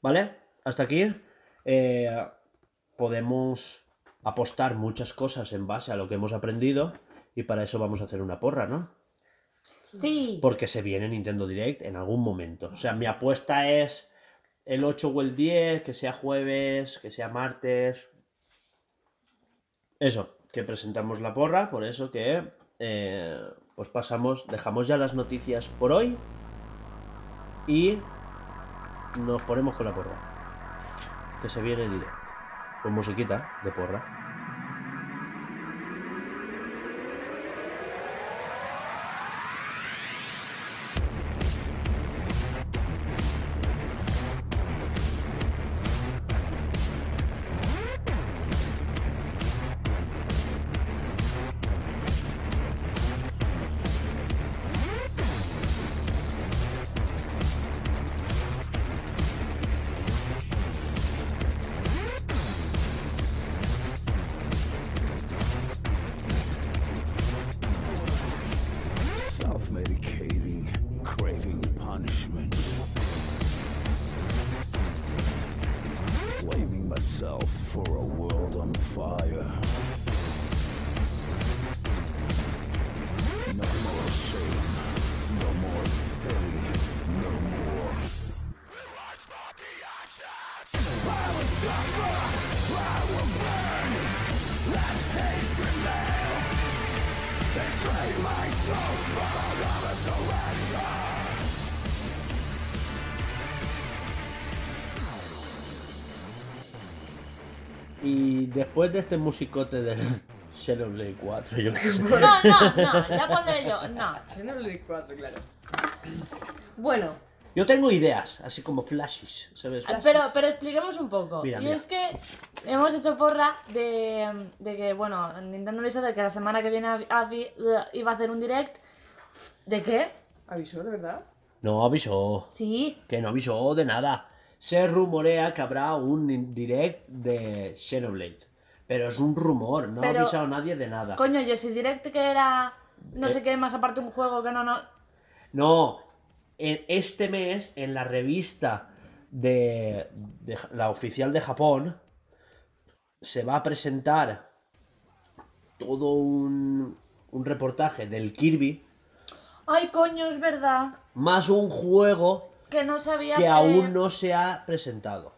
¿Vale? Hasta aquí. eh, podemos apostar muchas cosas en base a lo que hemos aprendido y para eso vamos a hacer una porra, ¿no? Porque se viene Nintendo Direct en algún momento. O sea, mi apuesta es el 8 o el 10, que sea jueves, que sea martes. Eso, que presentamos la porra, por eso que pues pasamos, dejamos ya las noticias por hoy y nos ponemos con la porra. Que se viene Direct. Con musiquita de porra. Después de este musicote del Xenoblade 4, yo qué sé. No, no, no, ya pondré yo. No. Xenoblade 4, claro. Bueno, Yo tengo ideas, así como flashes, ¿sabes? Pero, pero expliquemos un poco. Mira, y mira. es que hemos hecho porra de, de que, bueno, Nintendo avisó de que la semana que viene hab- iba a hacer un direct. ¿De qué? avisó, de verdad. No avisó, Sí. que no avisó de nada. Se rumorea que habrá un direct de Xenoblade. Pero es un rumor, no Pero- ha avisado nadie de nada. Coño, y ese direct que era. No Eh. sé qué, más aparte un juego que no, no. No, en este mes, en la revista de, la oficial de Japón, se va a presentar todo un, un reportaje del Kirby, Ay, coño, es verdad. más un juego Que no sabía que aún no se ha presentado.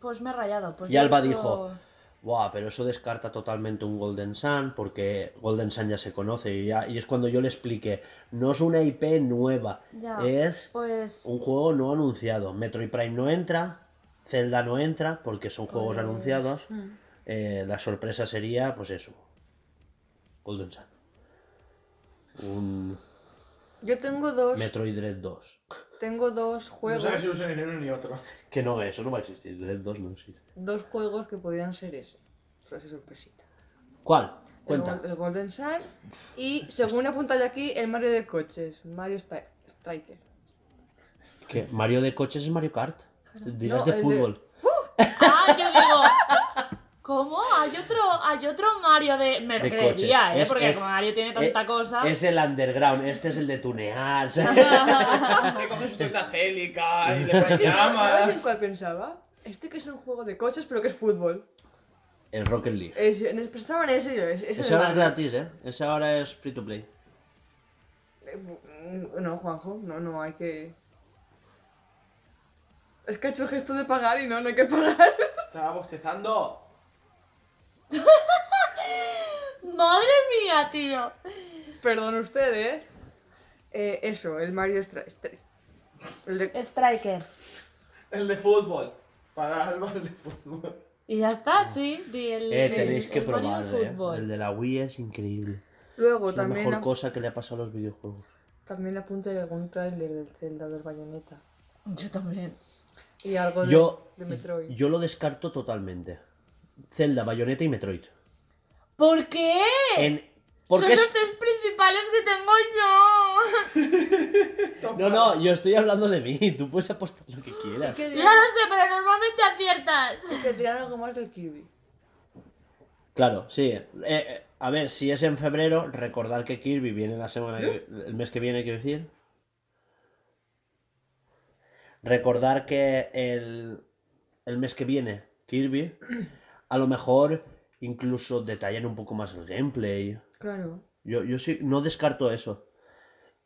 Pues me he rayado. Pues Y Alba dijo, Buah, pero eso descarta totalmente un Golden Sun, porque Golden Sun ya se conoce y, ya- y es cuando yo le expliqué, no es una IP nueva, Ya, es Pues. un juego no anunciado. Metroid Prime no entra, Zelda no entra, porque son juegos Pues, anunciados. mm. Eh, la sorpresa sería, pues eso, Golden Sun. Un Yo tengo dos, Metroid Dread 2. Tengo dos No juegos, sabes si usan ni uno ni otro. Que no, eso no va a existir, Dread 2 no existe. dos juegos que podrían ser ese. Frase sorpresita. ¿Cuál? El, Cuenta. El Golden Sun y, según apunta ya aquí, el Mario de coches, Mario Stri- Striker. ¿Qué? Mario de coches es Mario Kart. Dirás No, de el de- fútbol. Ah, yo digo. ¿Cómo? Hay otro, hay otro Mario de. Me De creería, coches. ¿eh? Es- Porque es- como Mario tiene tanta Eh, cosa. Es el underground, este es el de tunear. ¿sabes? Le coges tu célica y le ¿sabes, ¿Sabes en cuál pensaba? Este que es un juego de coches, pero que es fútbol. el Rocket League. Es, en- pensaba en ese ese Ese ahora es gratis, ¿eh? Ese ahora es free to play. Eh, No, Juanjo, no, no hay que. Es que ha hecho el gesto de pagar y no, no hay que pagar. Estaba bostezando. ¡Madre mía, tío! Perdón usted, ¿eh? Eh, Eso, el Mario Stri- Stri- El de... Strikers. El de fútbol. Para almas de fútbol. Y ya está, sí. di el, Eh, el- tenéis que el Mario de probarlo, ¿eh? El de la Wii es increíble. Luego Es la también, mejor cosa que le ha pasado a los videojuegos. también apunta algún tráiler del Zelda del Bayonetta. Yo también. Y algo de, Yo, de Metroid. yo lo descarto totalmente. Zelda, Bayonetta y Metroid. ¿Por qué? En... Son Porque los es... tres principales que tengo yo. No, no, yo estoy hablando de mí. Tú puedes apostar lo que quieras. que Ya lo sé, pero normalmente aciertas. y que dirán algo más del Kirby. Claro, sí. Eh, eh, a ver, si es en febrero, recordar que Kirby viene la semana que- el mes que viene, quiero decir. Recordar que el, el mes que viene, Kirby, a lo mejor incluso detallan un poco más el gameplay. Claro. Yo, yo sí, no descarto eso.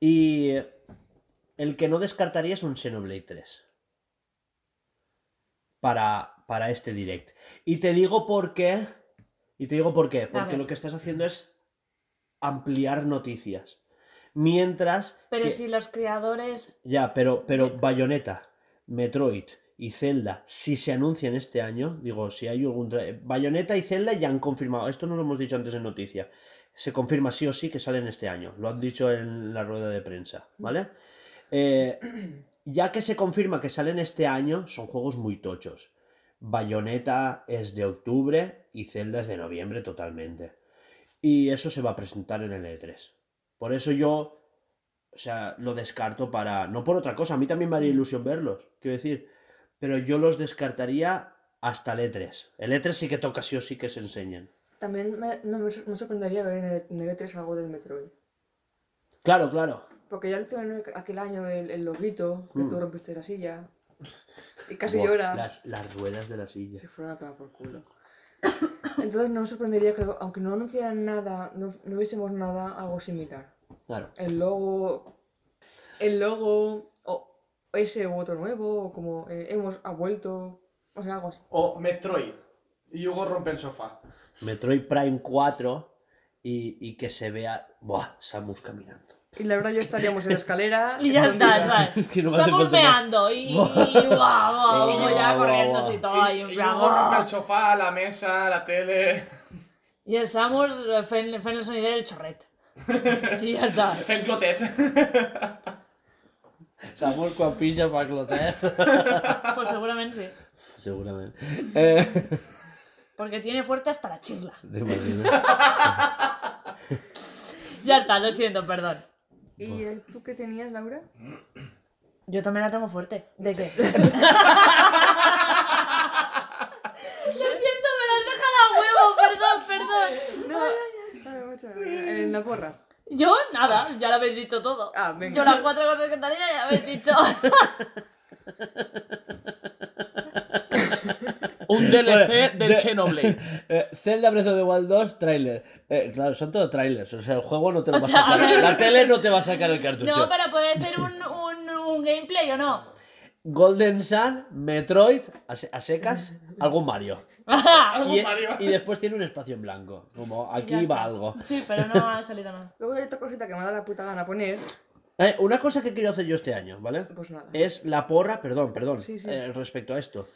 Y el que no descartaría es un Xenoblade 3. Para, para este direct. Y te digo por qué. Y te digo por qué. Porque lo que estás haciendo es ampliar noticias. Mientras. Pero que- si los creadores. Ya, pero, pero Bayonetta, Metroid y Zelda, si se anuncian este año, digo, si hay algún... Bayonetta y Zelda ya han confirmado, esto no lo hemos dicho antes en noticia, se confirma sí o sí que salen este año, lo han dicho en la rueda de prensa, ¿vale? Eh, ya que se confirma que salen este año, son juegos muy tochos. Bayonetta es de octubre y Zelda es de noviembre totalmente. Y eso se va a presentar en el E3. Por eso yo o sea, lo descarto para. No por otra cosa, a mí también me haría ilusión verlos, quiero decir. Pero yo los descartaría hasta el E3. El E3 sí que toca sí o sí que se enseñen. También me, no me, sor- me sorprendería ver en el, en el E3 algo del Metroid. Claro, claro. Porque ya lo hicieron aquel año el, el loguito, que Mm. tú rompiste la silla. Y casi Buah, llora. Las, las ruedas de la silla. Se fueron a tomar por culo. Entonces no me sorprendería que, aunque no anunciaran nada, no, no viésemos nada, algo similar. Claro. El logo. El logo. O ese u otro nuevo, o como eh, hemos ha vuelto. O sea, algo así. O Metroid. Y Hugo rompe el sofá. Metroid Prime 4 y, y que se vea. Buah, Samus caminando. Y Laura y yo estaríamos en la escalera. Y ya está. ¿sabes? Que no me hace Estamos falta más. meando y, y guau, guau, Guau, y ya corriendo y todo en Y, y plan, Hugo rompe guau. el sofá, la mesa, la tele. Y el Samus eh, fen, fen el sonido del chorret. Y ya está. El clotet. Samus quan pa clotet. Pues seguramente sí. Segurament. Eh, Porque tiene fuerte hasta la chirla. Ya está, lo siento, perdón. ¿Y eh, tú qué tenías, Laura? Yo también la tengo fuerte. ¿De qué? lo siento, me la has dejado a huevo, perdón, perdón. No. Sabe mucho. En la porra. Yo, nada, ya lo habéis dicho todo. Ah, venga. Yo las cuatro cosas que tenía ya lo habéis dicho. Un DLC Bueno, del de- Xenoblade. Eh, Zelda Breath of the Wild 2, tráiler. Eh, claro, son todo trailers. O sea, el juego no te lo O va a sea, a sacar. ver. La tele no te va a sacar el cartucho. No, pero puede ser un, un, un gameplay o no. Golden Sun, Metroid, a, se- a secas, algún Mario. Algo Y, Mario. y después tiene un espacio en blanco. Como aquí Ya va está. algo. Sí, pero no ha salido nada. Luego hay otra cosita que me da la puta gana poner. Eh, una cosa que quiero hacer yo este año, ¿vale? Pues nada. Es la porra, perdón, perdón, Sí, sí. eh, respecto a esto.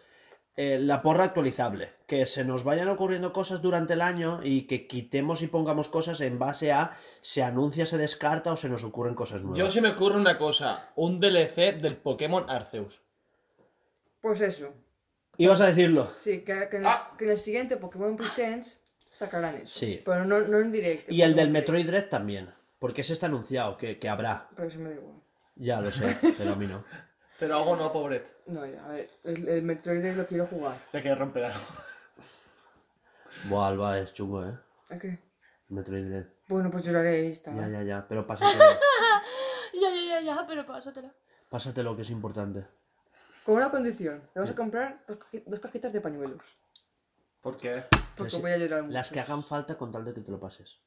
Eh, la porra actualizable. Que se nos vayan ocurriendo cosas durante el año y que quitemos y pongamos cosas en base a se anuncia, se descarta o se nos ocurren cosas nuevas. Yo se me ocurre una cosa. Un DLC del Pokémon Arceus. Pues eso. Ibas a decirlo. Sí, que, que en, el, Ah. que en el siguiente Pokémon Presents sacarán eso. Sí. Pero no, no en directo. Y el del Metroid Dread también. Porque ese está anunciado, que, que habrá. Pero eso me da igual. Ya lo sé, pero a mí no. Pero algo no, pobret. No, ya, a ver. El, el Metroid lo quiero jugar. Le quiere romper algo. Buah, Alba, es chungo, ¿eh? ¿A qué? Metroid Dread. Bueno, pues lloraré y está. Ya, ya, ya. Pero pásatelo. Ya, ya, ya, ya, pero pásatela. Pásatelo, que es importante. Con una condición. Te vas a comprar dos, caji- dos cajitas de pañuelos. ¿Por qué? Porque sí. voy a llorar mucho. Las que hagan falta con tal de que te lo pases.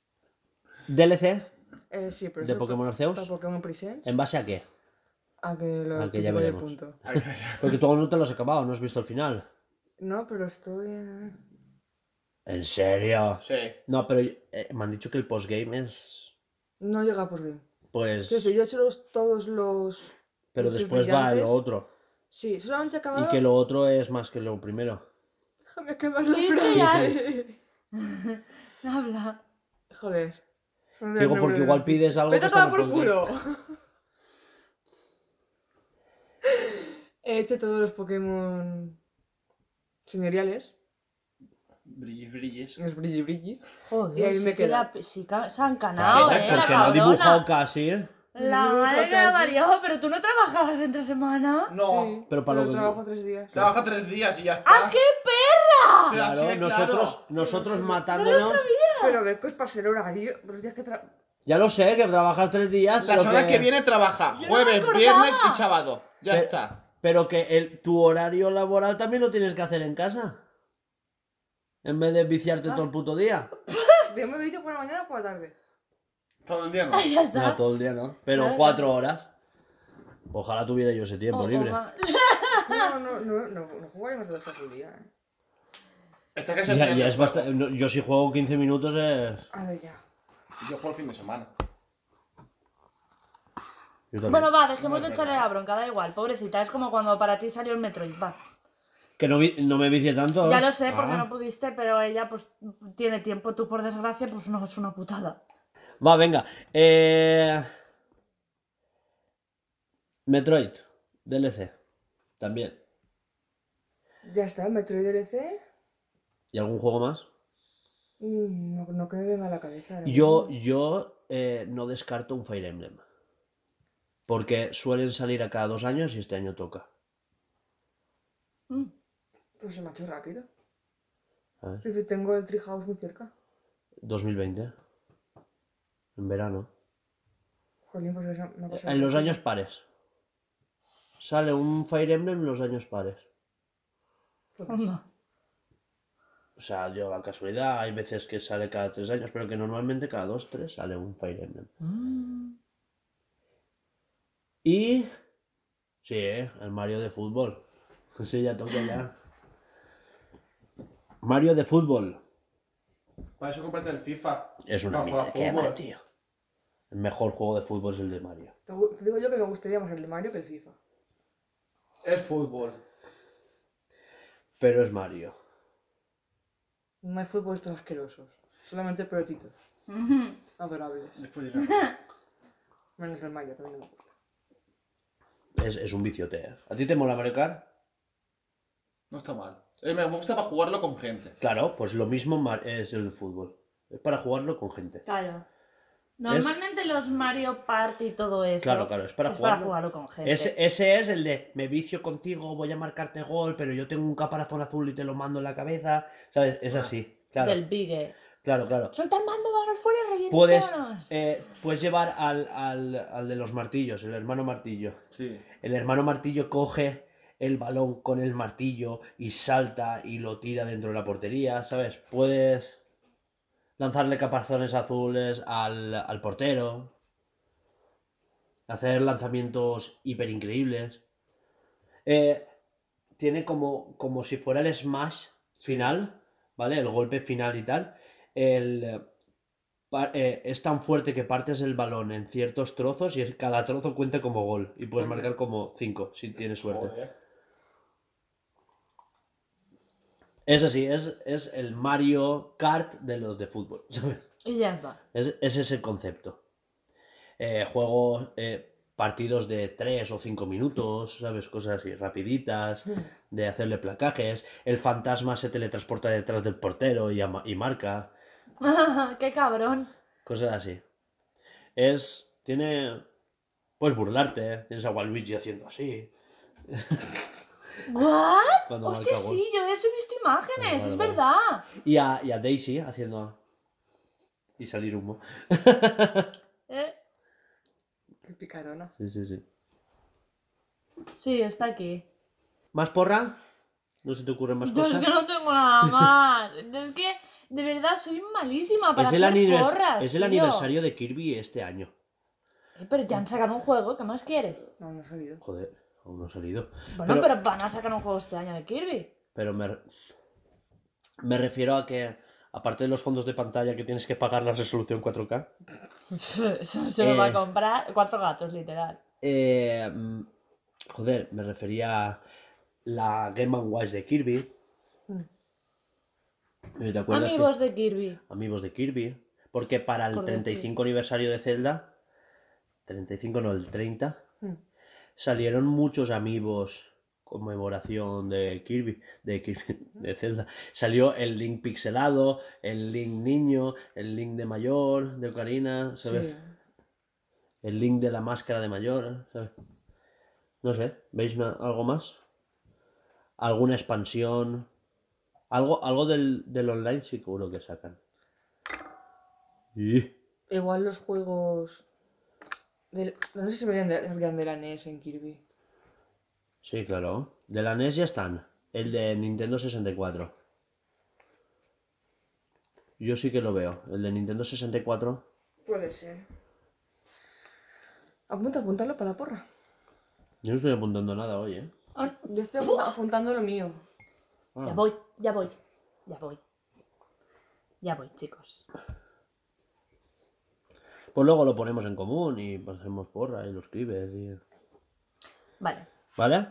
DLC Eh, sí, pero de eso Pokémon pa- Arceus. Para Pokémon Presents. ¿En base a qué? A que lo Al que que ya veremos. punto. Porque tú aún no te lo has acabado, no has visto el final. No, pero estoy. ¿En serio? Sí. No, pero eh, me han dicho que el postgame es. No llega por game. Pues. Yo he hecho los- todos los. Pero los después va lo otro. Sí, solamente he acabado. Y que lo otro es más que lo primero. Déjame acabar la frase. Habla. Joder. Digo, porque igual pides algo Vete que a tomar por culo. He hecho todos los Pokémon señoriales, Brillis, brillis. los brilli brillis. Joder, Y ahí sí me que queda. la- sí que se han canado, Porque, eh, la porque no ha cabrona. dibujado casi, ¿eh? La No madre la parió, pero tú no trabajabas entre semana. No. sí, pero para lo que- trabajo tres días. Trabaja tres días y ya está. ¡Ah, qué perra! Pero Claro, claro. nosotros, nosotros matándonos. Pero a ver, pues para ser horario, los días que tra... Ya lo sé, que trabajas tres días. La pero semana que... viene trabaja no jueves, viernes y sábado. Ya Pero- está. Pero que el, tu horario laboral también lo tienes que hacer en casa. En vez de viciarte Ah. todo el puto día. Yo me he visto por la mañana o por la tarde. Todo el día no. Ya está. No, todo el día no. Pero Claro. cuatro horas. Ojalá tuviera yo ese tiempo O- o libre. No, no, no, no, no jugaremos dos horas al día. ¿eh? Esta que es Ya, ya bastante. Yo si juego 15 minutos es. A ver, ya. Yo juego el fin de semana. Bueno, va, dejemos No, de echarle la bronca, da igual, pobrecita. Es como cuando para ti salió el Metroid, va. Que no, vi- no me vicie tanto. Ya lo sé porque Ah. no pudiste, pero ella pues tiene tiempo. Tú, por desgracia, pues no, es una putada. Va, venga. Eh... Metroid. DLC. También. Ya está, Metroid DLC. ¿Y algún juego más? Mm, No, no que me venga a la cabeza. Yo, yo eh, no descarto un Fire Emblem. Porque suelen salir a cada dos años y este año toca. Mm. Pues se me ha hecho rápido. A ver, Tengo el Treehouse muy cerca. 2020. En verano. Jolín, pues eso me ha pasado En los años pares. Sale un Fire Emblem en los años pares. O sea, yo la casualidad, hay veces que sale cada tres años, pero que normalmente cada dos, tres sale un Fire Emblem. Mm. Y. Sí, ¿eh? el Mario de fútbol. Sí, ya toca ya. Mario de fútbol. Para eso comprate el FIFA. Es una mierda. ¿Qué fútbol. va, tío? El mejor juego de fútbol es el de Mario. Te digo yo que me gustaría más el de Mario que el FIFA. Es fútbol. Pero es Mario. No hay fútbol estos asquerosos. Solamente pelotitos. Adorables. Después dirá. Menos el Mario, no me gusta. Es, es un viciote. ¿A ti te mola Mario Kart? No está mal. Eh, me gusta para jugarlo con gente. Claro, pues lo mismo Mar- es el de fútbol. Es para jugarlo con gente. Claro. Normalmente los Mario Party y todo eso. Claro, claro, es para es para jugarlo. jugarlo con gente. Ese, ese es el de me vicio contigo, voy a marcarte gol, pero yo tengo un caparazón azul y te lo mando en la cabeza. ¿Sabes? Es así. Claro, Del Bigue. Claro, claro. Suelta el mando, manos fuera, Puedes, reviéntanos. eh, puedes llevar al, al, al de los martillos, el hermano martillo. Sí. El hermano martillo coge el balón con el martillo y salta y lo tira dentro de la portería, ¿sabes? Puedes lanzarle caparazones azules al, al portero. Hacer lanzamientos hiper increíbles. Eh, tiene como, como si fuera el smash final, ¿vale? El golpe final y tal. El, eh, eh, es tan fuerte que partes el balón en ciertos trozos y cada trozo cuenta como gol. Y puedes marcar como 5 si tienes suerte. Joder. Es así, es, es el Mario Kart de los de fútbol. ¿sabes? Y ya está. Es, ese es el concepto. Eh, juegos, eh, partidos de 3 o 5 minutos, ¿sabes? Cosas así, rapiditas, de hacerle placajes. El fantasma se teletransporta detrás del portero y, ama- y marca. Qué cabrón. Cosas así. Es. Tiene. Puedes burlarte, ¿eh? Tienes a Waluigi haciendo así. ¿What? Cuando Hostia, sí, yo de eso he visto imágenes, Vale, es vale. verdad. Y a, y a Daisy haciendo. Y salir humo. Eh, Qué picarona. Sí, sí, sí. Sí, está aquí. ¿Más porra? ¿No se te ocurren más Yo es cosas? que no tengo nada más. Es que, de verdad, soy malísima para es el, hacer anivers- porras, es el tío. aniversario de Kirby este año. Eh, Pero ya han sacado un juego, ¿qué más quieres? No, no ha salido. Joder, aún no ha salido. Bueno, Pero- pero, van a sacar un juego este año de Kirby. Pero me, me refiero a que, aparte de los fondos de pantalla que tienes que pagar la resolución 4K, Eso se lo va Eh. a comprar cuatro gatos, literal. eh, mm, joder, me refería a la Game Watch de Kirby. Eh, ¿Te acuerdas? que- Amigos de Kirby. Amigos de Kirby. Porque para el Por decir. 35 aniversario de Zelda, 35 no, el 30, Mm. salieron muchos amigos conmemoración de Kirby, de Kirby, de Zelda. Salió el Link pixelado, el Link niño, el Link de mayor, de Ocarina, ¿sabes? Sí. El Link de la máscara de mayor, ¿sabes? No sé, ¿veis algo más? ¿Alguna expansión? Algo, algo del, del online sí seguro que sacan. Y- Igual los juegos. Del... No sé si verían de, verían de la NES en Kirby. Sí, claro. De la NES ya están. El de Nintendo 64. Yo sí que lo veo. El de Nintendo 64. Puede ser. Apunta, apuntarlo para la porra. Yo no estoy apuntando nada hoy, ¿eh? Ah, Yo estoy apunta- apuntando lo mío. Ah. Ya voy, ya voy, ya voy. Ya voy, chicos. Pues luego lo ponemos en común y hacemos porra y lo escribes. Y... Vale. ¿Vale?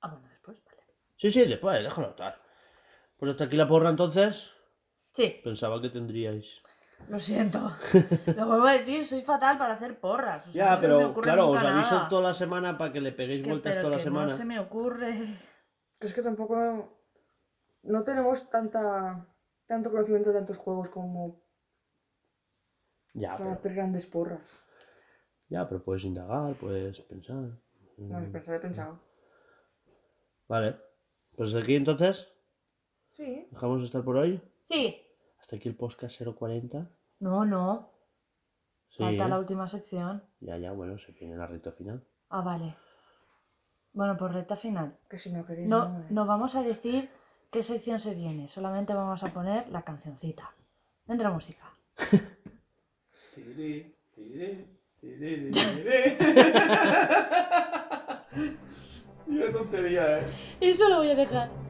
Ah, bueno, después, vale. Sí, sí, después, déjalo estar. Pues hasta aquí la porra entonces. Sí, Pensaba que tendríais. lo siento. Lo vuelvo a decir, soy fatal para hacer porras. o sea, Ya, no se me pero ocurre claro, nunca os aviso nada. toda la semana para que le peguéis Que- vueltas pero toda la que semana. No se me ocurre. Que es que tampoco. No tenemos tanta. tanto conocimiento de tantos juegos como Ya, para pero, hacer grandes porras. ya, pero puedes indagar, puedes pensar. No, pensado, he pensado. Vale. Pues hasta aquí entonces. Sí. Dejamos de estar por hoy. Sí. Hasta aquí el podcast 040. No, no. Sí. Falta la última sección. Ya, ya, bueno, se viene la recta final. Ah, vale. Bueno, pues recta final. Que si no queréis. No, no, eh. no vamos a decir ¿Qué sección se viene? Solamente vamos a poner la cancioncita. Entra música. Una tontería, eh. Eso lo voy a dejar.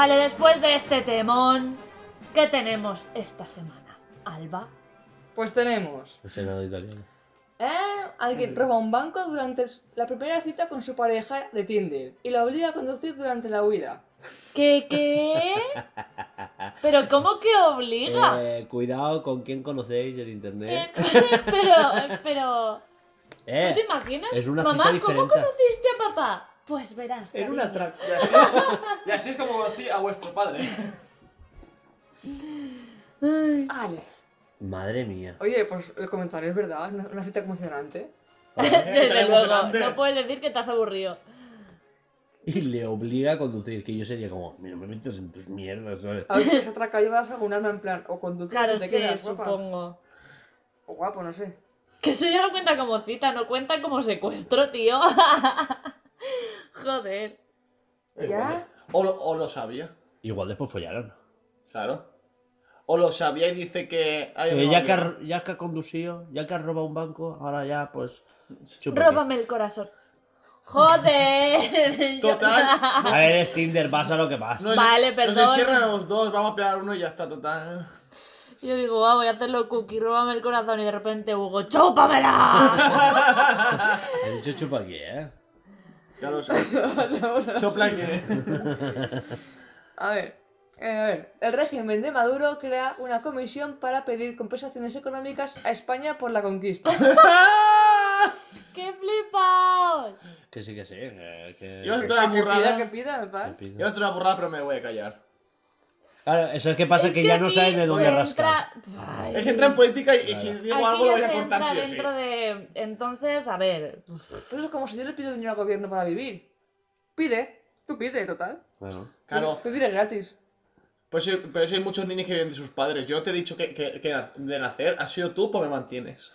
Vale, después de este temón, ¿qué tenemos esta semana? Alba. Pues tenemos. El Senado italiano. ¿Eh? Alguien roba un banco durante la primera cita con su pareja de Tinder y la obliga a conducir durante la huida. ¿Qué qué? Pero ¿cómo que obliga? Eh, cuidado con quién conocéis en internet. Eh, pero, pero, Eh, ¿tú te imaginas? es una Mamá, cita ¿cómo conociste a papá? Pues verás. En un atraco. Y así, y así es como conocí a vuestro padre. Ay. Vale. Madre mía. Oye, pues el comentario es verdad, una, una cita emocionante. Desde luego, no puedes decir que te has aburrido. Y le obliga a conducir, que yo sería como, mira, me metes en tus mierdas, ¿sabes? A ver si se atraca llevas algún arma en plan, o conducir Claro, o te sí, quedas, guapa. supongo. O guapo, no sé. Que eso ya no cuenta como cita, no cuenta como secuestro, tío. Joder. ¿Ya? O lo, o lo sabía, Igual después follaron. claro. O lo sabía y dice que. Ay, Eh, no, ya, que no. ha, ya que ha conducido, ya que ha robado un banco, ahora ya, pues. chupa aquí. Róbame el corazón. Joder. Total. A ver, es Tinder, pasa lo que pasa. Nos- Vale, Nos perdón. encierran a los dos, vamos a pegar uno y ya está, total. Yo digo, "Guau, voy a hacerlo cookie, róbame el corazón y de repente Hugo, ¡chúpamela! He dicho chupa aquí, ¿eh? Ya lo sé. Sopla que. A ver, eh, a ver, el régimen de Maduro crea una comisión para pedir compensaciones económicas a España por la conquista. ¡Qué flipaos! Que sí, que sí. Que, que- Yo estoy una que pida, burrada. que pida, tal. que pida. Yo estoy una burrada, pero me voy a callar. Claro, eso es que pasa Es que, ya no saben de dónde rascar. entra- Ay. Es entrar en política y, y si digo Aquí algo lo voy a cortar entra sí o sí. dentro de... Entonces, a ver... Pero eso es como si yo le pido dinero al gobierno para vivir. Pide, tú pide, total. Claro. Claro, Pedir es gratis. pues, sí- pero eso hay muchos niños que viven de sus padres. Yo te he dicho que, que- que de nacer has sido tú, pues me mantienes.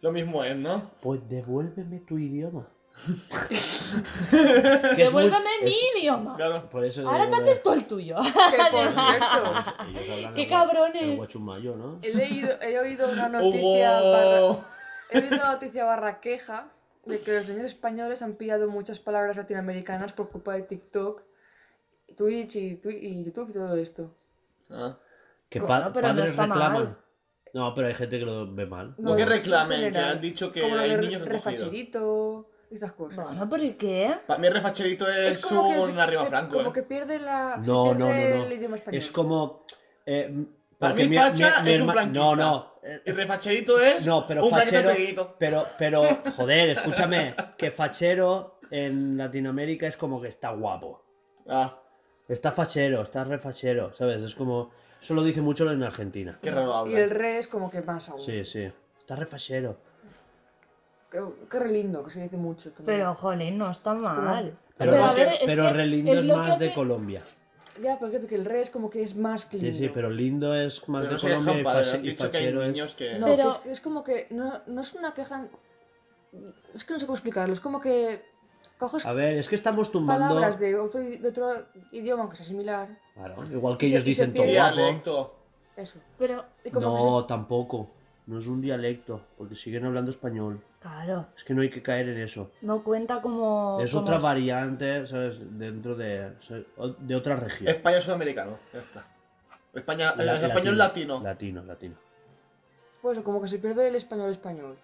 Lo mismo es, ¿no? Pues devuélveme tu idioma. Devuélveme mi es- idioma. Claro. Por eso Ahora te haces tú el tuyo. Que por cierto, hablan ¡Qué cabrones! guachumayo, ¿no? he leído, he oído una noticia barra, he oído una noticia barra queja de que los niños españoles han pillado muchas palabras latinoamericanas por culpa de TikTok, Twitch y, y YouTube y todo esto. Ah. Que pa- pero no padres está reclaman. mal. No, pero hay gente que lo ve mal. No es en reclamen, que han dicho que Como hay niños que han cogido. refacherito y estas cosas. Bueno, ¿y qué? Para mí refacherito es, como que un se- arriba se- franco, Como ¿eh? que pierde la No, no, pierde no, no. el idioma español. Es como. eh, Para porque mí facha es un franquista. No, no. Y refacherito es No, pero un fachero. peguito. Pero, pero, joder, escúchame. Que fachero en Latinoamérica es como que está guapo. Ah, Está fachero, está refachero, ¿sabes? Es como. Eso lo dice mucho en Argentina. qué raro Y el habla. re es como que más aún. Sí, sí. Está refachero. Qué, qué re lindo, que se dice mucho. también. Pero, jolín, no está mal. Pero, Pero, no a que- ver, es pero que re lindo es es, más de Colombia. Ya, pero creo que el re es como que es más lindo. Sí, sí, pero lindo es más Pero de no se Colombia y, han y dicho que hay fachero es- niños que... No, Pero- que es, que es como que no, no es una queja. Es que no sé cómo explicarlo. Es como que coges A ver, es que estamos tumbando. palabras de otro, de otro idioma aunque sea similar. Claro, igual que Y se- ellos se dicen todo guapo. Dialecto. Eso. Pero, como No, tampoco. no es un dialecto, porque siguen hablando español. Claro, Es que no hay que caer en eso. no cuenta como. Es como otra variante, ¿sabes? Dentro de, de otra región. Español sudamericano, ya está. España, La- el español latino. Latino, latino. Pues como que se pierde el español español.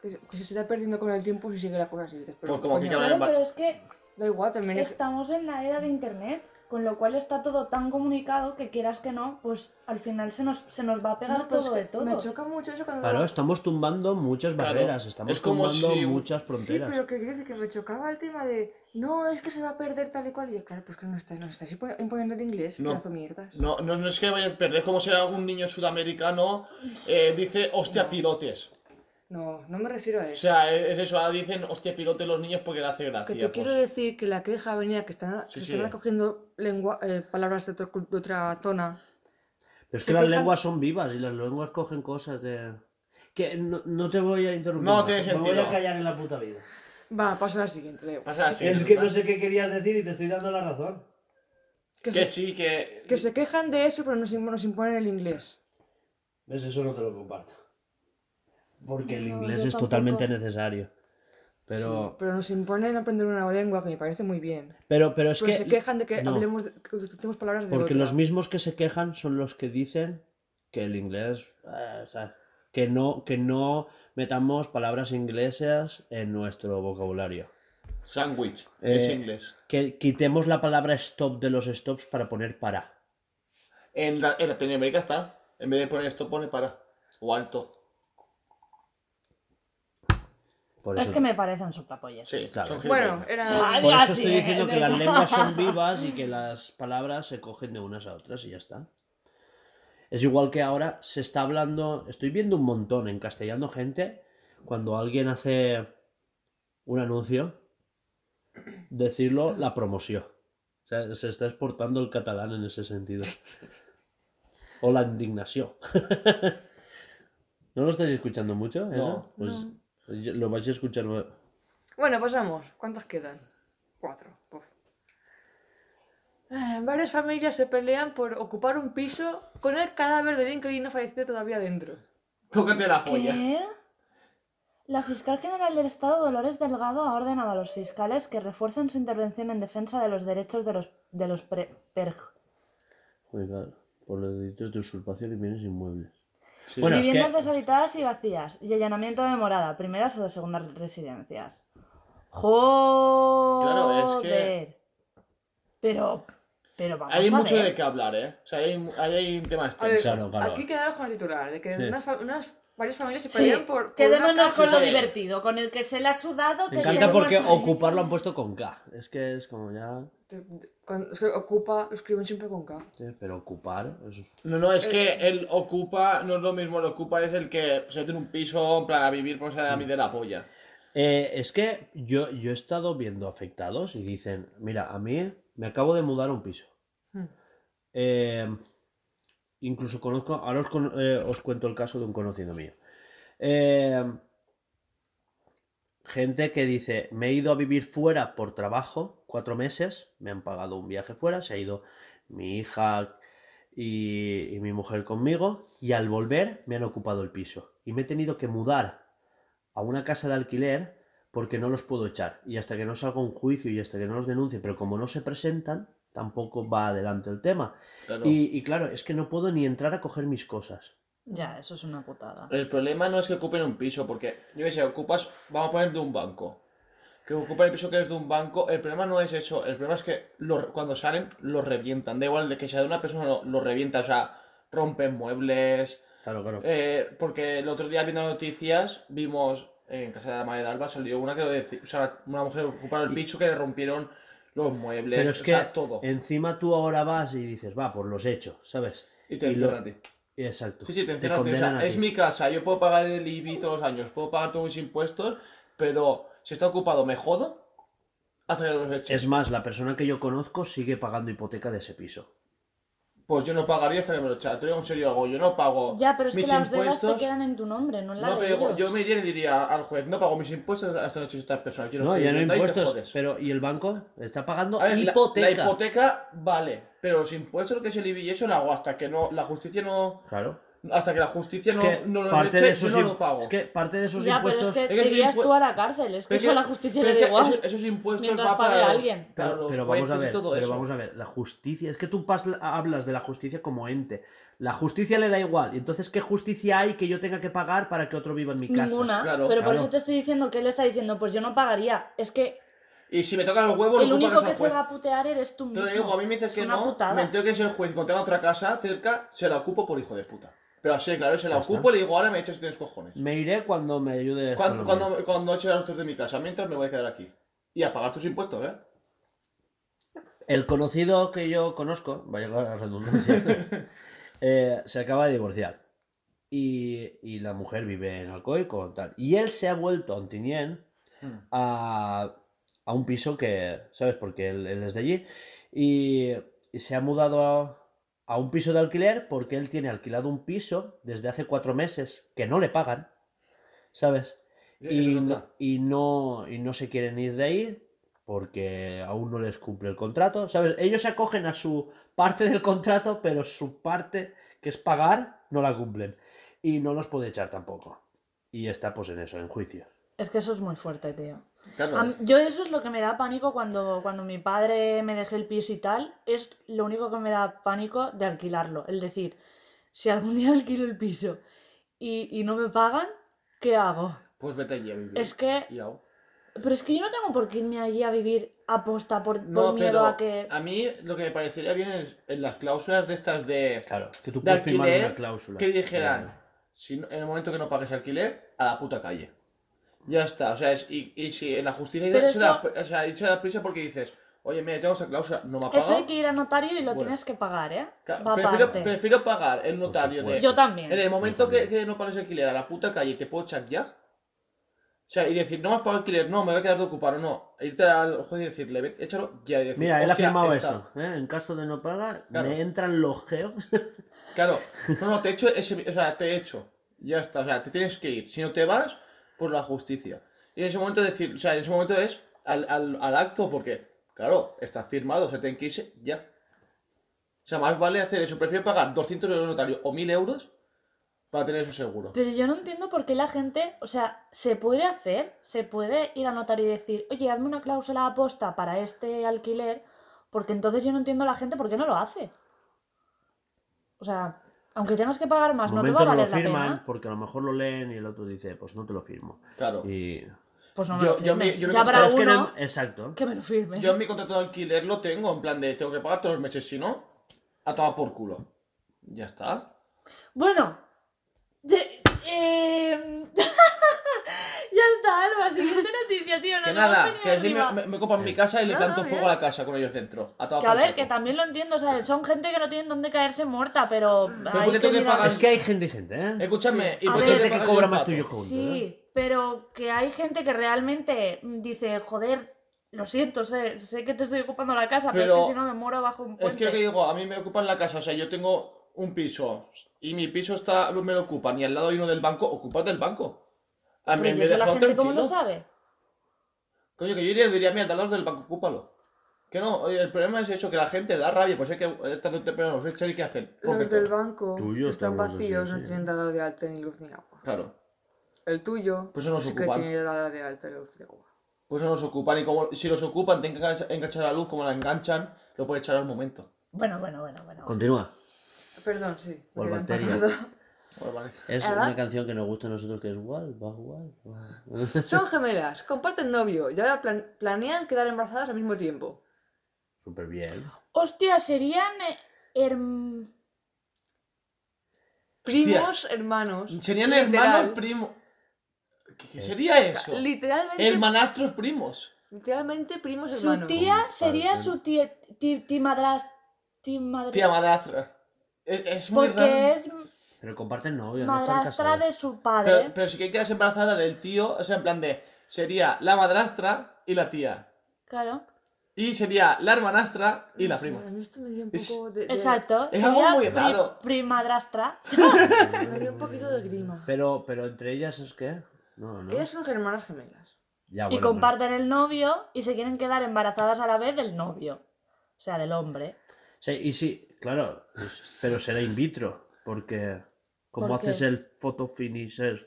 Que, se- que se está perdiendo con el tiempo si sigue la cosa así. Pero, Pues como que Claro, pero es que Da igual, también es... estamos en la era de internet, con lo cual está todo tan comunicado que quieras que no, pues al final se nos, se nos va a pegar No, pero es todo que de todo. Me choca mucho eso cuando... Claro, estamos tumbando muchas Claro, barreras, estamos es como tumbando si muchas Sí, fronteras. pero que quiero decir que me chocaba el tema de no, es que se va a perder tal y cual. Y yo, claro, pues que no estáis, nos estáis impo- imponiendo el inglés, No. pedazo de mierdas. No, no, no es que vayas a perder como si era un niño sudamericano eh, dice hostia pilotes. No, no me refiero a O eso. sea, es eso, ahora dicen hostia pilotes los niños porque le hace gracia. que te quiero pues. decir que la queja venía que están, Sí, sí. están acogiendo lengua, eh, palabras de, otro de otra zona. Pero es se que las lenguas son vivas y las lenguas cogen cosas de... Que no, no te voy a interrumpir. No más, tiene Me voy sentido. a callar en la puta vida. Va, paso a la siguiente, Leo. Pasa así. es que no sé qué querías decir y te estoy dando la razón. Que, Que se, sí, que. que se quejan de eso, pero nos, nos imponen el inglés. ¿Ves? Eso no te lo comparto. Porque el No, inglés es tampoco. totalmente necesario. Pero, Sí, pero nos imponen aprender una lengua que me parece muy bien. pero, pero es pero que... se quejan de que no. hablemos, de- que utilicemos palabras de Porque otra. los mismos que se quejan son los que dicen que el inglés, eh, o sea, que no, que no metamos palabras inglesas en nuestro vocabulario. Sandwich. Eh, es inglés. Que quitemos la palabra stop de los stops para poner para. En, la, en Latinoamérica está. En vez de poner esto, pone para. O alto. Por Es eso, que me parecen soplapollas. Sí, Claro. son Bueno, era... Por eso estoy diciendo que las lenguas son vivas y que las palabras se cogen de unas a otras y ya está. Es igual que ahora se está hablando, estoy viendo un montón en castellano gente, cuando alguien hace un anuncio, decirlo la promoción. O sea, se está exportando el catalán en ese sentido. O la indignación. ¿No lo estáis escuchando mucho? Eso? No, Pues yo- lo vais a escuchar. Bueno, pasamos. ¿Cuántas quedan? Cuatro. Eh, Varias familias se pelean por ocupar un piso con el cadáver del inquilino fallecido todavía dentro. Tócate la polla. ¿Qué? La fiscal general del Estado, Dolores Delgado, ha ordenado a los fiscales que refuercen su intervención en defensa de los derechos de los, de los pre- perj. Joder, por los delitos de usurpación y bienes inmuebles. Sí. Bueno, es Viviendas que- deshabitadas y vacías y allanamiento de morada, primeras o de segundas residencias. Joder. Claro, es que- Pero, pero vamos Hay a mucho ver. de qué hablar, ¿eh? O sea, hay, hay, un tema extenso. Claro, claro. aquí quedamos con el titular, de que Sí. unas, unas- varias familias se Sí, pelean por, por una quedémonos con lo sí. divertido, con el que se le ha sudado. Me encanta porque ocupar lo han puesto con K. Es que es como ya. Cuando- es que ocupa, lo escriben siempre con K. sí, Pero ocupar. es- No, no, es que el ocupa no es lo mismo. El ocupa es el que se en un piso en plan a vivir por ser a mí de la polla. Eh, es que yo, yo he estado viendo afectados y dicen: Mira, a mí me acabo de mudar a un piso. Hmm. Eh, incluso conozco. Ahora os, eh, os cuento el caso de un conocido mío. Eh, gente que dice: Me he ido a vivir fuera por trabajo, cuatro meses. Me han pagado un viaje fuera. Se ha ido mi hija y, y mi mujer conmigo. Y al volver me han ocupado el piso. Y me he tenido que mudar a una casa de alquiler porque no los puedo echar. Y hasta que no salga un juicio y hasta que no los denuncie, pero como no se presentan, tampoco va adelante el tema. Claro. Y, y claro, es que no puedo ni entrar a coger mis cosas. Ya, eso es una putada. El problema no es que ocupen un piso, porque yo que sé, ocupas, vamos a poner de un banco. Que ocupa el piso que es de un banco, el problema no es eso, el problema es que lo- cuando salen los revientan. Da igual de que sea de una persona, lo, lo revienta, o sea, rompen muebles. Claro, claro. Eh, porque el otro día viendo noticias vimos en casa de la madre de Alba salió una que lo decía, o sea, una mujer ocupaba el piso que le rompieron los muebles, Pero es o que sea, todo. encima tú ahora vas y dices, va, por los hechos, ¿sabes? Y te lo- encierran. Exacto. Sí, sí, te ti. O sea, es mi casa, yo puedo pagar el IBI todos los años, puedo pagar todos mis impuestos, pero si está ocupado me jodo hasta que los echen. Es más, la persona que yo conozco sigue pagando hipoteca de ese piso. Pues yo no pagaría hasta que me lo echaran. Te lo digo en serio, algo. Yo no pago Ya, pero es que mis las deudas te impuestos. quedan en tu nombre, no en la No, de pero ellos. yo me iría y diría al juez, no pago mis impuestos hasta que echen estas personas. Yo no, No, soy ya no vivienda y te impuestos, jodes. pero ¿y el banco? Está pagando A ver, la- hipoteca. La, hipoteca vale, pero los impuestos, lo que es el IBI y eso lo hago hasta que no la justicia no, Claro. Hasta que la justicia no, que no lo parte eche, de esos yo no lo pago. Es que parte de esos Ya, pero es impuestos. que Es que te irías impu- tú a la cárcel. Es que Pero eso a la justicia pero le da que igual. Esos, esos impuestos van para a los, alguien. para Pero, los pero vamos a ver, y todo pero eso. vamos a ver, la justicia, es que tú pas- hablas de la justicia como ente. La justicia le da igual. Y entonces, ¿qué justicia hay que yo tenga que pagar para que otro viva en mi casa? Ninguna. Claro. pero por Claro. eso te estoy diciendo que él está diciendo, pues yo no pagaría. Es que Y si me tocan los huevos, el lo único que se va a putear eres tú Te mismo. lo digo, a mí me dices Es que no, putada. me entero que es el juez. Cuando tenga otra casa cerca, se la ocupo por hijo de puta. Pero así, claro, se la Ya ocupo está. y le digo, ahora me echas si tienes cojones. Me iré cuando me ayude. Cuando, cuando, cuando eche a los tres de mi casa, mientras me voy a quedar aquí. Y a pagar tus impuestos, ¿eh? El conocido que yo conozco, vaya la redundancia, eh, se acaba de divorciar. Y, y la mujer vive en Alcoy con tal. Y él se ha vuelto a Ontinyent Hmm. a, a un piso que, ¿sabes? Porque él, él es de allí. Y, y se ha mudado a, a un piso de alquiler porque él tiene alquilado un piso desde hace cuatro meses que no le pagan, ¿sabes? Y, no, y no se quieren ir de ahí porque aún no les cumple el contrato, ¿sabes? Ellos se acogen a su parte del contrato, pero su parte, que es pagar, no la cumplen. Y no los puede echar tampoco. Y está pues en eso, en juicio. Es que eso es muy fuerte, tío. Claro, mí- yo eso es lo que me da pánico cuando, cuando mi padre me dejé el piso y tal. Es lo único que me da pánico de alquilarlo. Es decir, si algún día alquilo el piso y, y no me pagan, ¿qué hago? Pues vete allí a vivir. Es que... Y au. Pero es que yo no tengo por qué irme allí a vivir aposta por, por No, miedo pero a que... a mí lo que me parecería bien es en las cláusulas de estas de, Claro, que tú de puedes firmar alquiler una cláusula. que dijeran, si en el momento que no pagues alquiler, a la puta calle. Ya está, o sea, es, y, y si en la justicia Pero se, da, o sea, se da prisa porque dices, oye, mira, tengo esa cláusula, no me ha Eso hay que ir a notario y lo Bueno. tienes que pagar, ¿eh? Va prefiero, pagar el notario de... Yo también. En el momento que, también. que no pagues alquiler a la puta calle, ¿te puedo echar ya? O sea, y decir, no me has pagado alquiler, no, me voy a quedar de ocupar, o no. Irte al juez y decirle, "Ve, échalo ya. Y decir, Mira, él ha "Hostia, firmado está". esto. ¿eh? En caso de no pagar, Claro. me entran los geos. Claro, no, no, te echo ese, o sea, te echo. Ya está, o sea, te tienes que ir. Si no te vas, por la justicia. Y en ese momento decir, o sea, en ese momento es al, al, al acto, porque, claro, está firmado, o sea, tienen que irse ya. O sea, más vale hacer eso. Prefiero pagar 200 euros notario o 1000 euros para tener eso seguro. Pero yo no entiendo por qué la gente, o sea, se puede hacer, se puede ir al notario y decir, oye, hazme una cláusula aposta para este alquiler, porque entonces yo no entiendo la gente por qué no lo hace. O sea, aunque tengas que pagar más, no te va a no lo valer la firman pena. porque a lo mejor lo leen y el otro dice, pues no te lo firmo. Claro. Y... Pues no me Yo- lo yo yo ya que uno no- Exacto. que me lo firme. Yo en mi contrato de alquiler lo tengo, en plan de tengo que pagar todos los meses, si no, a tomar por culo. Ya está. Bueno, de- eh, ya está, Alba, siguiente noticia, tío. Que nos hemos nada, venido que así me, me, me copan mi casa y le No, planto no, fuego a la casa con ellos dentro. A tomar Que a ver, que también lo entiendo, o sea, son gente que no tienen dónde caerse muerta, pero. ¿por hay qué tengo que pagar? Es que hay gente y gente, ¿eh? Escúchame, y ver, Hay gente tengo que cobra más tuyo juntos. ¿eh? Sí, pero que hay gente que realmente dice, joder, lo siento, sé, sé que te estoy ocupando la casa, pero, Pero- es que si no me muero bajo un Es puente. que lo que digo, a mí me ocupan la casa, o sea, yo tengo un piso y mi piso está me lo ocupan y al lado hay uno del banco, ocupas del banco. A mí Pero ¿y me la dejan gente cómo lo tranquilo. sabe? Coño, que yo iría diría, mira, al lado del banco, ocúpalo. Que no, oye, el problema es eso, que la gente da rabia, pues hay que tarde o temprano los echan y qué hacen. Porque Los del banco Tuyo están vacíos, no tienen dado de alta ni luz ni agua. Claro, El tuyo Pues eso no se sí que ocupan. tiene dada de alta luz y agua. pues eso nos ocupan y como si los ocupan, tienen que engancha- enganchar la luz, como la enganchan, lo pueden echar al momento. Bueno, bueno, bueno, bueno. Continúa. Perdón, sí. Vale. Es una canción que nos gusta a nosotros que es igual, va va. Son gemelas, comparten novio y ahora plan- planean quedar embarazadas al mismo tiempo. Súper bien. Hostia, serían. eh, herm- Primos, hermanos. Serían literal. hermanos primos. ¿Qué, qué sería O eso? sea, literalmente, Hermanastros primos. literalmente primos Su hermanos. tía sería Comparten. su tía. Ti, ti madras. Ti madre- Tía madrastra. Es, es muy Porque raro. es Pero comparten novio, no están madrastra casados. de su padre. Pero, pero si que quedas embarazada del tío, o sea, en plan de. Sería la madrastra y la tía. Claro. Y sería la hermanastra y la prima. A mí esto me dio un Es- poco de, de- Exacto. Es sería algo muy pri- raro. primadrastra. Me dio un poquito de grima. Pero, pero entre ellas es que. No, no. Ellas son hermanas gemelas. Ya, y bueno, comparten el novio y se quieren quedar embarazadas a la vez del novio. O sea, del hombre. Sí, y sí, claro. es- Pero será in vitro. Porque. como haces el photo finish, el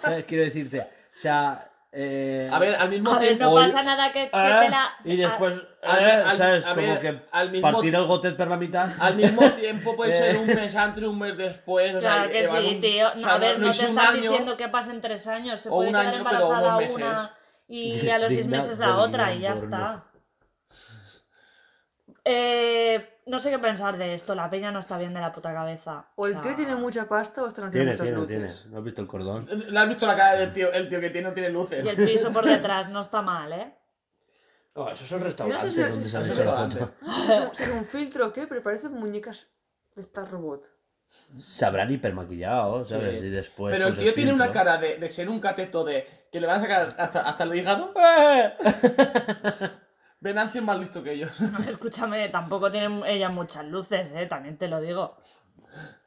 ¿sabes? Quiero decirte, o sea... eh, A ver, al mismo A ver, tiempo. no pasa nada que, que ah, te la... y después, al- eh, al- ¿sabes? a como ver, que al mismo partir ti- el gotet por la mitad. Al mismo tiempo puede ser Eh. un mes antes, un mes después. O sea, Claro que sí, un- tío. o No, sea, a ver, no, te un están año, diciendo que pasen tres años. Se puede quedar año, embarazada una meses. y a los seis meses la otra y ya está. Eh, no sé qué pensar de esto. La peña no está bien de la puta cabeza. O el sea, tío tiene mucha pasta o están haciendo Tiene, muchas tiene, luces. tiene. ¿No has visto el cordón? ¿Le has visto la cara del tío? El tío que tiene no tiene luces. Y el piso por detrás no está mal, ¿eh? No, eso es un restaurante no sé si-. No si es un- un filtro o qué, pero parecen muñecas de estas robot. Se habrán hipermaquillado, ¿sabes? Sí. Y después. Pero el pues, tío tiene una filtro. cara de, de ser un cateto de que le van a sacar hasta, hasta el hígado. Venancio es más listo que ellos. Escúchame, tampoco tiene ella muchas luces, ¿eh? También te lo digo.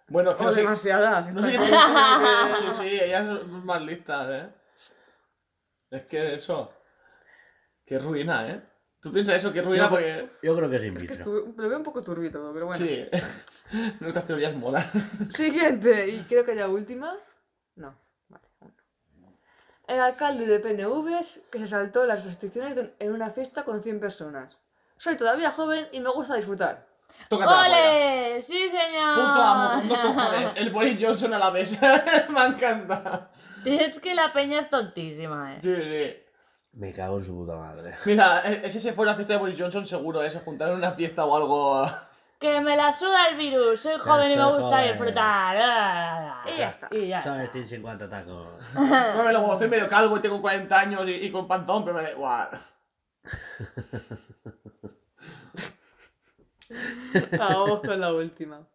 Bueno, es que O no sé, demasiadas. no sé qué están- tiene que- Sí, sí, ellas son más listas, ¿eh? Es que eso. Qué ruina, ¿eh? ¿Tú piensas eso? Qué ruina Yo, porque. yo creo que es in Es que vitro. estuve- lo veo un poco turbio todo, pero bueno. Sí. Nuestras teorías molan. Siguiente, y creo que ya última. No. El alcalde de PNV que se saltó las restricciones de- en una fiesta con 100 personas. Soy todavía joven y me gusta disfrutar. Tócate la. ¡Ole! ¡Sí, señor! Puto amo, dos cojones. El Boris Johnson a la vez. me encanta. Es que la peña es tontísima, ¿eh? Sí, sí. Me cago en su puta madre. Mira, e- ese se fue a la fiesta de Boris Johnson seguro, ¿eh? Se juntaron en una fiesta o algo. Que me la suda el virus, soy joven y me gusta joven. disfrutar. Ah, Y ya está. Y ya ¿Sabes? está. Tienes 50 tacos. No me lo como estoy medio calvo y tengo 40 años y, y con panzón, pero me da igual. Vamos con la última.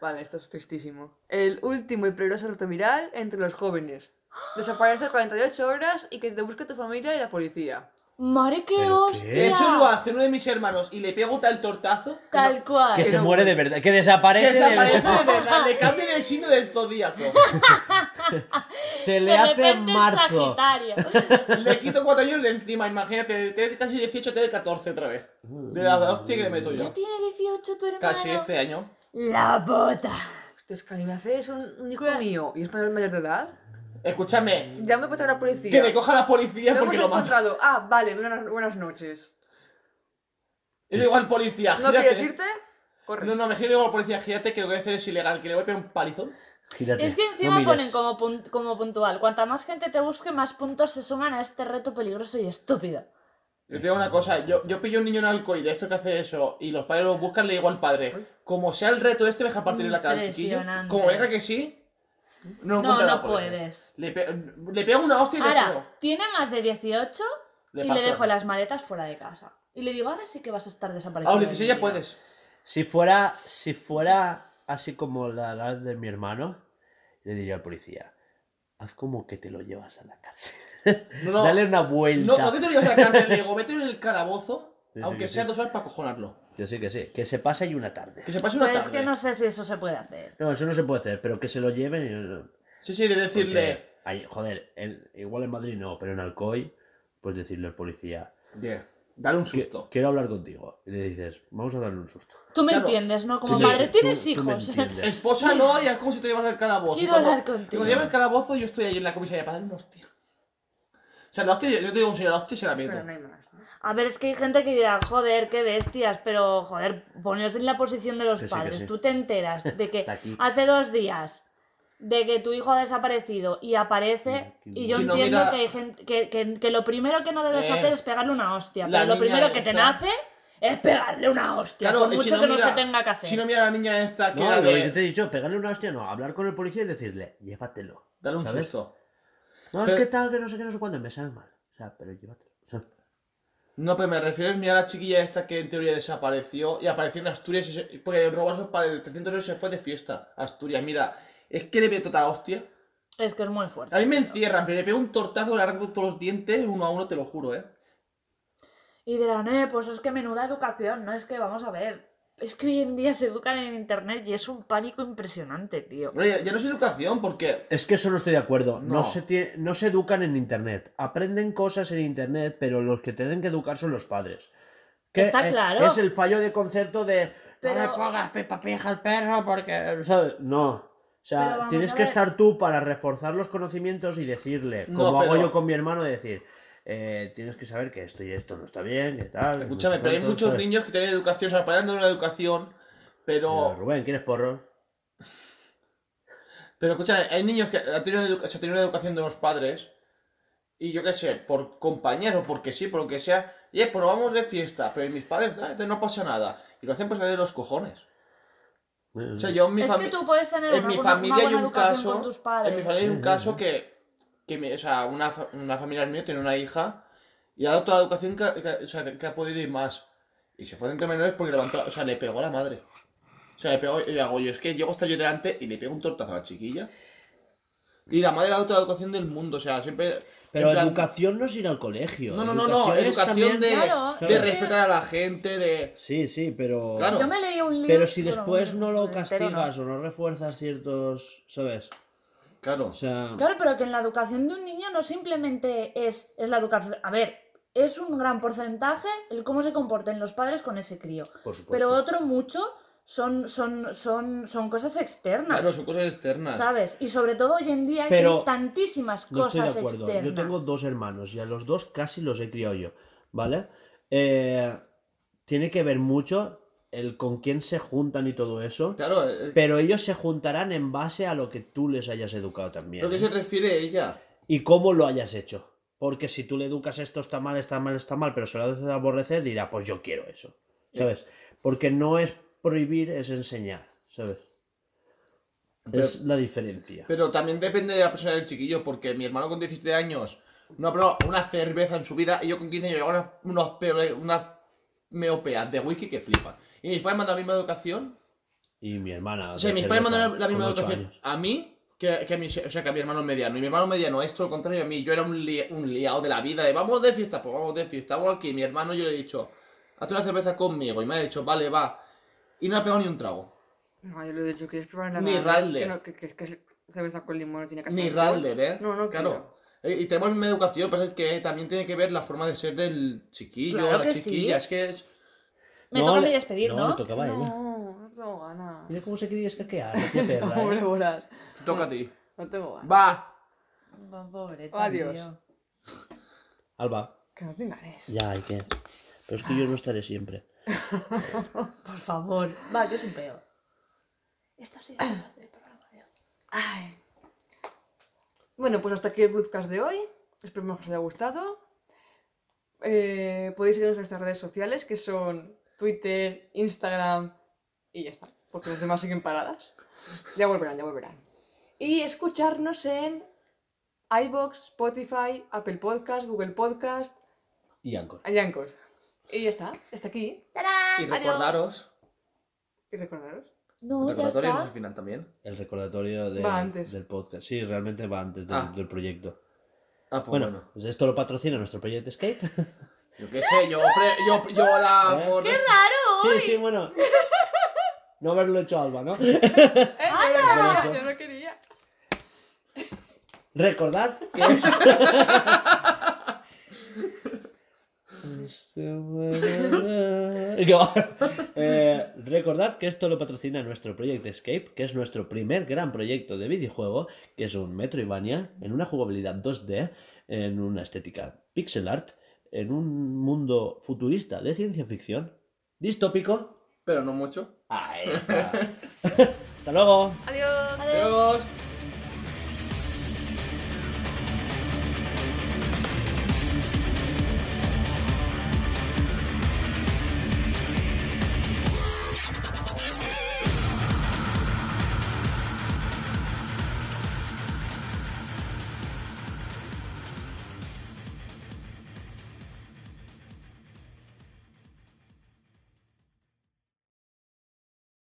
Vale, esto es tristísimo. El último y peligroso reto viral entre los jóvenes. Desaparece 48 horas y que te busque tu familia y la policía. ¡Madre qué ¿Pero qué? hostia! Eso lo hace uno de mis hermanos y le pego tal tortazo. que Tal no- cual. Que Que se no, muere de verdad. Que desaparece. Que de desaparece verdad. de verdad, le cambia del signo del zodíaco. Se le De hace repente es marzo. Sagitario. Le quito 4 años de encima, imagínate, de tener casi 18 tener 14 otra vez. De la hostia que le meto ¿Ya yo. tiene 18 tu hermano? Casi este año. La bota. Hostia, es que me haces un, un hijo mío y es mayor, mayor de edad. Escúchame, Ya me encontrado la policía. que me coja la policía Lo hemos porque lo mato. encontrado. Ah, vale, buenas, buenas noches. Y le digo al policía, ¿No gírate. quieres irte? Corre. No, no, me giro al policía, gírate, que lo que voy a hacer es ilegal, que le voy a pegar un palizón. Gírate, Es que no encima mires. ponen como, pun- como puntual. Cuanta más gente te busque, más puntos se suman a este reto peligroso y estúpido. Yo te digo una cosa, yo, yo pillo un niño en alcohol y de esto que hace eso, y los padres lo buscan, le digo al padre, como sea el reto este, deja partir la cara al chiquillo. Como venga que sí, no No, puedes. Le, pe- le pego una hostia y le Ahora, pego. tiene más de 18 Le y le dejo las maletas fuera de casa. Y le digo, ahora sí que vas a estar A desaparecido. los 16 ya de mi vida". puedes. Si fuera, si fuera así como la edad de mi hermano, le diría al policía, haz como que te lo llevas a la cárcel. No, no. Dale una vuelta. No, no que te lo lleves a la cárcel, le digo, mételo en el calabozo, Sí, sí, aunque que sea sí. dos horas para cojonarlo. Yo sí que sí. Que se pase y una tarde. Que se pase una Pero tarde. es que no sé si eso se puede hacer. No, eso no se puede hacer, pero que se lo lleven y... Sí, sí, de decirle... Porque joder, en- igual en Madrid no, pero en Alcoy, pues decirle al policía, Yeah, Dale un "Que- susto. quiero hablar contigo. Y le dices, vamos a darle un susto. Tú me Claro. entiendes, ¿no? Como Sí, madre, tienes tú hijos. Esposa no, y es como si te llevas al calabozo. Quiero Y cuando- hablar y contigo. Cuando lleva el calabozo, yo estoy ahí en la comisaría para darle una hostia. O sea, la hostia, yo te digo un señor, la hostia se la meto. Pero no hay más. ¿no? A ver, es que hay gente que dirá, joder, qué bestias, pero joder, poneos en la posición de los Que sí, que padres. sí. Tú te enteras de que aquí. hace dos días de que tu hijo ha desaparecido y aparece y yo Si no, entiendo mira- que hay gente que, que- que lo primero que no debes Eh, hacer es pegarle una hostia, la pero lo niña primero que te esta- nace es pegarle una hostia, Claro, por y mucho si no, que no mira- se tenga que hacer. Si no, mira a la niña esta que No, era lo que de... te he dicho, pegarle una hostia, no, hablar con el policía y decirle, llévatelo. Dale un ¿sabes? susto. No, Pero- es que tal, que no sé qué, no sé cuándo, me sale mal. O sea, pero llévatelo. O sea, No, pero me refiero a mira a la chiquilla esta que en teoría desapareció y apareció en Asturias y se... porque robó a sus padres 300 euros y se fue de fiesta a Asturias. Mira, es que le veo toda la hostia. Es que es muy fuerte. A mí me encierran, pero le pego un tortazo, le arranco todos los dientes uno a uno, te lo juro, ¿eh? Y dirán, eh, pues es que menuda educación, no es que vamos a ver. Es que hoy en día se educan en internet y es un pánico impresionante, tío. Oye, ya no es educación, porque... Es que eso no estoy de acuerdo. No, No. se, no se educan en internet. Aprenden cosas en internet, pero los que tienen que educar son los padres. Que, Está eh, claro. Es el fallo de concepto de. Pero- No le pongas Peppa Pig al perro porque. ¿sabes? No. O sea, tienes que estar tú para reforzar los conocimientos y decirle, No, como hago yo con mi hermano, de decir, eh, tienes que saber que esto y esto no está bien, que tal. Escúchame, pero hay muchos ¿sabes? niños que tienen educación, o sea, paran de una educación, Mira, pero. Rubén, ¿quieres porro? Pero escúchame, hay niños que han tenido, edu- se tienen una educación de los padres, y yo qué sé, por compañeros, porque sí, por lo que sea, y eh, pues vamos de fiesta, pero mis padres, "Ah, no pasa nada. Y lo hacen pues de los cojones. O sea, yo en mi es que familia. tú puedes tener En una, mi familia hay un caso. con tus padres. En mi familia hay un caso que. Que me- o sea, una, una familia mía tiene una hija y ha dado toda la educación que, que- o sea, que, que ha podido ir más. Y se fue de entre menores porque levantó. O sea, le pegó a la madre. O sea, le pegó. Y le hago yo, es que llego hasta yo delante y le pego un tortazo a la chiquilla. Y la madre le ha dado toda la educación del mundo. O sea, siempre. Pero plan- educación no es ir al colegio. No, no, no, no. es Educación también- de, Claro, de que- respetar a la gente, de. Sí, sí, pero... Claro. Yo me leí un libro. Pero si después no lo castigas o no refuerzas ciertos... ¿Sabes? Claro. O sea... Claro, pero que en la educación de un niño no simplemente es, es la educación. A ver, es un gran porcentaje el cómo se comporten los padres con ese crío. Por supuesto. Pero otro mucho son, son, son, son cosas externas. Claro, son cosas externas. ¿Sabes? Y sobre todo hoy en día Pero hay tantísimas No estoy cosas de acuerdo. externas. Yo tengo dos hermanos y a los dos casi los he criado yo, ¿vale? Eh, tiene que ver mucho el con quién se juntan y todo eso, Claro, eh, pero ellos se juntarán en base a lo que tú les hayas educado también. lo que ¿eh? se refiere ella. Y cómo lo hayas hecho. Porque si tú le educas esto está mal, está mal, está mal, pero se lo haces aborrecer, dirá, pues yo quiero eso. ¿Sabes? Porque no es prohibir, es enseñar, ¿sabes? Es la diferencia. Pero también depende de la persona del chiquillo, porque mi hermano con 17 años no ha probado una cerveza en su vida y yo con 15 años llevaba unas, unos unas meopeas de whisky que flipan. Y mis padres me han dado la misma educación. Y mi hermana. O sea, mis padres me han dado la misma educación años. a mí que, que a mi, o sea, que a mi hermano mediano. Y mi hermano mediano es todo lo contrario a mí. Yo era un, li- un liado de la vida, de vamos de fiesta, pues vamos de fiesta, vamos aquí. Mi hermano yo le he dicho, hazte una cerveza conmigo. Y me ha dicho, vale, va. Y no ha pegado ni un trago. No, yo le he dicho, ¿quieres probar la Ni? Radler. Que, no, que, que, que cerveza con limón no tiene casi Ni. Radler, ¿eh? No, no Claro. Eh, Y tenemos la misma educación, pasa es que también tiene que ver la forma de ser del chiquillo, Claro la que chiquilla. sí. Es que es. Me No, toca a le- mí despedir, ¿no? le tocaba a ella. No, no tengo ganas. Mira cómo se quería escaquear, qué perra. ¿eh? Pobre Borat. Toca a ti. No tengo ganas. Va. Pobre, Adiós. tío. Alba, Que no te enganes. ya hay que. Pero es que yo no estaré siempre. Por favor. Va, que es un peo. Esto ha sido todo del programa de hoy. Ay. Bueno, pues hasta aquí el Bluescast de hoy. Esperemos que os haya gustado. Eh, podéis seguirnos en nuestras redes sociales, que son Twitter, Instagram y ya está. Porque las demás siguen paradas. Ya volverán, ya volverán. Y escucharnos en iBox, Spotify, Apple Podcast, Google Podcast Y Anchor. y Anchor. Y ya está, está aquí. ¡Tarán! Y recordaros. Y recordaros. No, ya recordatorio no es está. el final también. El recordatorio de- Va antes. del podcast. Sí, realmente va antes del, Ah. del proyecto. Ah, pues Bueno, bueno. pues esto lo patrocina nuestro proyecto Escape. Yo qué sé, yo, pre- yo, yo la. ¿Eh? por- ¡Qué raro! sí, sí, bueno. No haberlo hecho Alba, ¿no? ¡Eh! Yo no yo no quería. Recordad que. Eh, recordad que esto lo patrocina nuestro proyecto Escape, que es nuestro primer gran proyecto de videojuego, que es un Metroidvania en una jugabilidad 2D, en una estética pixel art, en un mundo futurista de ciencia ficción, distópico. Pero no mucho. Ahí está. Hasta luego. Adiós. Adiós.